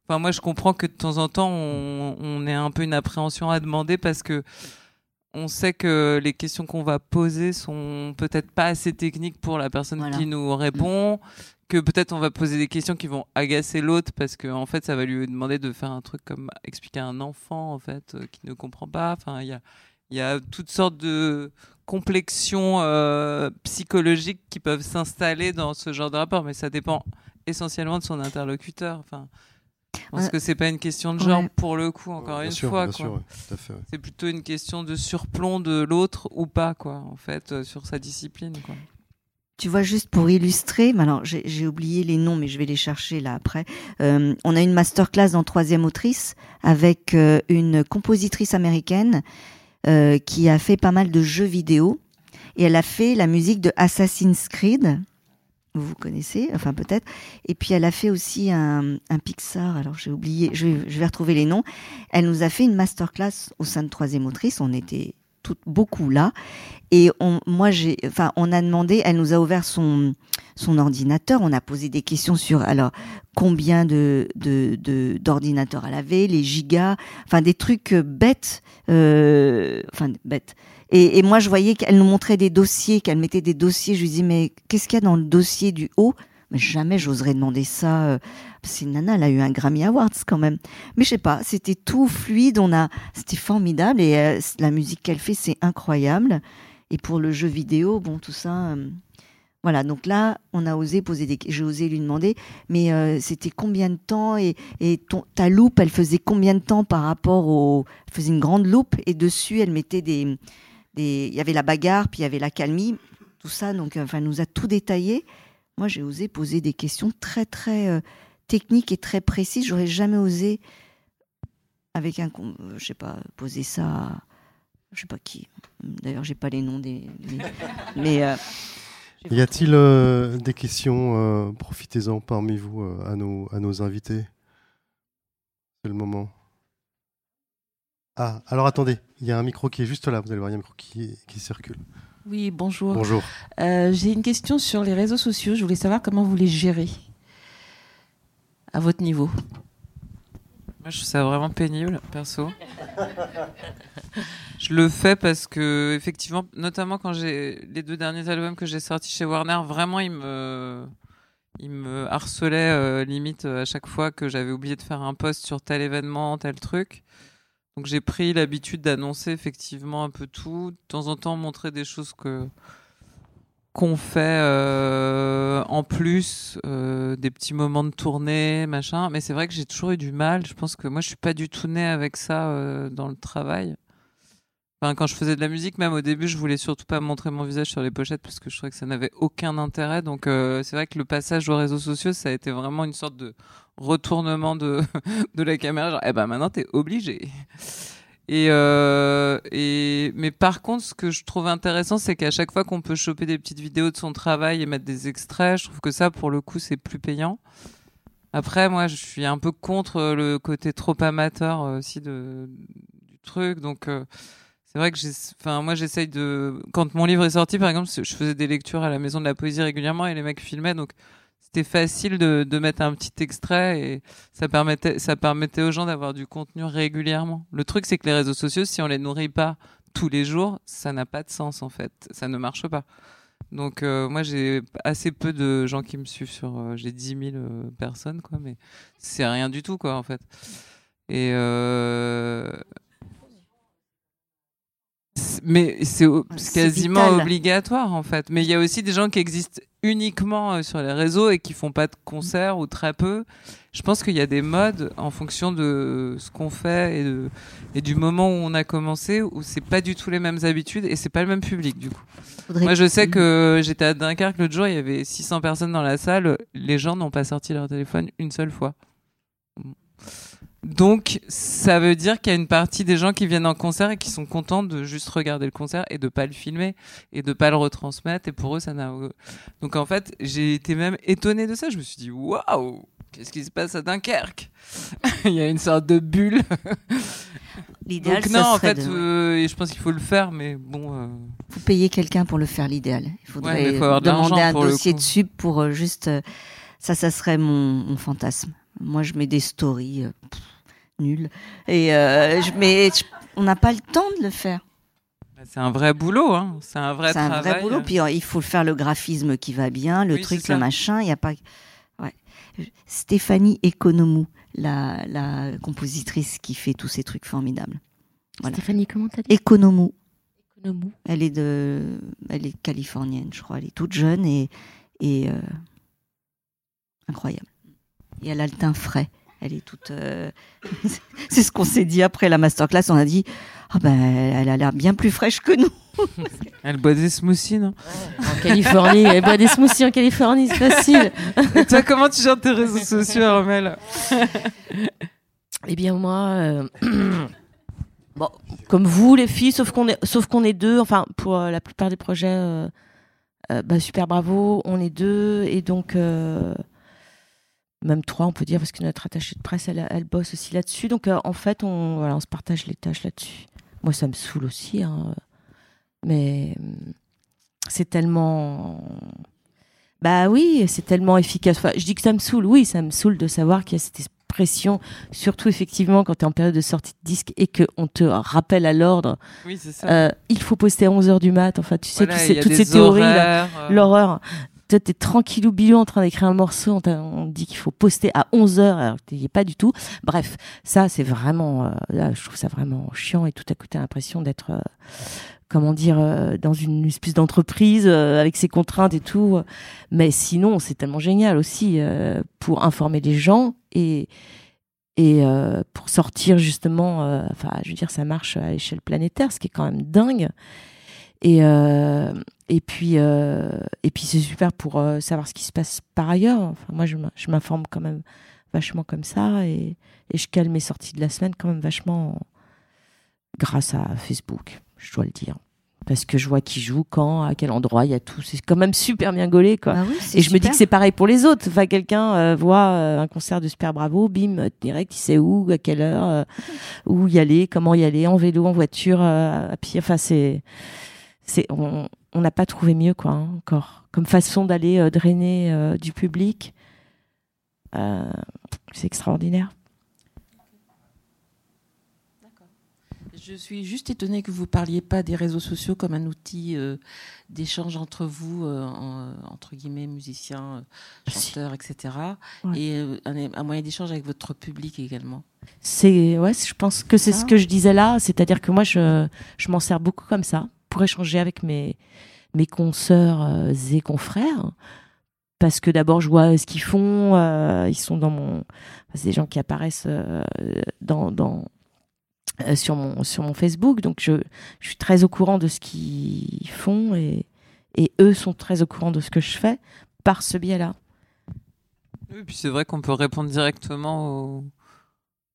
enfin moi je comprends que de temps en temps on, on ait un peu une appréhension à demander parce que on sait que les questions qu'on va poser sont peut-être pas assez techniques pour la personne Voilà. qui nous répond, que peut-être on va poser des questions qui vont agacer l'autre parce que en fait ça va lui demander de faire un truc comme expliquer à un enfant en fait euh, qui ne comprend pas. Enfin il y a il y a toutes sortes de complexions euh, psychologiques qui peuvent s'installer dans ce genre de rapport, mais ça dépend essentiellement de son interlocuteur. Enfin, parce Ouais. que c'est pas une question de genre Ouais. pour le coup, encore Bien une sûr, fois. bien quoi. sûr, ouais, tout à fait, ouais. C'est plutôt une question de surplomb de l'autre ou pas, quoi, en fait, euh, sur sa discipline. Quoi. Tu vois, juste pour illustrer, alors j'ai oublié les noms, mais je vais les chercher là après. Euh, on a une masterclass dans Troisième Autrice avec euh, une compositrice américaine euh, qui a fait pas mal de jeux vidéo et elle a fait la musique de Assassin's Creed. Vous connaissez, enfin peut-être. Et puis elle a fait aussi un, Pixar. Alors j'ai oublié, je vais, je vais retrouver les noms. Elle nous a fait une masterclass au sein de Troisième Autrice. On était beaucoup là. Et moi, j'ai, enfin, on a demandé, elle nous a ouvert son, son ordinateur. On a posé des questions sur, alors, combien de, de, d'ordinateurs elle avait, les gigas, enfin, des trucs euh, bêtes, euh, enfin, bêtes. Et, et moi, je voyais qu'elle nous montrait des dossiers, qu'elle mettait des dossiers. Je lui dis, mais qu'est-ce qu'il y a dans le dossier du haut? Mais jamais j'oserais demander ça. euh, une nana, elle a eu un Grammy Awards quand même. Mais je sais pas, c'était tout fluide. On a, c'était formidable et euh, la musique qu'elle fait, c'est incroyable. Et pour le jeu vidéo, bon, tout ça. euh, voilà, donc là, on a osé poser des, j'ai osé lui demander, mais c'était combien de temps et, ton, ta loupe, elle faisait combien de temps par rapport au, elle faisait une grande loupe et dessus, elle mettait des, des, il y avait la bagarre, puis il y avait la calmie, tout ça, donc enfin, elle nous a tout détaillé. Moi, j'ai osé poser des questions très très euh, techniques et très précises. J'aurais jamais osé avec un, euh, je sais pas, poser ça, à- je sais pas qui. D'ailleurs, j'ai pas les noms des, des- (laughs) mais euh, Y a-t-il euh, des questions euh, Profitez-en parmi vous euh, à, nos, à nos invités? C'est le moment. Ah, alors attendez, il y a un micro qui est juste là. Vous allez voir, il y a un micro qui, qui circule. Oui, bonjour. Bonjour. Euh, J'ai une question sur les réseaux sociaux. Je voulais savoir comment vous les gérez à votre niveau. Moi, je trouve ça vraiment pénible, perso. (laughs) je le fais parce que, effectivement, notamment quand j'ai les deux derniers albums que j'ai sortis chez Warner, vraiment, ils me, ils me harcelaient euh, limite à chaque fois que j'avais oublié de faire un post sur tel événement, tel truc. Donc j'ai pris l'habitude d'annoncer effectivement un peu tout, de temps en temps montrer des choses que qu'on fait euh, en plus, euh, des petits moments de tournée, machin. Mais c'est vrai que j'ai toujours eu du mal. Je pense que moi, je suis pas du tout née avec ça euh, dans le travail. Enfin, quand je faisais de la musique, même au début, je voulais surtout pas montrer mon visage sur les pochettes parce que je trouvais que ça n'avait aucun intérêt. Donc, c'est vrai que le passage aux réseaux sociaux, ça a été vraiment une sorte de retournement de, (laughs) de la caméra. Genre, eh ben maintenant, t'es obligé. Et, euh, et mais par contre, ce que je trouve intéressant, c'est qu'à chaque fois qu'on peut choper des petites vidéos de son travail et mettre des extraits, je trouve que ça, pour le coup, c'est plus payant. Après, moi, je suis un peu contre le côté trop amateur euh, aussi de, du truc, donc euh, c'est vrai que j'ai, enfin, moi, j'essaye de, quand mon livre est sorti, par exemple, je faisais des lectures à la Maison de la Poésie régulièrement et les mecs filmaient, donc c'était facile de, de mettre un petit extrait et ça permettait, ça permettait aux gens d'avoir du contenu régulièrement. Le truc, c'est que les réseaux sociaux, si on les nourrit pas tous les jours, ça n'a pas de sens en fait. Ça ne marche pas. Donc euh, moi, j'ai assez peu de gens qui me suivent sur. euh, j'ai 10 000 euh, personnes, quoi, mais c'est rien du tout, quoi, en fait. Et mais c'est quasiment obligatoire en fait. Mais il y a aussi des gens qui existent uniquement euh, sur les réseaux et qui font pas de concerts ou très peu. Je pense qu'il y a des modes en fonction de ce qu'on fait et, de, et du moment où on a commencé où c'est pas du tout les mêmes habitudes et c'est pas le même public du coup. Faudrait- Moi je sais que j'étais à Dunkerque l'autre jour, il y avait 600 personnes dans la salle, les gens n'ont pas sorti leur téléphone une seule fois. Donc, ça veut dire qu'il y a une partie des gens qui viennent en concert et qui sont contents de juste regarder le concert et de pas le filmer et de pas le retransmettre. Et pour eux, ça n'a. Donc, en fait, j'ai été même étonnée de ça. Je me suis dit, waouh, qu'est-ce qui se passe à Dunkerque? (laughs) Il y a une sorte de bulle. L'idéal, Donc, ça non, en fait, de- euh, et je pense qu'il faut le faire, mais bon. euh, faut payer quelqu'un pour le faire l'idéal. Il faudrait Ouais, mais faut avoir de demander un dossier coup. de sub pour euh, juste euh, ça, ça serait mon, mon fantasme. Moi, je mets des stories pff, nulles et euh, je je- on n'a pas le temps de le faire. C'est un vrai boulot, hein. C'est un vrai C'est un travail. vrai boulot. Puis euh, il faut faire le graphisme qui va bien, le Oui, truc, le machin. Il y a pas. Ouais. Stéphanie Economou, la, la compositrice qui fait tous ces trucs formidables. Voilà. Stéphanie, comment t'as dit Economou. Economou. Elle est de, elle est californienne, je crois. Elle est toute jeune et, et euh, incroyable. Et elle a le teint frais. Elle est toute. euh, (laughs) C'est ce qu'on s'est dit après la masterclass. On a dit, ah ben, elle a l'air bien plus fraîche que nous. (laughs) Elle boit des smoothies, non? En Californie, elle boit des smoothies en Californie, c'est facile. Et toi, comment tu gères tes réseaux sociaux, Armel? Eh bien moi, euh, (clears throat) bon, comme vous les filles, sauf qu'on est, sauf qu'on est deux. Enfin, pour euh, la plupart des projets, euh, euh, bah, super bravo, on est deux et donc euh, même trois, on peut dire, parce que notre attachée de presse, elle, elle bosse aussi là-dessus. Donc euh, en fait, on, voilà, on se partage les tâches là-dessus. Moi, ça me saoule aussi. hein. Mais hum, c'est tellement. Bah oui, c'est tellement efficace. Enfin, je dis que ça me saoule. Oui, ça me saoule de savoir qu'il y a cette pression, surtout effectivement quand tu es en période de sortie de disque et qu'on te rappelle à l'ordre. Oui, c'est ça. Euh, il faut poster à 11h du mat. Enfin, tu sais, Voilà, tu sais toutes ces théories, euh. l'horreur. Toi, t'es tranquille ou bilou en train d'écrire un morceau, on, on dit qu'il faut poster à 11h, alors que t'y es pas du tout. Bref, ça, c'est vraiment, euh, là, je trouve ça vraiment chiant et tout à coup, t'as l'impression d'être, euh, comment dire, euh, dans une espèce d'entreprise avec ses contraintes et tout. Mais sinon, c'est tellement génial aussi pour informer les gens et, et pour sortir justement, enfin, je veux dire, ça marche à l'échelle planétaire, ce qui est quand même dingue. Et, euh, et puis, euh, et puis c'est super pour euh, savoir ce qui se passe par ailleurs. Enfin, moi, je m'in- je m'informe quand même vachement comme ça et, et je cale mes sorties de la semaine quand même vachement grâce à Facebook, je dois le dire. Parce que je vois qui joue, quand, à quel endroit, il y a tout. C'est quand même super bien gaulé, quoi. Bah oui, et je me dis que c'est pareil pour les autres. Enfin, quelqu'un euh, voit euh, un concert de Super Bravo, bim, direct, il sait où, à quelle heure, euh, où y aller, comment y aller, en vélo, en voiture, à pied. Enfin, c'est, c'est, on n'a pas trouvé mieux, quoi, hein, encore. Comme façon d'aller euh, drainer euh, du public. Euh, c'est extraordinaire. Je suis juste étonnée que vous parliez pas des réseaux sociaux comme un outil euh, d'échange entre vous, euh, en- entre guillemets, musiciens, chanteurs, etc. Ouais. Et euh, un, un moyen d'échange avec votre public également. C'est ouais, je pense que c'est ce que je disais là, c'est-à-dire que moi je, je m'en sers beaucoup comme ça pour échanger avec mes mes consoeurs euh, et confrères parce que d'abord je vois ce qu'ils font, euh, ils sont dans mon c'est des gens qui apparaissent euh, dans dans euh, sur mon sur mon Facebook donc je, je suis très au courant de ce qu'ils font et et eux sont très au courant de ce que je fais par ce biais-là. Oui, puis c'est vrai qu'on peut répondre directement aux...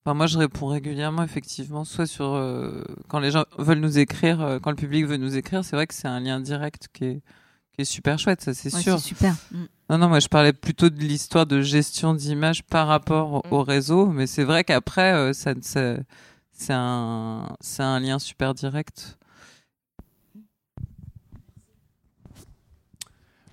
Enfin, moi, je réponds régulièrement, effectivement, soit sur euh, quand les gens veulent nous écrire, euh, quand le public veut nous écrire, c'est vrai que c'est un lien direct qui est, qui est super chouette, ça c'est Ouais, sûr. c'est super. Mm. Non, non, moi je parlais plutôt de l'histoire de gestion d'image par rapport au, au réseau, mais c'est vrai qu'après, euh, ça, ça- c'est un, c'est un lien super direct.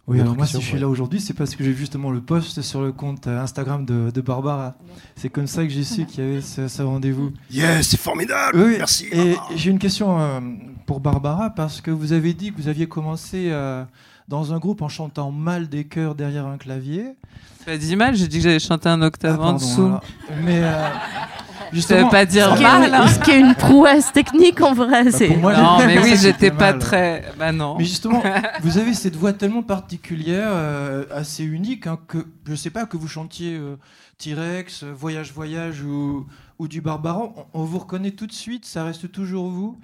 Oui, alors moi, si je suis là aujourd'hui, c'est parce que j'ai vu justement le post sur le compte euh, Instagram de, de Barbara. C'est comme ça que j'ai su qu'il y avait ce, ce rendez-vous. Yes, c'est formidable. Oui, Merci. Et j'ai une question euh, pour Barbara, parce que vous avez dit que vous aviez commencé euh, dans un groupe en chantant mal des chœurs derrière un clavier. Pas dit mal, j'ai dit que j'allais chanter un octave en pardon, dessous. alors. Mais euh, (laughs) Ça veut pas dire Ce qui est- mal. hein. ce qui est une prouesse technique en vrai. c'est- pour moi, non, mais oui, j'étais pas mal. très. Bah non. Mais justement, (laughs) vous avez cette voix tellement particulière, euh, assez unique, hein, que je sais pas que vous chantiez euh, T-Rex, Voyage Voyage ou, ou du Barbara, on, on vous reconnaît tout de suite, ça reste toujours vous.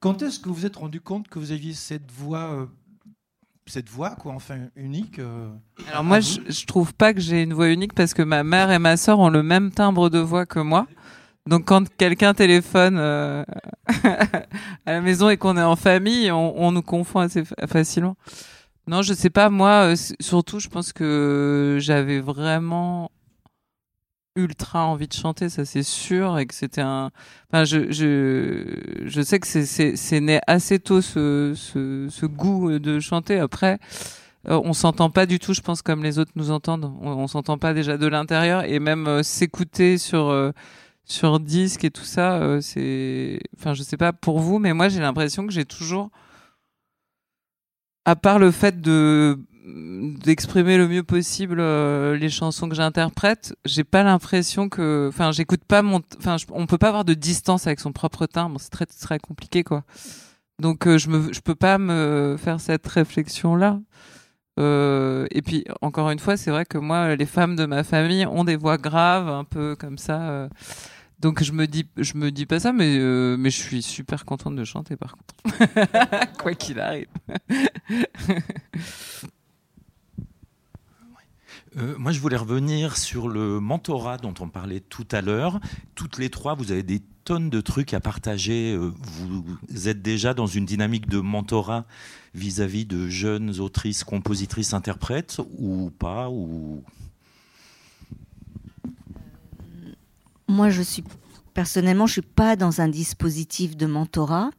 Quand est-ce que vous vous êtes rendu compte que vous aviez cette voix, euh, cette voix quoi, enfin unique euh, Alors moi, je, je trouve pas que j'ai une voix unique parce que ma mère et ma sœur ont le même timbre de voix que moi. Donc quand quelqu'un téléphone euh, (laughs) à la maison et qu'on est en famille, on, on nous confond assez fa- facilement. Non, je sais pas. Moi, euh, surtout, je pense que j'avais vraiment ultra envie de chanter, ça c'est sûr, et que c'était un. Enfin, je je je sais que c'est c'est c'est né assez tôt ce ce ce goût de chanter. Après, euh, on s'entend pas du tout, je pense, comme les autres nous entendent. On, on s'entend pas déjà de l'intérieur et même euh, s'écouter sur euh, sur disque et tout ça, euh, c'est. Enfin, je sais pas pour vous, mais moi j'ai l'impression que j'ai toujours, à part le fait de d'exprimer le mieux possible euh, les chansons que j'interprète, j'ai pas l'impression que, enfin, j'écoute pas mon, enfin, je- on peut pas avoir de distance avec son propre timbre, c'est très très compliqué quoi. Donc euh, je me, je peux pas me faire cette réflexion là. Euh, et puis encore une fois, c'est vrai que moi, les femmes de ma famille ont des voix graves, un peu comme ça. Donc je me dis, je me dis pas ça, mais euh, mais je suis super contente de chanter par contre, (laughs) quoi qu'il arrive. Euh, moi, je voulais revenir sur le mentorat dont on parlait tout à l'heure. Toutes les trois, vous avez des tonnes de trucs à partager. Euh, Vous êtes déjà dans une dynamique de mentorat vis-à-vis de jeunes autrices, compositrices, interprètes ou pas ou... Moi, je suis personnellement, je suis pas dans un dispositif de mentorat.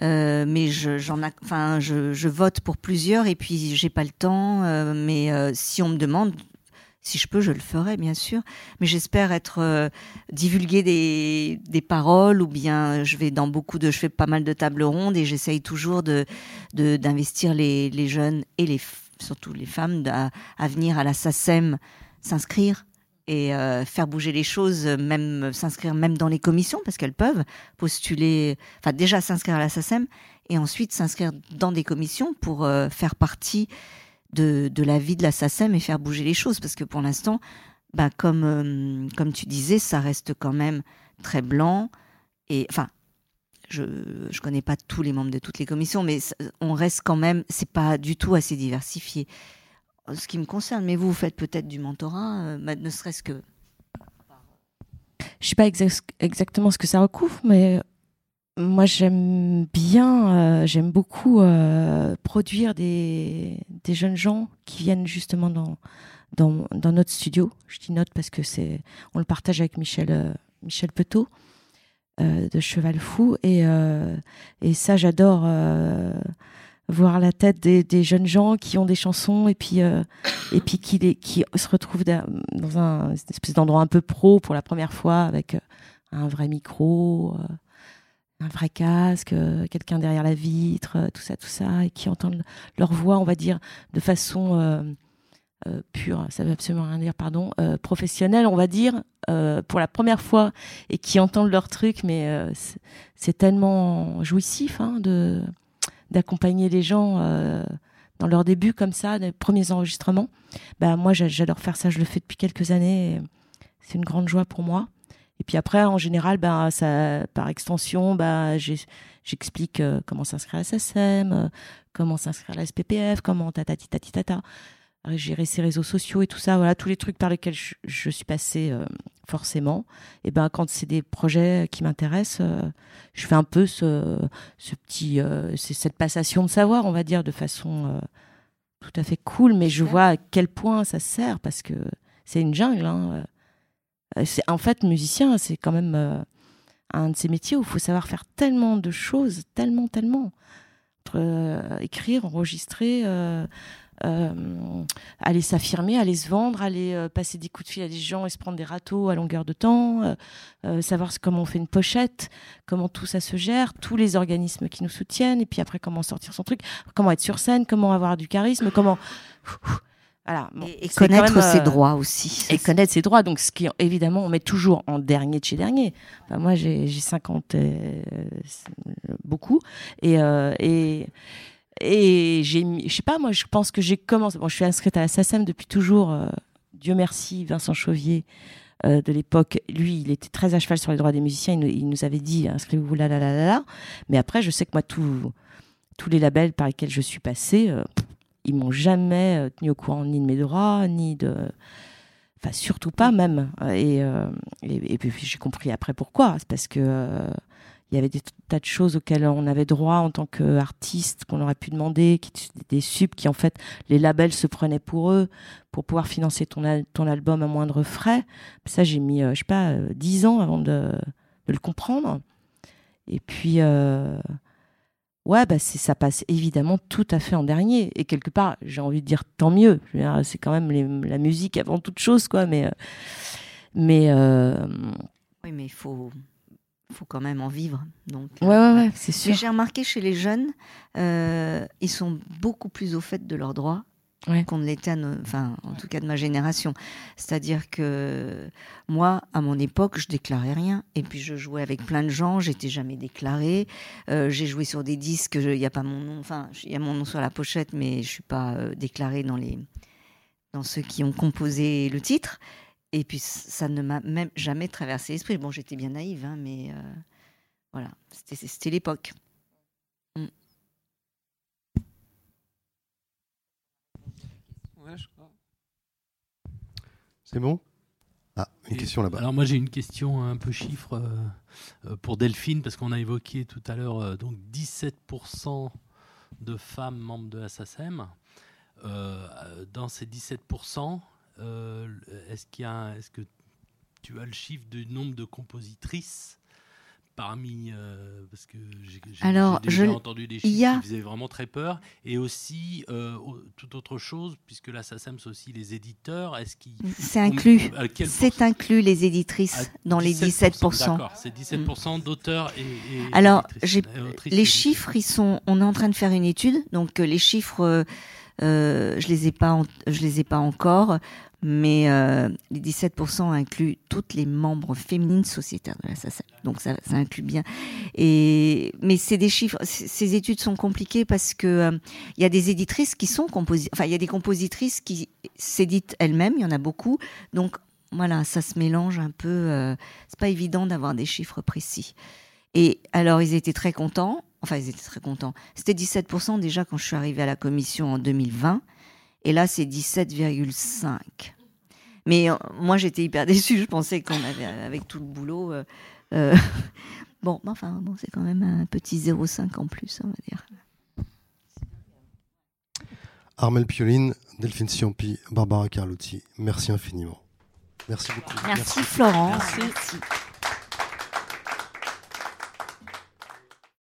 Euh, mais je, j'en enfin, je, vote pour plusieurs et puis j'ai pas le temps. euh, mais euh, si on me demande, si je peux, je le ferai bien sûr. Mais j'espère être divulguer des, des paroles ou bien je vais dans beaucoup de, je fais pas mal de tables rondes et j'essaye toujours de, d'investir les, les jeunes et les surtout les femmes à, à venir à la SACEM s'inscrire et euh, faire bouger les choses, même s'inscrire même dans les commissions parce qu'elles peuvent postuler, enfin déjà s'inscrire à la SACEM et ensuite s'inscrire dans des commissions pour euh, faire partie de, de la vie de la SACEM et faire bouger les choses parce que pour l'instant, bah, comme euh, comme tu disais, ça reste quand même très blanc et enfin je je connais pas tous les membres de toutes les commissions, mais on reste quand même, c'est pas du tout assez diversifié. Ce qui me concerne, mais vous, vous faites peut-être du mentorat, euh, ne serait-ce que Je sais pas exact- exactement ce que ça recouvre, mais moi j'aime bien, euh, j'aime beaucoup euh, produire des, jeunes gens qui viennent justement dans, notre studio. Je dis notre parce que c'est, on le partage avec Michel, Michel Petot de Cheval Fou. Et, ça, j'adore voir la tête des, jeunes gens qui ont des chansons et puis, euh, et puis qui, se retrouvent da- dans un espèce d'endroit un peu pro pour la première fois avec euh, un vrai micro. euh, un vrai casque, quelqu'un derrière la vitre, tout ça, tout ça, et qui entendent leur voix, on va dire, de façon pure, ça veut absolument rien dire, pardon, professionnelle, on va dire, pour la première fois, et qui entendent leur truc, mais c'est tellement jouissif hein, de d'accompagner les gens euh, dans leur début comme ça, les premiers enregistrements. Bah, moi, j'a- j'adore faire ça, je le fais depuis quelques années, c'est une grande joie pour moi. Et puis après, en général, ben, ça, par extension, j'ai- j'explique euh, comment s'inscrire à euh, comment s'inscrire à la SPPF, comment tatati tati tata, euh, gérer ses réseaux sociaux et tout ça. Voilà, tous les trucs par lesquels je, je suis passée euh, forcément. Et ben, quand c'est des projets qui m'intéressent, euh, je fais un peu ce, ce petit, euh, c'est cette passation de savoir, on va dire, de façon euh, tout à fait cool. Mais je vois à quel point ça sert parce que c'est une jungle. Hein. C'est en fait musicien, c'est quand même un de ces métiers où il faut savoir faire tellement de choses, tellement, tellement. Entre, écrire, enregistrer, aller s'affirmer, aller se vendre, aller euh, passer des coups de fil à des gens et se prendre des râteaux à longueur de temps, euh, euh, savoir comment on fait une pochette, comment tout ça se gère, tous les organismes qui nous soutiennent, et puis après comment sortir son truc, comment être sur scène, comment avoir du charisme, comment (laughs) voilà. Bon, Et- connaître même, ses euh, droits aussi. Et connaître ses droits. Donc, ce qui, évidemment, on met toujours en dernier de chez dernier. Enfin, moi, j'ai j'ai 50, euh, c'est beaucoup. Et, euh, et, et j'ai je sais pas, moi, je pense que j'ai commencé. Bon, je suis inscrite à la SACEM depuis toujours. euh, Dieu merci, Vincent Chauvier. euh, de l'époque, lui, il était très à cheval sur les droits des musiciens. Il nous, avait dit inscrivez-vous là, là, là, là, là. Mais après, je sais que moi, tout- tous les labels par lesquels je suis passée, euh, ils m'ont jamais euh, tenu au courant ni de mes droits, ni de. Enfin, surtout pas même. Et, et, puis j'ai compris après pourquoi. C'est parce que il y avait des tas de choses auxquelles on avait droit en tant qu'artiste, qu'on aurait pu demander, des subs qui en fait les labels se prenaient pour eux pour pouvoir financer ton, ton album à moindre frais. Ça j'ai mis, euh, je sais pas, euh, 10 ans avant de, le comprendre. Et puis euh, ouais, bah ça passe évidemment tout à fait en dernier. Et quelque part, j'ai envie de dire tant mieux. C'est quand même la musique avant toute chose, quoi. Mais, euh, mais euh, Oui, mais il faut, faut quand même en vivre. Donc, Ouais, ouais, ouais, c'est sûr. J'ai remarqué chez les jeunes, euh, ils sont beaucoup plus au fait de leurs droits Ouais. qu'on ne l'était, enfin, en tout cas de ma génération. C'est-à-dire que moi, à mon époque, je déclarais rien. Et puis je jouais avec plein de gens, j'étais jamais déclarée. Euh, j'ai joué sur des disques, il n'y a pas mon nom, enfin, il y a mon nom sur la pochette, mais je suis pas euh, déclarée dans les dans ceux qui ont composé le titre. Et puis ça ne m'a même jamais traversé l'esprit. Bon, j'étais bien naïve, hein, mais euh, voilà, c'était l'époque. Mm. Ouais. C'est bon? Ah, une Et- question là-bas. Alors moi j'ai une question un peu chiffre euh, euh, pour Delphine parce qu'on a évoqué tout à l'heure euh, donc 17% de femmes membres de la SACEM. Euh, dans ces 17%, euh, est-ce qu'il y a est-ce que tu as le chiffre du nombre de compositrices parmi euh, parce que j'ai j'ai- Alors, j'ai déjà je- entendu des chiffres a- qui faisaient vraiment très peur et aussi euh, toute autre chose puisque la SACEM c'est aussi les éditeurs est-ce qu'ils C'est inclus. quel C'est inclus les éditrices À dans les 17%. D'accord, c'est 17% d'auteurs et, et Alors, j'ai euh, les chiffres, ils sont. On est en train de faire une étude, donc euh, les chiffres, euh, euh, je les ai pas, en- je les ai pas encore, mais euh, les 17% incluent toutes les membres féminines sociétaires de la SACEM. Donc ça, inclut bien. Et mais c'est des chiffres. Ces études sont compliquées parce que euh, il y a des éditrices qui sont composi- enfin il y a des compositrices qui s'éditent elles-mêmes. Il y en a beaucoup, donc voilà, ça se mélange un peu. euh, c'est pas évident d'avoir des chiffres précis. Et alors, ils étaient très contents. Enfin, ils étaient très contents. C'était 17% déjà quand je suis arrivée à la commission en 2020. Et là, c'est 17,5%. Mais euh, moi, j'étais hyper déçue. Je pensais qu'on avait, avec tout le boulot. euh, euh, (laughs) bon, mais enfin, bon, c'est quand même un petit 0,5 en plus, on va dire. Armel Pioline, Delphine Ciampi, Barbara Carlotti, merci infiniment. Merci beaucoup. Merci, Florent. Merci. Merci.